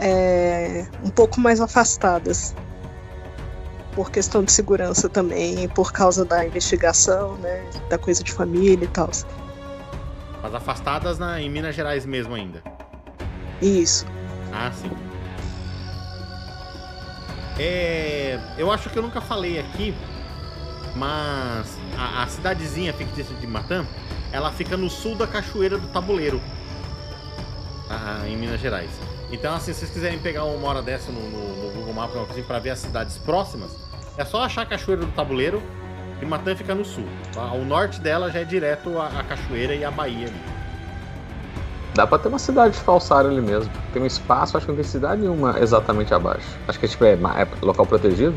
É, um pouco mais afastadas. Por questão de segurança também, por causa da investigação, né? Da coisa de família e tal.
Mas afastadas na, em Minas Gerais mesmo ainda.
Isso.
Ah, sim. É, eu acho que eu nunca falei aqui, mas a, a cidadezinha fictícia de Matã, ela fica no sul da Cachoeira do Tabuleiro, ah, em Minas Gerais. Então, assim, se vocês quiserem pegar uma hora dessa no, no- no Google Maps assim, para ver as cidades próximas, é só achar a Cachoeira do Tabuleiro e Matã fica no sul. Ah, O norte dela já é direto a, a Cachoeira e a Bahia. ali.
Dá pra ter uma cidade falsária ali mesmo. Tem um espaço, acho que não tem cidade nenhuma exatamente abaixo. Acho que tipo, é, é local protegido.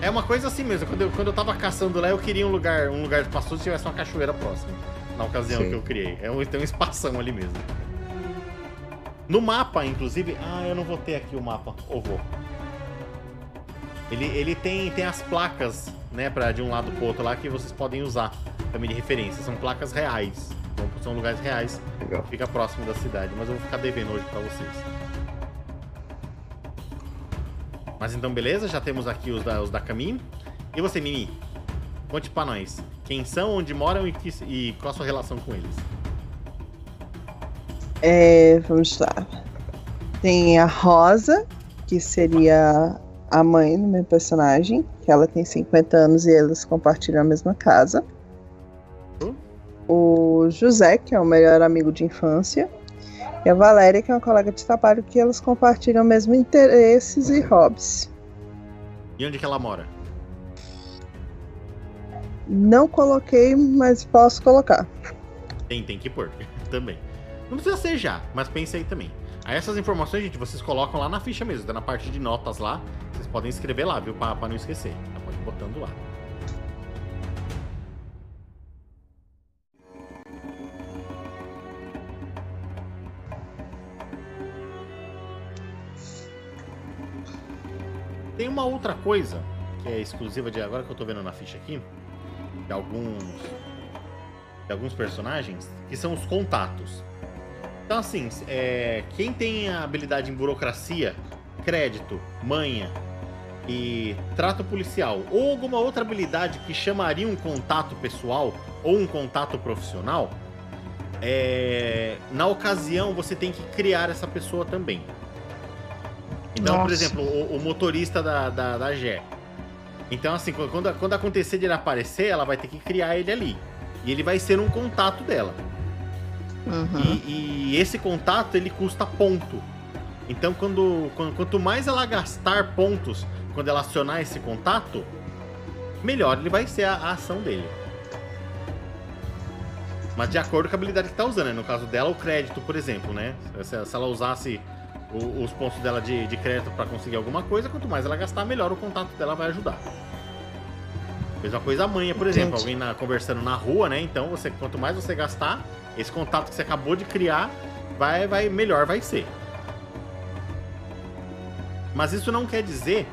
É uma coisa assim mesmo. Quando eu, quando eu tava caçando lá, eu queria um lugar, um lugar espaçoso se tivesse uma cachoeira próxima. Na ocasião
Sim.
que eu criei. É um, tem um espação ali mesmo. No mapa, inclusive. Ah, eu não vou ter aqui o mapa. Ou vou. Ele, ele tem, tem as placas, né, pra, de um lado pro outro lá que vocês podem usar também de referência. São placas reais. Então, são lugares reais.
Legal.
Fica próximo da cidade. Mas eu vou ficar devendo hoje pra vocês. Mas então, beleza? Já temos aqui os da, os da caminho. E você, Mimi? Conte pra nós. Quem são, onde moram e, que- e qual a sua relação com eles?
É, vamos lá. Tem a Rosa, que seria a mãe do meu personagem, que ela tem 50 anos e eles compartilham a mesma casa.
Hum.
O José, que é o melhor amigo de infância. E a Valéria, que é uma colega de trabalho, que eles compartilham os mesmos interesses e hobbies.
E onde que ela mora?
Não coloquei, mas posso colocar.
Tem, tem que pôr. também. Não precisa ser já, mas pense aí também. Aí essas informações, gente, vocês colocam lá na ficha mesmo. Tá na parte de notas lá. Vocês podem escrever lá, viu? Pra, pra não esquecer. Já pode ir botando lá. Tem uma outra coisa que é exclusiva de agora que eu tô vendo na ficha aqui, de alguns de alguns personagens, que são os contatos. Então assim, é, quem tem a habilidade em burocracia, crédito, manha e trato policial, ou alguma outra habilidade que chamaria um contato pessoal ou um contato profissional, é, na ocasião você tem que criar essa pessoa também. Então, por
Nossa.
exemplo, o, o motorista da, da, da Gé. Então, assim, quando- quando acontecer de ele aparecer, ela vai ter que criar ele ali. E ele vai ser um contato dela.
Uhum.
E, e esse contato, ele custa ponto. Então, quando, quando- quanto mais ela gastar pontos quando ela acionar esse contato, melhor ele vai ser a, a ação dele. Mas de acordo com a habilidade que tá usando, né? No caso dela, o crédito, por exemplo, né? Se, se ela usasse o- os pontos dela de, de crédito para conseguir alguma coisa, quanto mais ela gastar, melhor o contato dela vai ajudar. Mesma coisa a manha, por exemplo,
Entendi.
alguém na- conversando na rua, né? Então, você, quanto mais você gastar, esse contato que você acabou de criar, vai, vai melhor vai ser. Mas isso não quer dizer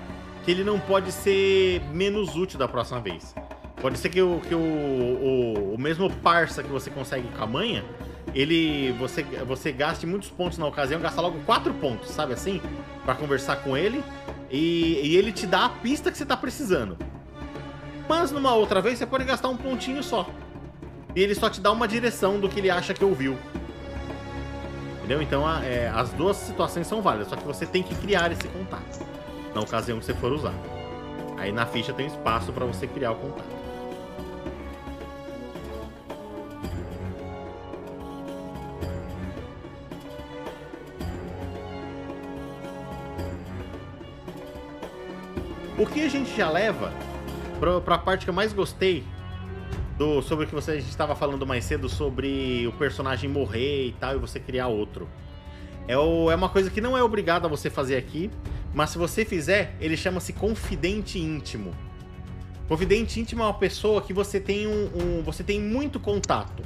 que ele não pode ser menos útil da próxima vez. Pode ser que o, que o, o, o mesmo parça que você consegue com a manha, ele você, você gaste muitos pontos na ocasião, gasta logo quatro pontos, sabe assim? Pra conversar com ele e, e ele te dá a pista que você tá precisando. Mas numa outra vez você pode gastar um pontinho só e ele só te dá uma direção do que ele acha que ouviu. Entendeu? Então a, é, as duas situações são válidas, só que você tem que criar esse contato na ocasião que você for usar. Aí na ficha tem espaço para você criar o contato. O que a gente já leva para a parte que eu mais gostei do, sobre o que você a gente estava falando mais cedo sobre o personagem morrer e tal e você criar outro. É, o, é uma coisa que não é obrigado a você fazer aqui, mas se você fizer, ele chama-se confidente íntimo. Confidente íntimo é uma pessoa que você tem um, um você tem muito contato.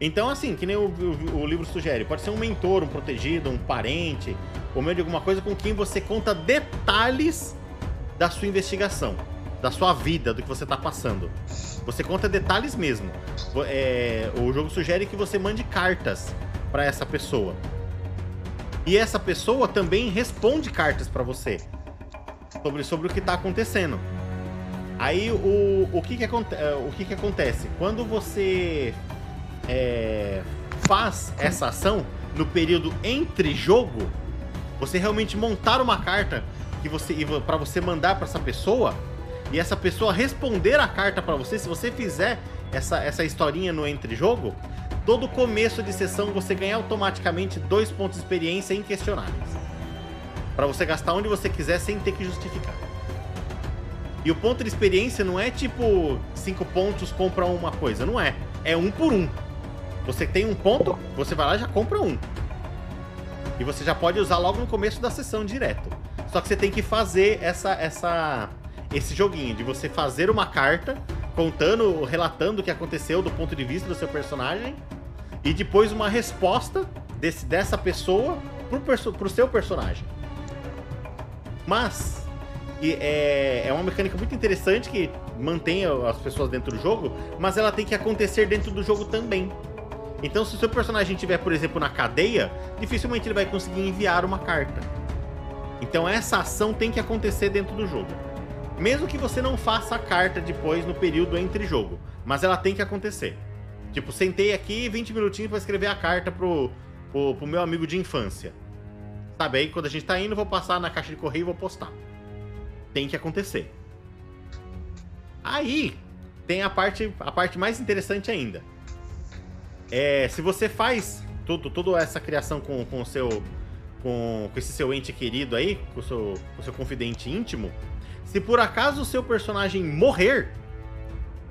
Então, assim, que nem o, o, o, livro sugere, pode ser um mentor, um protegido, um parente, ou meio de alguma coisa com quem você conta detalhes da sua investigação, da sua vida, do que você está passando. Você conta detalhes mesmo. É, o jogo sugere que você mande cartas para essa pessoa. E essa pessoa também responde cartas para você sobre, sobre o que está acontecendo. Aí o, o, que, que, o que, que acontece? Quando você é, faz essa ação no período entre jogo, você realmente montar uma carta que você para você mandar para essa pessoa e essa pessoa responder a carta para você, se você fizer essa, essa historinha no entre jogo, todo começo de sessão você ganha automaticamente dois pontos de experiência inquestionáveis. Para você gastar onde você quiser sem ter que justificar. E o ponto de experiência não é tipo cinco pontos compra uma coisa, não é. É um por um. Você tem um ponto, você vai lá e já compra um. E você já pode usar logo no começo da sessão direto. Só que você tem que fazer essa, essa, esse joguinho de você fazer uma carta contando, relatando o que aconteceu do ponto de vista do seu personagem e depois uma resposta desse, dessa pessoa pro, perso pro seu personagem. Mas é, é uma mecânica muito interessante que mantém as pessoas dentro do jogo, mas ela tem que acontecer dentro do jogo também. Então, se o seu personagem estiver, por exemplo, na cadeia, dificilmente ele vai conseguir enviar uma carta. Então, essa ação tem que acontecer dentro do jogo. Mesmo que você não faça a carta depois no período entre jogo, mas ela tem que acontecer. Tipo, sentei aqui 20 minutinhos para escrever a carta pro, pro, pro, meu amigo de infância. Sabe, aí quando a gente tá indo, vou passar na caixa de correio e vou postar. Tem que acontecer. Aí, tem a parte, a parte mais interessante ainda é, se você faz tudo, toda essa criação com, com o seu. Com, com esse seu ente querido aí, com o seu, com o seu confidente íntimo, se por acaso o seu personagem morrer,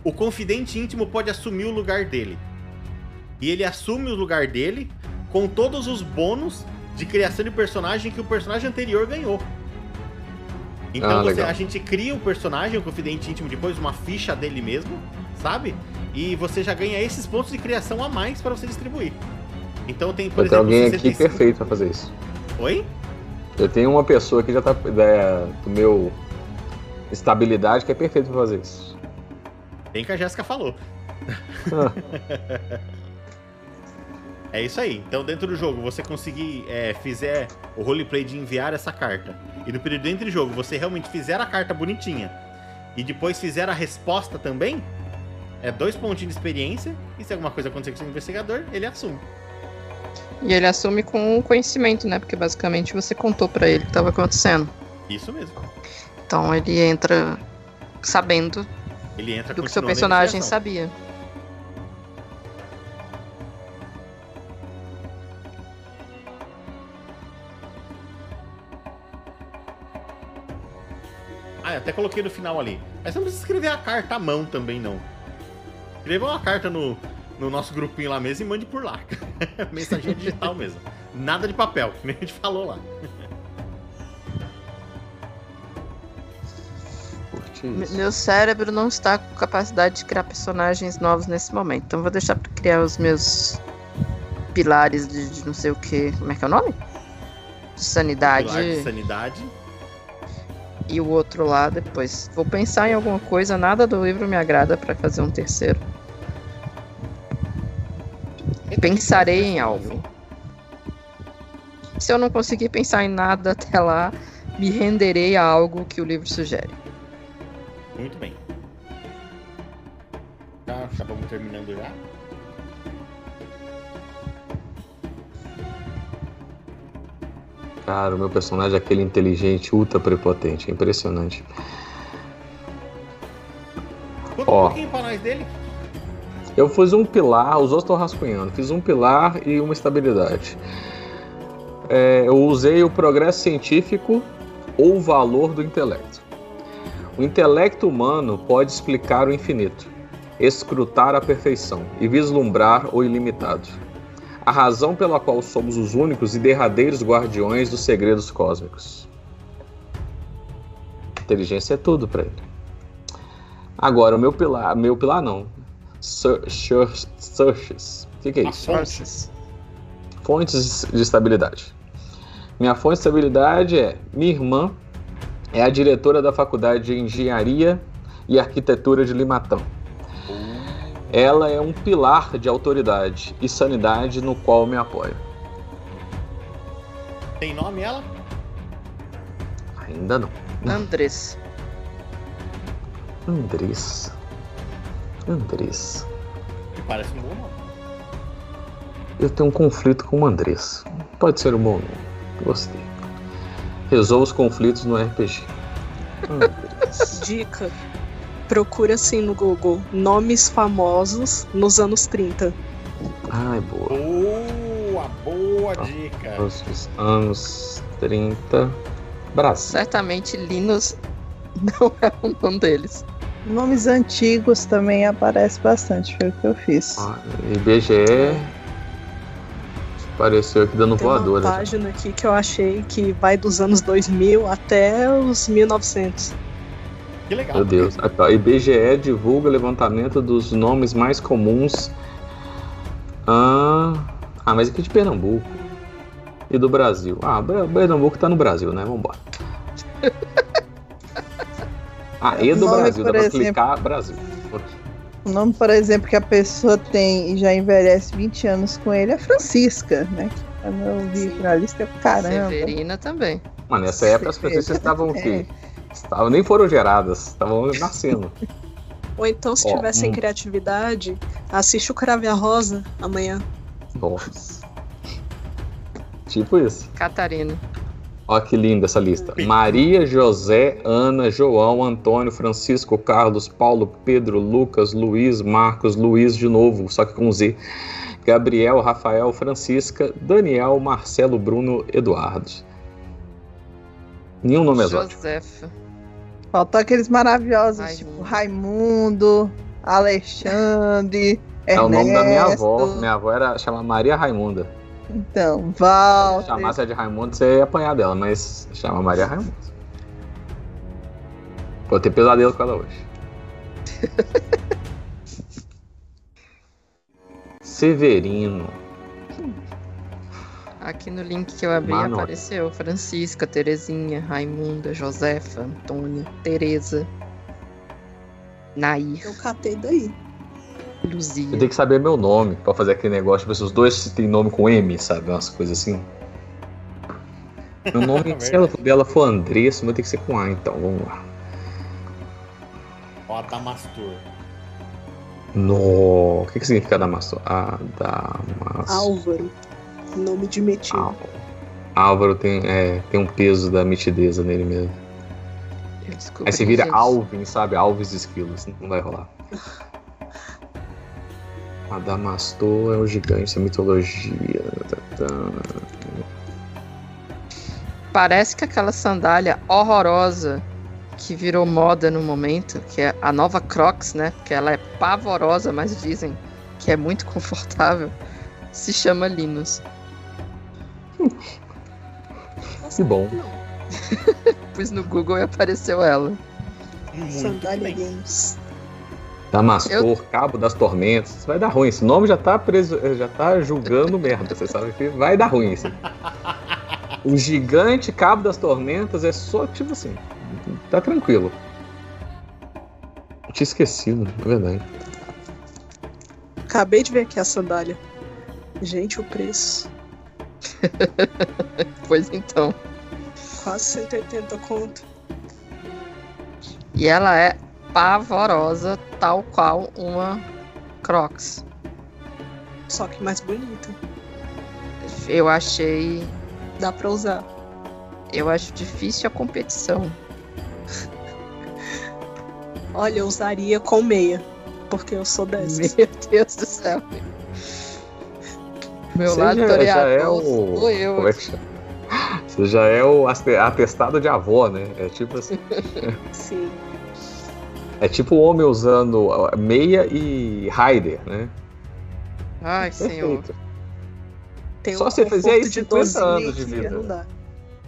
o confidente íntimo pode assumir o lugar dele. E ele assume o lugar dele com todos os bônus de criação de personagem que o personagem anterior ganhou. Então ah, você, a gente cria um personagem, um confidente íntimo, depois uma ficha dele mesmo, sabe? E você já ganha esses pontos de criação a mais para você distribuir. Então tem, por
Eu exemplo, alguém aqui perfeito para fazer isso.
Oi?
Eu tenho uma pessoa que já tá é, do meu estabilidade que é perfeito para fazer isso.
Bem que a Jéssica falou. Ah. é isso aí. Então, dentro do jogo, você conseguir é, fizer o roleplay de enviar essa carta, e no período entre jogo você realmente fizer a carta bonitinha, e depois fizer a resposta também, é dois pontinhos de experiência, e se alguma coisa acontecer com o seu investigador, ele assume.
E ele assume com conhecimento, né? Porque basicamente você contou para ele o que estava acontecendo.
Isso mesmo.
Então ele entra sabendo
ele entra
do que seu personagem sabia.
Ah, até coloquei no final ali. Mas não precisa escrever a carta à mão também, não. Escreva uma carta no, no nosso grupinho lá mesmo e mande por lá. Mensagem digital mesmo. Nada de papel, que nem a gente falou lá.
Meu cérebro não está com capacidade de criar personagens novos nesse momento. Então vou deixar para criar os meus pilares de, de, não sei o que. Como é que é o nome? De sanidade. Pilar
de sanidade.
E o outro lá depois. Vou pensar em alguma coisa, nada do livro me agrada para fazer um terceiro. Pensarei em algo. Se eu não conseguir pensar em nada até lá, me renderei a algo que o livro sugere.
Muito bem. Tá, já vamos terminando já?
Cara, o meu personagem é aquele inteligente, ultra prepotente. É impressionante.
Conta Ó, um pouquinho pra nós dele.
Eu fiz um pilar, os outros estão rascunhando. Fiz um pilar e uma estabilidade. É, eu usei o progresso científico ou valor do intelecto. O intelecto humano pode explicar o infinito, escrutar a perfeição e vislumbrar o ilimitado. A razão pela qual somos os únicos e derradeiros guardiões dos segredos cósmicos. Inteligência é tudo para ele. Agora, o meu pilar, meu pilar não. Searches. O que, que é isso?
Fontes.
Fontes de estabilidade. Minha fonte de estabilidade é minha irmã é a diretora da Faculdade de Engenharia e Arquitetura de Limatão. Ela é um pilar de autoridade e sanidade no qual me apoio.
Tem nome ela?
Ainda não.
Andrés.
Andrés. Andrés.
Que parece um bom nome.
Eu tenho um conflito com o Andrés. Pode ser um bom nome. Gostei. Resolva os conflitos no RPG.
Dica. Procura assim no Google nomes famosos nos anos 30.
Ai, boa.
Boa, boa dica.
Nos anos 30. Brasil.
Certamente Linus não é um nome deles.
Nomes antigos também aparece bastante, foi o que eu fiz.
Ah, IBGE. Apareceu aqui dando
Tem uma
voadora. já.
página aqui que eu achei que vai dos anos 2000 até os 1900.
Que legal.
Meu Deus. Aqui, ó, IBGE divulga levantamento dos nomes mais comuns. Ah, ah, mas aqui de Pernambuco. E do Brasil. Ah, Pernambuco tá no Brasil, né? Vambora. Ah, e do
Nome,
Brasil. Dá pra
exemplo.
clicar Brasil. Ok.
O nome, por exemplo, que a pessoa tem e já envelhece 20 anos com ele é Francisca, né? Quando eu vi na lista, caramba.
Severina também.
Mano, nessa época as pessoas estavam o quê? Estavam, nem foram geradas, estavam nascendo.
Ou então, se
Ó,
tiver sem
hum.
criatividade, assiste o Crave a Rosa amanhã.
Nossa. Tipo isso.
Catarina.
Olha que linda essa lista. Maria, José, Ana, João, Antônio, Francisco, Carlos, Paulo, Pedro, Lucas, Luiz, Marcos, Luiz de novo, só que com Z. Gabriel, Rafael, Francisca, Daniel, Marcelo, Bruno, Eduardo. Nenhum nome exótico.
Josefa.
Faltou aqueles maravilhosos,
Raimundo.
tipo Raimundo, Alexandre,
É o nome da minha avó.
Ernesto.
Minha avó era chamar Maria Raimunda.
Então,
Se
Walter.
chamasse a de Raimundo, você ia apanhar dela, mas chama Maria Raimundo. Vou ter pesadelo com ela hoje. Severino.
Aqui no link que eu abri
Manoel.
apareceu Francisca, Terezinha, Raimunda, Josefa, Antônia, Tereza, Nair,
Eu catei daí.
Luzia.
Eu tenho que saber meu nome pra fazer aquele negócio. Se os dois têm nome com M, sabe? Umas coisas assim. Meu nome, se ela dela for Andressa, vai ter que ser com A, então. Vamos lá.
Ó, Adamastor.
No. O que, que significa Damastor? Adamastor.
Álvaro. Nome de metido.
Al- Álvaro tem, é, tem um peso da mitideza nele mesmo.
Eu descobri,
Aí você vira
gente.
Alvin, sabe? Alves Esquilos. Não vai rolar. Adamastor é o gigante da mitologia. Tá, tá.
Parece que aquela sandália horrorosa que virou moda no momento, que é a nova Crocs, né? Que ela é pavorosa, mas dizem que é muito confortável, se chama Linus.
Que bom.
Pus no Google e apareceu ela.
Muito
Sandália
bem.
Games.
Damastor, Cabo das Tormentas. Vai dar ruim. Esse nome já tá, preso, já tá julgando merda. Você sabe que vai dar ruim isso. O gigante Cabo das Tormentas é só tipo assim. Tá tranquilo. Tinha esquecido, é verdade.
Acabei de ver aqui a sandália. Gente, o preço.
Pois então.
Quase 180 conto.
E ela é pavorosa, tal qual uma Crocs.
Só que mais bonita.
Eu achei.
Dá pra usar.
Eu acho difícil a competição.
Olha, eu usaria com meia. Porque eu sou dessas.
Meu Deus do céu. Meu
Você
lado
já- já é o-
sou eu.
Como é que chama? Você já é o atestado de avó, né? É tipo assim.
Sim.
É tipo o homem usando meia e Raider, né?
Ai, senhor.
Perfeito.
Tem
Só
um
você fazer
conforto
isso
de
50
dozinha
anos de vida.
Não dá.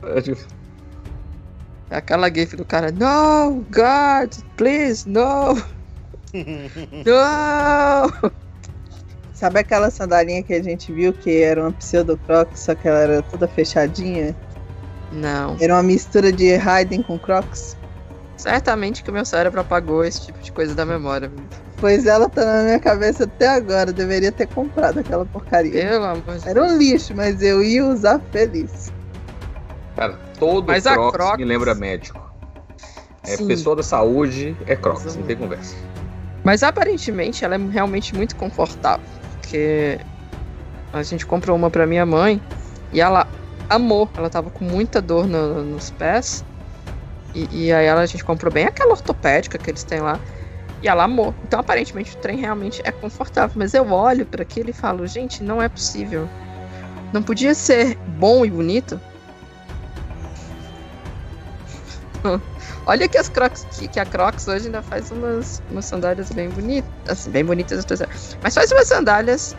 É tipo-
É aquela gif do cara, no, God, please, no, no.
Sabe aquela sandalinha que a gente viu que era uma pseudo Crocs, só que ela era toda fechadinha?
Não.
Era uma mistura de Raiden com Crocs?
Certamente que o meu cérebro apagou esse tipo de coisa da memória.
Pois ela tá na minha cabeça até agora. Eu deveria ter comprado aquela porcaria.
Pelo amor de
Era um lixo, mas eu ia usar feliz.
Cara, todo
Mas a
Crocs,
Crocs-
me lembra médico. É
Sim.
pessoa da saúde, é Crocs, não
Exatamente.
tem conversa.
Mas aparentemente ela é realmente muito confortável. Porque a gente comprou uma pra minha mãe e ela amou. Ela tava com muita dor no- nos pés. E, e aí ela, a gente comprou bem aquela ortopédica que eles têm lá. E ela amou. Então aparentemente o trem realmente é confortável. Mas eu olho pra aquilo e falo, gente, não é possível. Não podia ser bom e bonito? Olha que as Crocs, que, que a Crocs hoje ainda faz umas, umas sandálias bem bonitas, assim, bem bonitas, dizendo. mas faz umas sandálias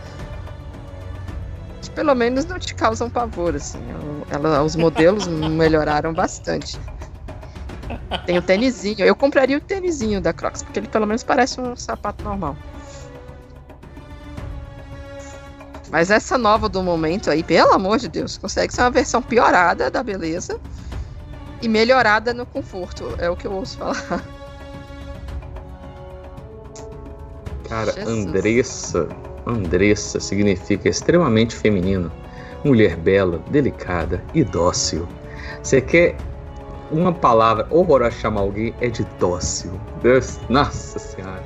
que pelo menos não te causam pavor, assim. Ela, os modelos melhoraram bastante. Tem o tênisinho, eu compraria o tênisinho da Crocs, porque ele pelo menos parece um sapato normal. Mas essa nova do momento aí, pelo amor de Deus, consegue ser uma versão piorada da beleza e melhorada no conforto. É o que eu ouço falar.
Cara,
Jesus.
Andressa. Andressa significa extremamente feminino. Mulher bela, delicada e dócil. Você quer uma palavra horrorosa chamar alguém é de dócil. Deus, nossa senhora.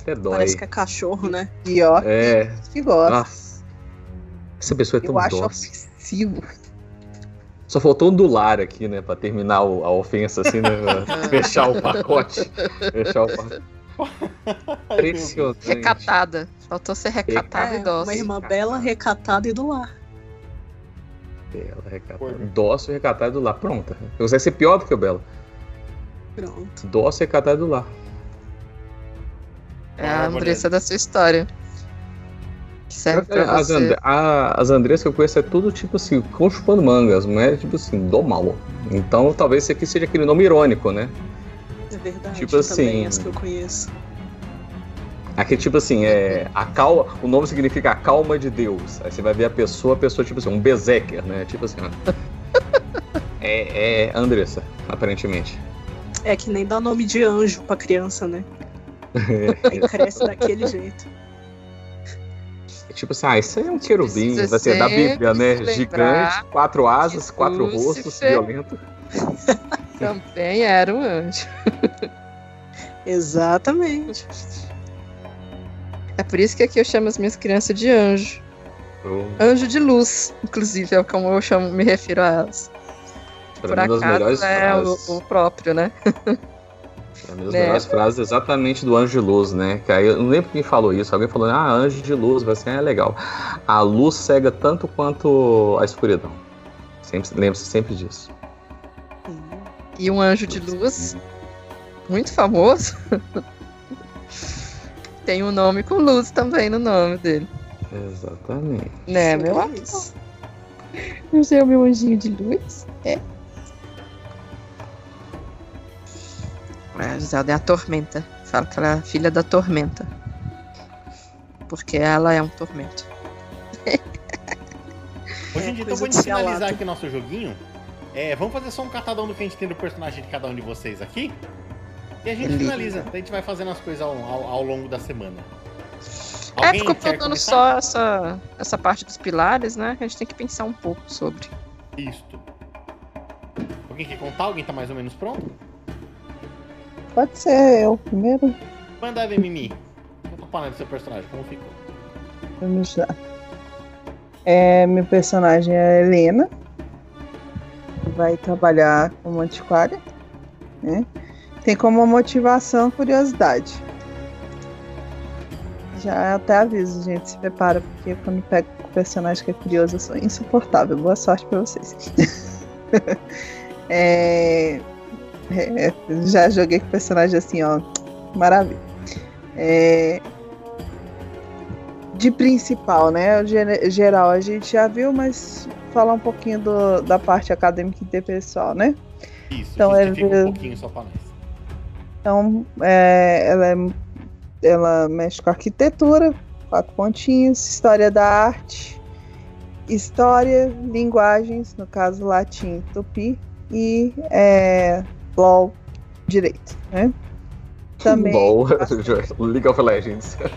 Até dói.
Parece que é cachorro, né?
Pior
É,
que gosta.
nossa. Essa pessoa é tão
eu acho
dócil.
ofensivo.
Só faltou um do lar aqui, né? Pra terminar o- a ofensa, assim, né? Fechar o pacote. Fechar o pacote. Impressionante.
Recatada. Faltou ser recatada
É,
e dócil.
uma irmã bela, recatada e do lar.
Bela, recatada. Dócil e recatada do lar. Pronta. Consegue ser pior do que o Bela.
Pronto.
Dócil e recatada do lar.
É a Andressa da sua história. Que serve pra
As,
você.
And- a- as Andressas que eu conheço é tudo tipo assim, com chupando manga. As mulheres, tipo assim, do mal. Então talvez esse aqui seja aquele nome irônico, né?
É verdade.
Tipo assim-
as que eu conheço.
Aqui, tipo assim, é. A cal... O nome significa a calma de Deus. Aí você vai ver a pessoa, a pessoa, tipo assim, um berserker, né? Tipo assim, ó. É, é Andressa, aparentemente.
É que nem dá nome de anjo pra criança, né? Aí cresce daquele jeito.
É tipo assim, ah, isso aí é um querubim,
Precisa
vai ser da Bíblia, né? Gigante, quatro asas, quatro rostos, violento.
Também era um anjo.
Exatamente.
É por isso que aqui eu chamo as minhas crianças de anjo. Anjo de luz, inclusive, é como eu chamo, me refiro a elas.
Pra
Por
mim,
acaso é
frases.
o, o próprio, né?
Pra mim, das
né?
melhores frases exatamente do anjo de luz, né? Que aí eu não lembro quem falou isso. Alguém falou, ah, anjo de luz, vai ser é legal. A luz cega tanto quanto a escuridão. Sempre, lembre-se sempre disso.
E um anjo de luz, muito famoso, tem um nome com luz também no nome dele.
Exatamente.
Né, meu amor?
Feliz.
Você é o meu anjinho de luz? É. A Giselda é a tormenta. Fala que ela é a filha da tormenta. Porque ela é um tormento.
Hoje em dia, então
Coisa
vamos finalizar aqui nosso joguinho. É, vamos fazer só um catadão do que a gente tem do personagem de cada um de vocês aqui. E a gente finaliza. A gente vai fazendo as coisas ao, ao- ao longo da semana.
É,
Alguém
ficou
quer
faltando só essa, essa parte dos pilares, né? Que a gente tem que pensar um pouco sobre.
Isto. Alguém quer contar? Alguém tá mais ou menos pronto?
Pode ser eu primeiro.
Manda ver, Mimi. Conta pra nós do seu personagem, como ficou.
Vamos lá. É, meu personagem é a Helena. Vai trabalhar como antiquária. Né? Tem como motivação curiosidade. Já até aviso, gente. Se prepara, porque quando pega personagem que é curioso, eu sou insuportável. Boa sorte pra vocês. é, é, já joguei com personagem assim, ó. Maravilha. É, de principal, né? Geral a gente já viu, mas falar um pouquinho do, da parte acadêmica e pessoal, né?
Isso, então, é, um pouquinho só para nós.
Então, é, ela, é, ela mexe com arquitetura, quatro pontinhos, história da arte, história, linguagens, no caso latim, tupi, e é, LOL, direito, né?
Também. LOL, League of Legends.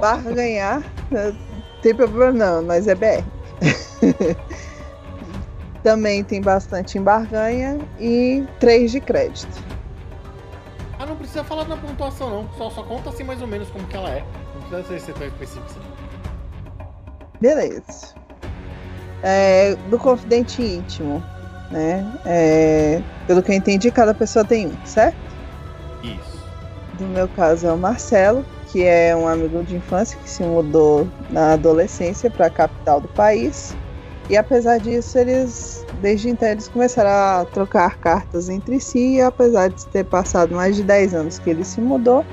Barra ganhar, tem problema não, mas é BR. Também tem bastante embarganha e 3 de crédito.
Ah, não precisa falar da pontuação não, só, só conta assim mais ou menos como que ela é. Não precisa ser tão específico assim.
Beleza. É, do confidente íntimo, né? É, pelo que eu entendi, cada pessoa tem um, certo?
Isso.
No meu caso é o Marcelo, que é um amigo de infância que se mudou na adolescência para a capital do país. E apesar disso, eles desde então eles começaram a trocar cartas entre si, e apesar de ter passado mais de 10 anos que ele se mudou,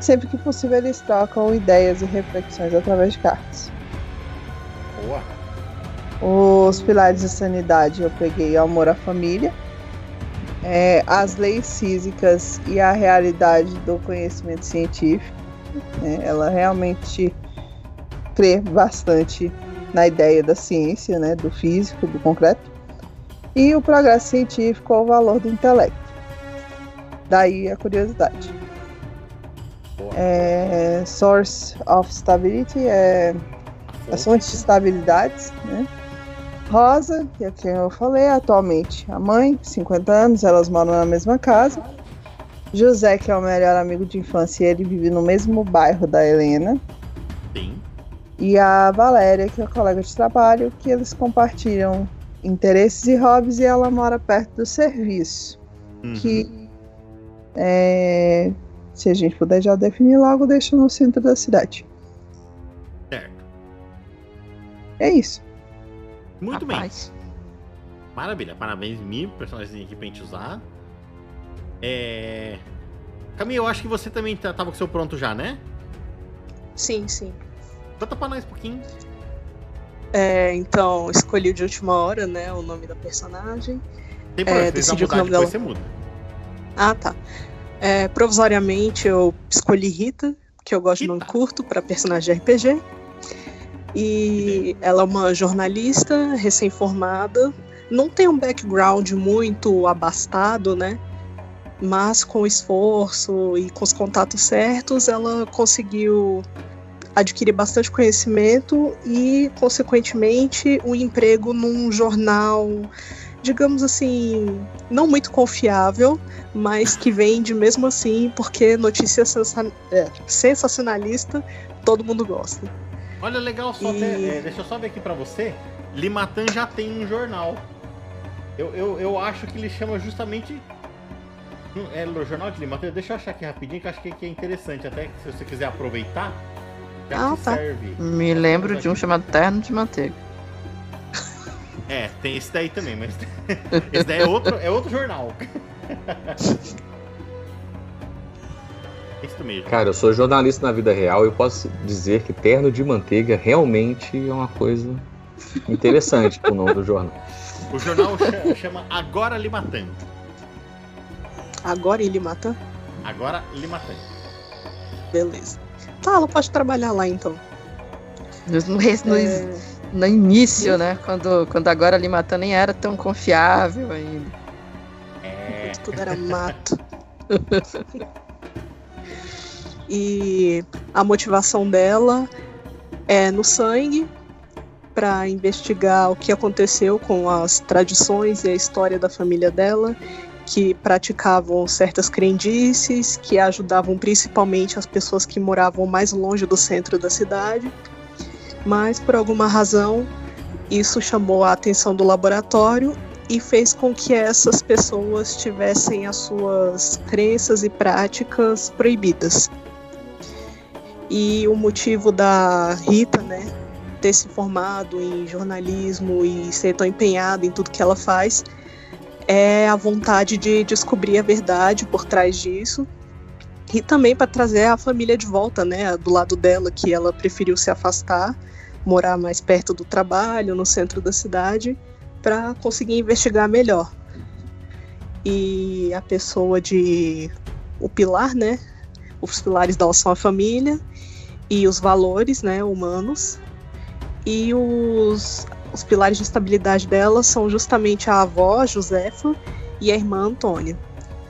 sempre que possível eles trocam ideias e reflexões através de cartas.
Boa.
Os pilares de sanidade eu peguei amor à família, é, as leis físicas e a realidade do conhecimento científico. Né? Ela realmente crê bastante na ideia da ciência, né? do físico, do concreto. E o progresso científico ao valor do intelecto. Daí a curiosidade. É, source of Stability é a fonte de estabilidades, né? Rosa, que é quem eu falei, atualmente a mãe, 50 anos, elas moram na mesma casa. José, que é o melhor amigo de infância, ele vive no mesmo bairro da Helena.
Sim.
E a Valéria, que é colega de trabalho, que eles compartilham interesses e hobbies e ela mora perto do serviço. Uhum. Que é, se a gente puder já definir logo, deixa no centro da cidade.
Certo.
É isso.
Muito Rapaz. bem. Maravilha. Parabéns, mil personagens aqui pra gente usar. É. Camille, eu acho que você também tá, tava com o seu pronto já, né?
Sim, sim.
Conta pra nós um pouquinho.
É, então, escolhi de última hora, né, o nome da personagem.
Tem problema, é, decidi o nome dela. Você muda.
Ah, tá. É, provisoriamente eu escolhi Rita, que eu gosto Rita. de nome curto para personagem de RPG. E ela é uma jornalista recém-formada. Não tem um background muito abastado, né? Mas com esforço e com os contatos certos, ela conseguiu adquirir bastante conhecimento e, consequentemente, um emprego num jornal, digamos assim, não muito confiável, mas que vende mesmo assim, porque notícia é, sensacionalista todo mundo gosta.
Olha, legal, só e... é, deixa eu só ver aqui para você. Limatan já tem um jornal. Eu, eu, eu acho que ele chama justamente. É o Jornal de Limatan. Deixa eu achar aqui rapidinho, que eu acho que é interessante. Até se você quiser aproveitar. Já ah, tá. serve.
Me lembro de um chamado Terno de Manteiga.
É, tem esse daí também, mas. esse daí é outro, é outro jornal. Isso mesmo.
Cara, eu sou jornalista na vida real e eu posso dizer que terno de manteiga realmente é uma coisa interessante pro nome do jornal.
O jornal chama Agora Limatan.
Agora Limatan?
Agora Limatan.
Beleza. Tá, ela pode trabalhar lá então.
No, no, é... no início, né? Quando, quando agora Limatan nem era tão confiável ainda.
É. Tudo era mato. e a motivação dela é no sangue para investigar o que aconteceu com as tradições e a história da família dela, que praticavam certas crendices, que ajudavam principalmente as pessoas que moravam mais longe do centro da cidade. Mas por alguma razão, isso chamou a atenção do laboratório e fez com que essas pessoas tivessem as suas crenças e práticas proibidas. E o motivo da Rita, né, ter se formado em jornalismo e ser tão empenhada em tudo que ela faz é a vontade de descobrir a verdade por trás disso e também para trazer a família de volta, né, do lado dela que ela preferiu se afastar, morar mais perto do trabalho, no centro da cidade, para conseguir investigar melhor. E a pessoa de o pilar, né, os pilares dela são a família e os valores, né, humanos. E os, os pilares de estabilidade dela são justamente a avó, Josefa, e a irmã Antônia,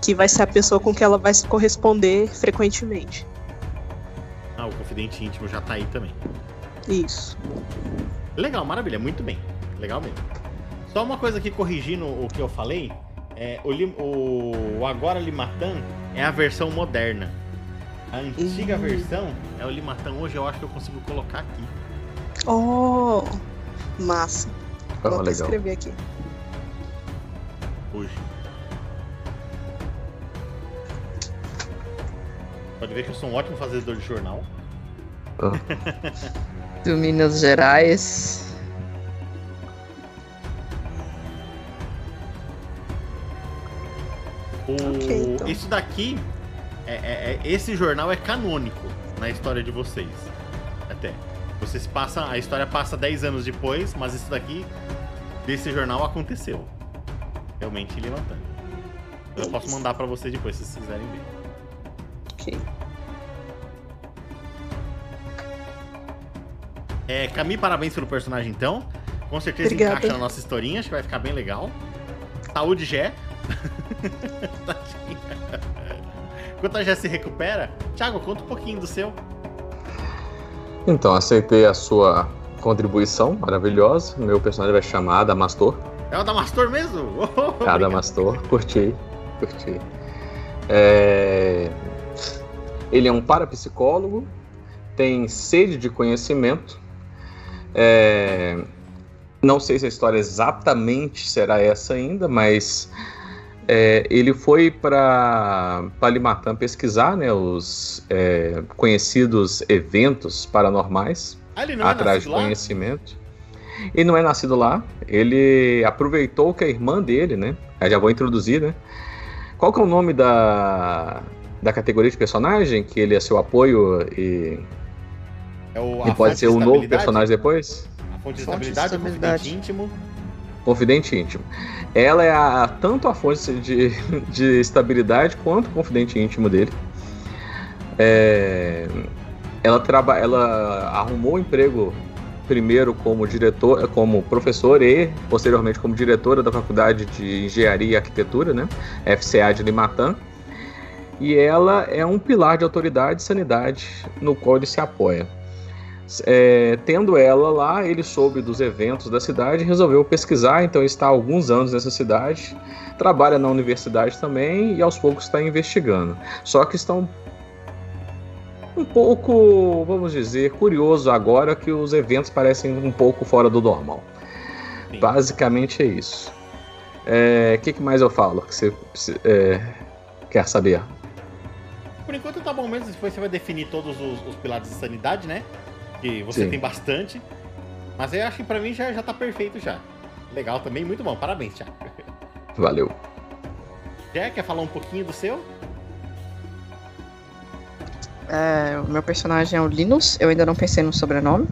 que vai ser a pessoa com que ela vai se corresponder frequentemente.
Ah, o confidente íntimo já tá aí também.
Isso.
Legal, maravilha, muito bem. Legal mesmo. Só uma coisa aqui corrigindo o que eu falei. É, o, o, o Agora Limatan é a versão moderna. A antiga
Uhum.
versão é o Limatan hoje, eu acho que eu consigo colocar aqui.
Oh, massa.
Ah,
Vou até
legal.
escrever aqui.
Hoje. Pode ver que eu sou um ótimo fazedor de jornal.
Do Minas Gerais.
O,
Ok, então.
Isso daqui, é, é- é- esse jornal é canônico na história de vocês. Até. Vocês passam, a história passa 10 anos depois, mas isso daqui, desse jornal, aconteceu. Realmente levantando. Eu posso mandar pra vocês depois, se vocês quiserem ver.
Ok.
É, Camille, parabéns pelo personagem então. Com certeza
Obrigada.
encaixa na nossa historinha, acho que vai ficar bem legal. Saúde, Gé. Enquanto a Gé se recupera, Thiago, conta um pouquinho do seu.
Então, aceitei a sua contribuição maravilhosa. Meu personagem vai chamar Adamastor.
É o Damastor mesmo? Oh, obrigado.
Adamastor, curti, curti. É, Ele é um parapsicólogo, tem sede de conhecimento. É, Não sei se a história exatamente será essa ainda, mas é, ele foi para Palimatã pesquisar né, os é, conhecidos eventos paranormais
Ah, ele não é
atrás de
nascido lá?
conhecimento. Ele não é nascido lá. Ele aproveitou que a irmã dele, né? Eu já vou introduzir, né? Qual que é o nome da, da categoria de personagem? Que ele é seu apoio e,
É o,
e pode
de
ser um novo
estabilidade?
personagem depois?
A fonte de
Fonte de
estabilidade,
estabilidade.
íntimo.
Confidente íntimo. Ela é a, tanto a fonte de, de estabilidade quanto o confidente íntimo dele. É, ela, traba, ela arrumou um emprego primeiro como diretor, como professor e posteriormente como diretora da Faculdade de Engenharia e Arquitetura, né, FCA de Limatã. E ela é um pilar de autoridade e sanidade no qual ele se apoia. É, tendo ela lá, ele soube dos eventos da cidade e resolveu pesquisar, então está há alguns anos nessa cidade, trabalha na universidade também e aos poucos está investigando. Só que estão um pouco, vamos dizer, curioso agora que os eventos parecem um pouco fora do normal.
Sim.
Basicamente é isso. É, O que, que mais eu falo que você é, quer saber?
Por enquanto tá bom mesmo, depois você vai definir todos os, os pilares de sanidade, né? Que você
Sim.
tem bastante. Mas eu acho que pra mim já, já tá perfeito já. Legal também, muito bom. Parabéns, Thiago.
Valeu.
Quer falar um pouquinho do seu?
É, o meu personagem é o Linus, eu ainda não pensei no sobrenome.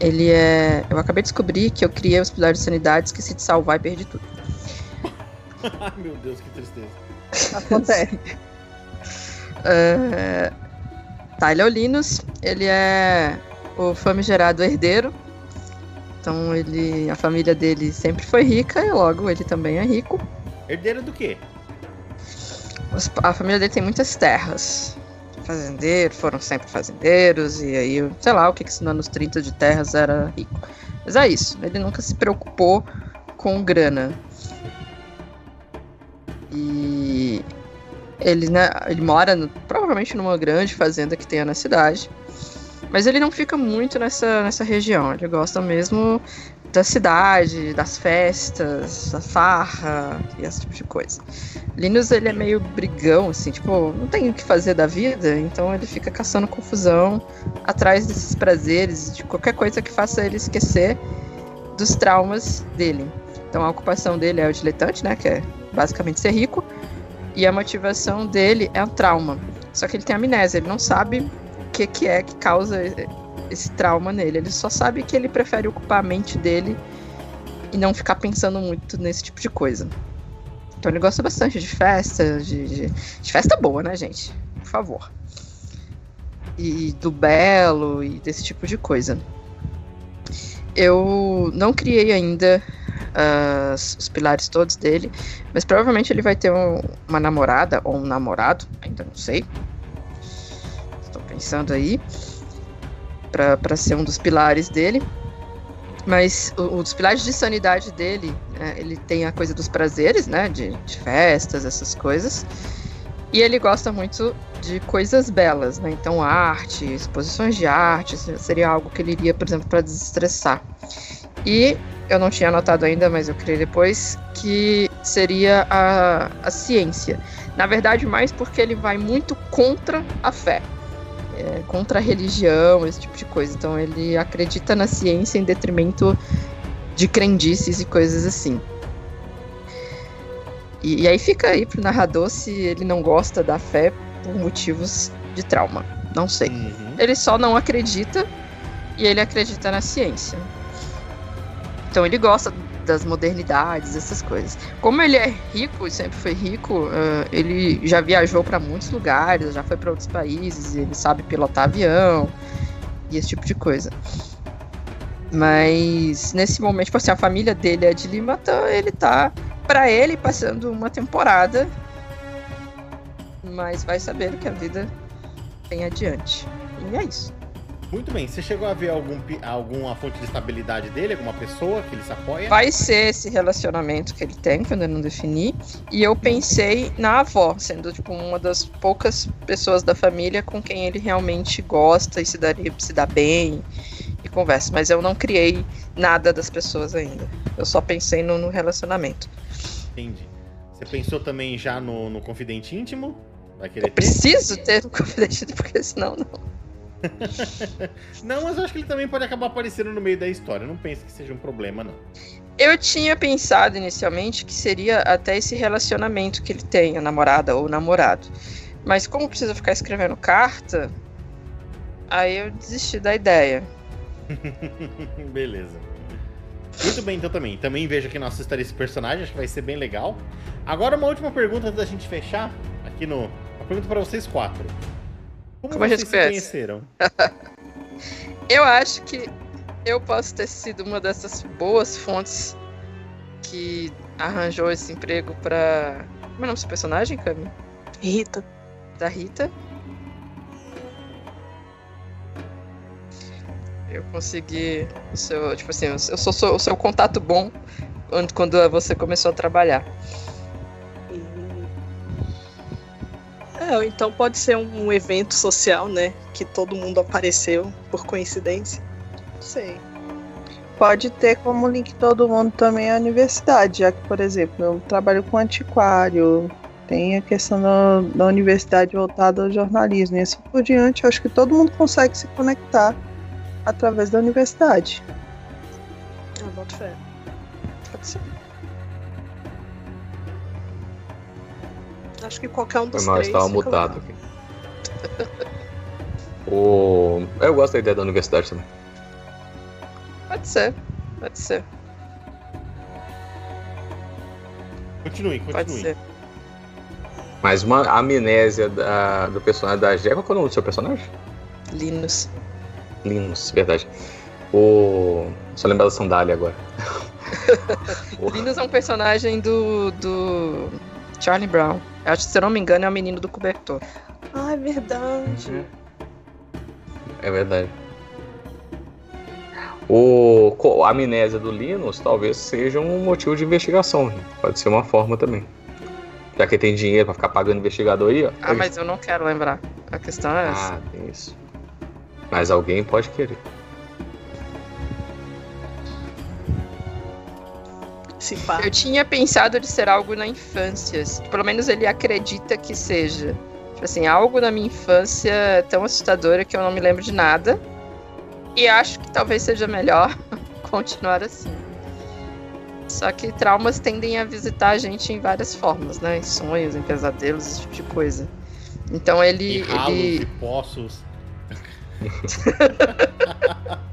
Ele é. Eu acabei de descobrir que eu criei os pilares de sanidade, esqueci de salvar e perdi tudo.
Ai, meu Deus, que tristeza.
Acontece.
É, Ele o Linus, ele é o famigerado herdeiro. Então ele. A família dele sempre foi rica e logo ele também é rico.
Herdeiro do quê?
Os- A família dele tem muitas terras. Fazendeiro, foram sempre fazendeiros, e aí, sei lá, o que que se nos anos 30 de terras era rico. Mas é isso, ele nunca se preocupou com grana. E ele, né, ele mora no- provavelmente numa grande fazenda que tenha na cidade. Mas ele não fica muito nessa, nessa região. Ele gosta mesmo da cidade, das festas, da farra e esse tipo de coisa. Linus, ele é meio brigão, assim, tipo, não tem o que fazer da vida, então ele fica caçando confusão atrás desses prazeres, de qualquer coisa que faça ele esquecer dos traumas dele. Então a ocupação dele é o diletante, né, que é basicamente ser rico, e a motivação dele é o trauma. Só que ele tem amnésia, ele não sabe o que, que é que causa esse trauma nele. Ele só sabe que ele prefere ocupar a mente dele e não ficar pensando muito nesse tipo de coisa. Então ele gosta bastante de festa, de, de, de festa boa, né, gente? Por favor. E do belo e desse tipo de coisa. Eu não criei ainda uh, os pilares todos dele, mas provavelmente ele vai ter um, uma namorada ou um namorado, ainda não sei. Estou pensando aí para ser um dos pilares dele. Mas dos pilares de sanidade dele, é, ele tem a coisa dos prazeres, né? De, de, festas, essas coisas. E ele gosta muito de coisas belas, né? Então, arte, exposições de arte, seria algo que ele iria, por exemplo, para desestressar. E eu não tinha anotado ainda, mas eu criei depois, que seria a, a ciência. Na verdade, mais porque ele vai muito contra a fé é, contra a religião, esse tipo de coisa. Então ele acredita na ciência em detrimento de crendices e coisas assim. E, e aí fica aí pro narrador se ele não gosta da fé por motivos de trauma. Não sei. Uhum. Ele só não acredita e ele acredita na ciência. Então ele gosta das modernidades, essas coisas. Como ele é rico, sempre foi rico, uh, ele já viajou para muitos lugares, já foi para outros países, ele sabe pilotar avião e esse tipo de coisa. Mas nesse momento, tipo assim, a família dele é de Lima, então ele tá, para ele, passando uma temporada. Mas vai saber que a vida tem adiante. E é isso.
Muito bem, você chegou a ver algum, alguma fonte de estabilidade dele, alguma pessoa que ele se apoia?
Vai ser esse relacionamento que ele tem, que eu ainda não defini. E eu pensei na avó, sendo tipo uma das poucas pessoas da família com quem ele realmente gosta e se, daria, se dá bem e conversa. Mas eu não criei nada das pessoas ainda. Eu só pensei no, no relacionamento.
Entendi. Você pensou também já no, no confidente íntimo?
Vai querer eu ter? preciso ter um confidente íntimo, porque senão não.
não, mas eu acho que ele também pode acabar aparecendo no meio da história. Não pense que seja um problema, não.
Eu tinha pensado inicialmente que seria até esse relacionamento que ele tem, a namorada ou o namorado. Mas como precisa ficar escrevendo carta, aí eu desisti da ideia.
Beleza. Muito bem, então também. Também vejo aqui nossa história esse personagem, acho que vai ser bem legal. Agora uma última pergunta antes da gente fechar aqui no. Uma pergunta para vocês quatro.
Como, Como a gente se conheceram? eu acho que eu posso ter sido uma dessas boas fontes que arranjou esse emprego pra. Como é o nome do seu personagem, Cami?
Rita.
Da Rita. Eu consegui o seu. Tipo assim, eu sou o seu contato bom quando você começou a trabalhar.
É, então pode ser um evento social, né? Que todo mundo apareceu por coincidência. Não sei.
Pode ter como link todo mundo também a universidade, já que, por exemplo, eu trabalho com antiquário, tem a questão da, da universidade voltada ao jornalismo e assim por diante. Eu acho que todo mundo consegue se conectar através da universidade.
Ah, boto fé. Pode ser. Acho que qualquer um dos mal, três.
estava mutado aqui. o... Eu gosto da ideia da universidade também.
Pode ser, pode ser.
Continue, continue. Pode ser.
Mas uma amnésia da, do personagem da Jé. Qual é o nome do seu personagem?
Linus.
Linus, verdade. O. Só lembrar da sandália agora.
Linus é um personagem do. do. Charlie Brown. Acho que, se eu não me engano, é o menino do cobertor.
Ah, é verdade. Uhum.
É verdade. O, a amnésia do Linus talvez seja um motivo de investigação. Né? Pode ser uma forma também. Já que tem dinheiro pra ficar pagando investigador aí, ó.
Ah, mas eu não quero lembrar. A questão é essa.
Ah, tem isso. Mas alguém pode querer.
Participar.
Eu tinha pensado de ser algo na infância. Pelo menos ele acredita que seja. Tipo assim, algo na minha infância tão assustadora que eu não me lembro de nada. E acho que talvez seja melhor continuar assim. Só que traumas tendem a visitar a gente em várias formas, né? Em sonhos, em pesadelos, esse tipo de coisa. Então ele.
E ralos
ele...
e poços.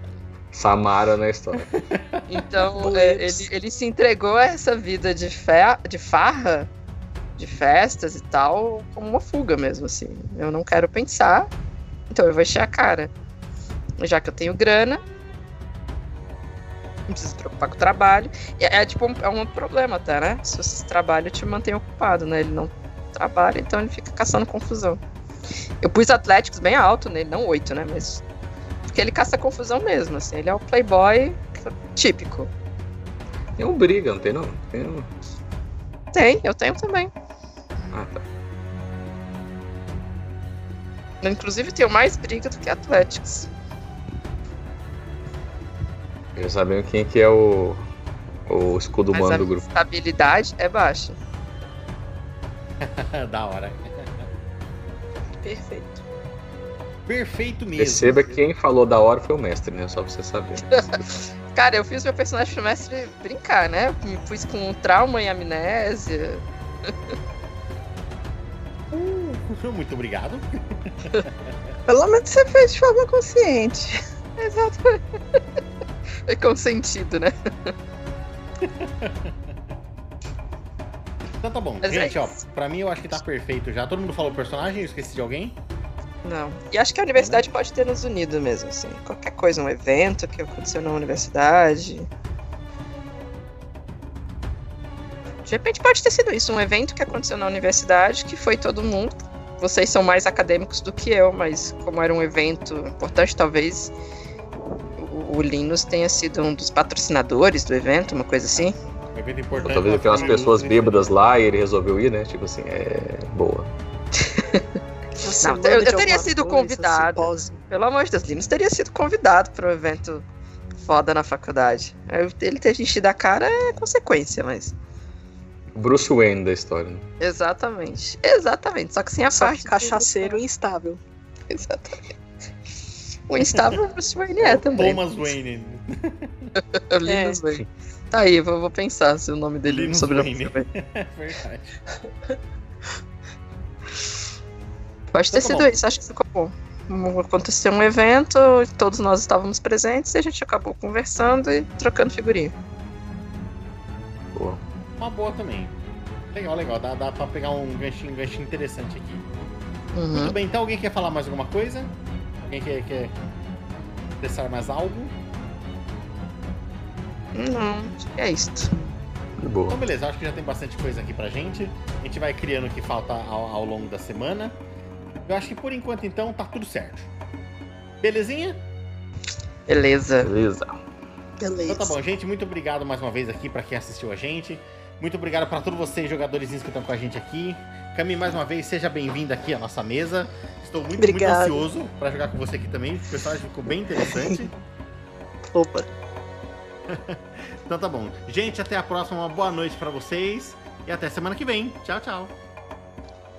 Samara na história.
Então é, ele, ele se entregou a essa vida de, fe... de farra, de festas e tal, como uma fuga mesmo, assim. Eu não quero pensar, então eu vou encher a cara. Já que eu tenho grana, não preciso se preocupar com o trabalho. E é, é tipo um, é um problema até, né? Se você trabalha, te mantém ocupado, né? Ele não trabalha, então ele fica caçando confusão. Eu pus Atléticos bem alto nele, não oito, né? Mas. Porque ele caça confusão mesmo, assim. Ele é o playboy típico.
Tem um briga, não tem não? Tem um...
Tem, eu tenho também.
Ah, tá.
Eu, inclusive, tenho mais briga do que Atléticos.
Já sabemos quem que é o, o escudo
Mas
humano
a
do grupo.
estabilidade é baixa.
da hora.
Perfeito.
Perfeito mesmo.
Perceba que quem falou da hora foi o mestre, né? Só pra você saber.
Cara, eu fiz meu personagem pro mestre brincar, né? Me pus com trauma e amnésia.
Muito obrigado.
Pelo menos você fez de forma consciente.
Exato. Foi consentido, né?
Então tá bom.
Mas é
Gente, ó,
isso.
pra mim eu acho que tá perfeito já. Todo mundo falou o personagem, eu esqueci de alguém?
Não. E acho que a universidade pode ter nos unido mesmo, assim. Qualquer coisa, um evento que aconteceu na universidade. De repente pode ter sido isso, um evento que aconteceu na universidade, que foi todo mundo. Vocês são mais acadêmicos do que eu, mas como era um evento importante, talvez o, Linus tenha sido um dos patrocinadores do evento, uma coisa assim.
Um evento
Ou
importante.
talvez
pra-
pessoas bêbadas lá e ele resolveu ir, né? Tipo assim, é. Boa.
Não, eu- eu teria sido
coisa,
convidado.
simpósio.
Pelo amor de Deus, Linus teria sido convidado para um evento foda na faculdade. Ele ter enchido a cara é consequência, mas.
O Bruce Wayne da história. Né?
Exatamente. Exatamente. Só que sem a
Só
parte.
que cachaceiro e instável.
Exatamente. O instável Bruce Wayne é também.
Thomas Wayne.
O Linus Wayne. Tá aí, vou, vou pensar se o nome dele
Linus
sobre
Wayne.
Wayne.
É verdade.
Pode ter
tá
sido
bom.
isso, acho que ficou bom. Um- Aconteceu um evento, todos nós estávamos presentes e a gente acabou conversando e trocando figurinha.
Boa.
Uma boa também. Legal, legal. Dá, dá pra pegar um ganchinho, um ganchinho interessante aqui.
Uhum.
Muito bem, então alguém quer falar mais alguma coisa? Alguém quer, quer expressar mais algo?
Não, acho que é isto.
Boa.
Então beleza, acho que já tem bastante coisa aqui pra gente. A gente vai criando o que falta ao, ao longo da semana. Eu acho que por enquanto então tá tudo certo. Belezinha?
Beleza.
Beleza.
Beleza.
Então tá bom, gente. Muito obrigado mais uma vez aqui pra quem assistiu a gente. Muito obrigado pra todos vocês, jogadores que estão com a gente aqui. Cami, mais uma vez, seja bem-vinda aqui à nossa mesa. Estou muito, muito ansioso pra jogar com você aqui também. O personagem ficou bem interessante.
Opa.
então tá bom. Gente, até a próxima. Uma boa noite pra vocês. E até semana que vem. Tchau, tchau.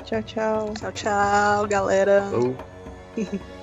Tchau, tchau.
Tchau, tchau, galera.
Falou.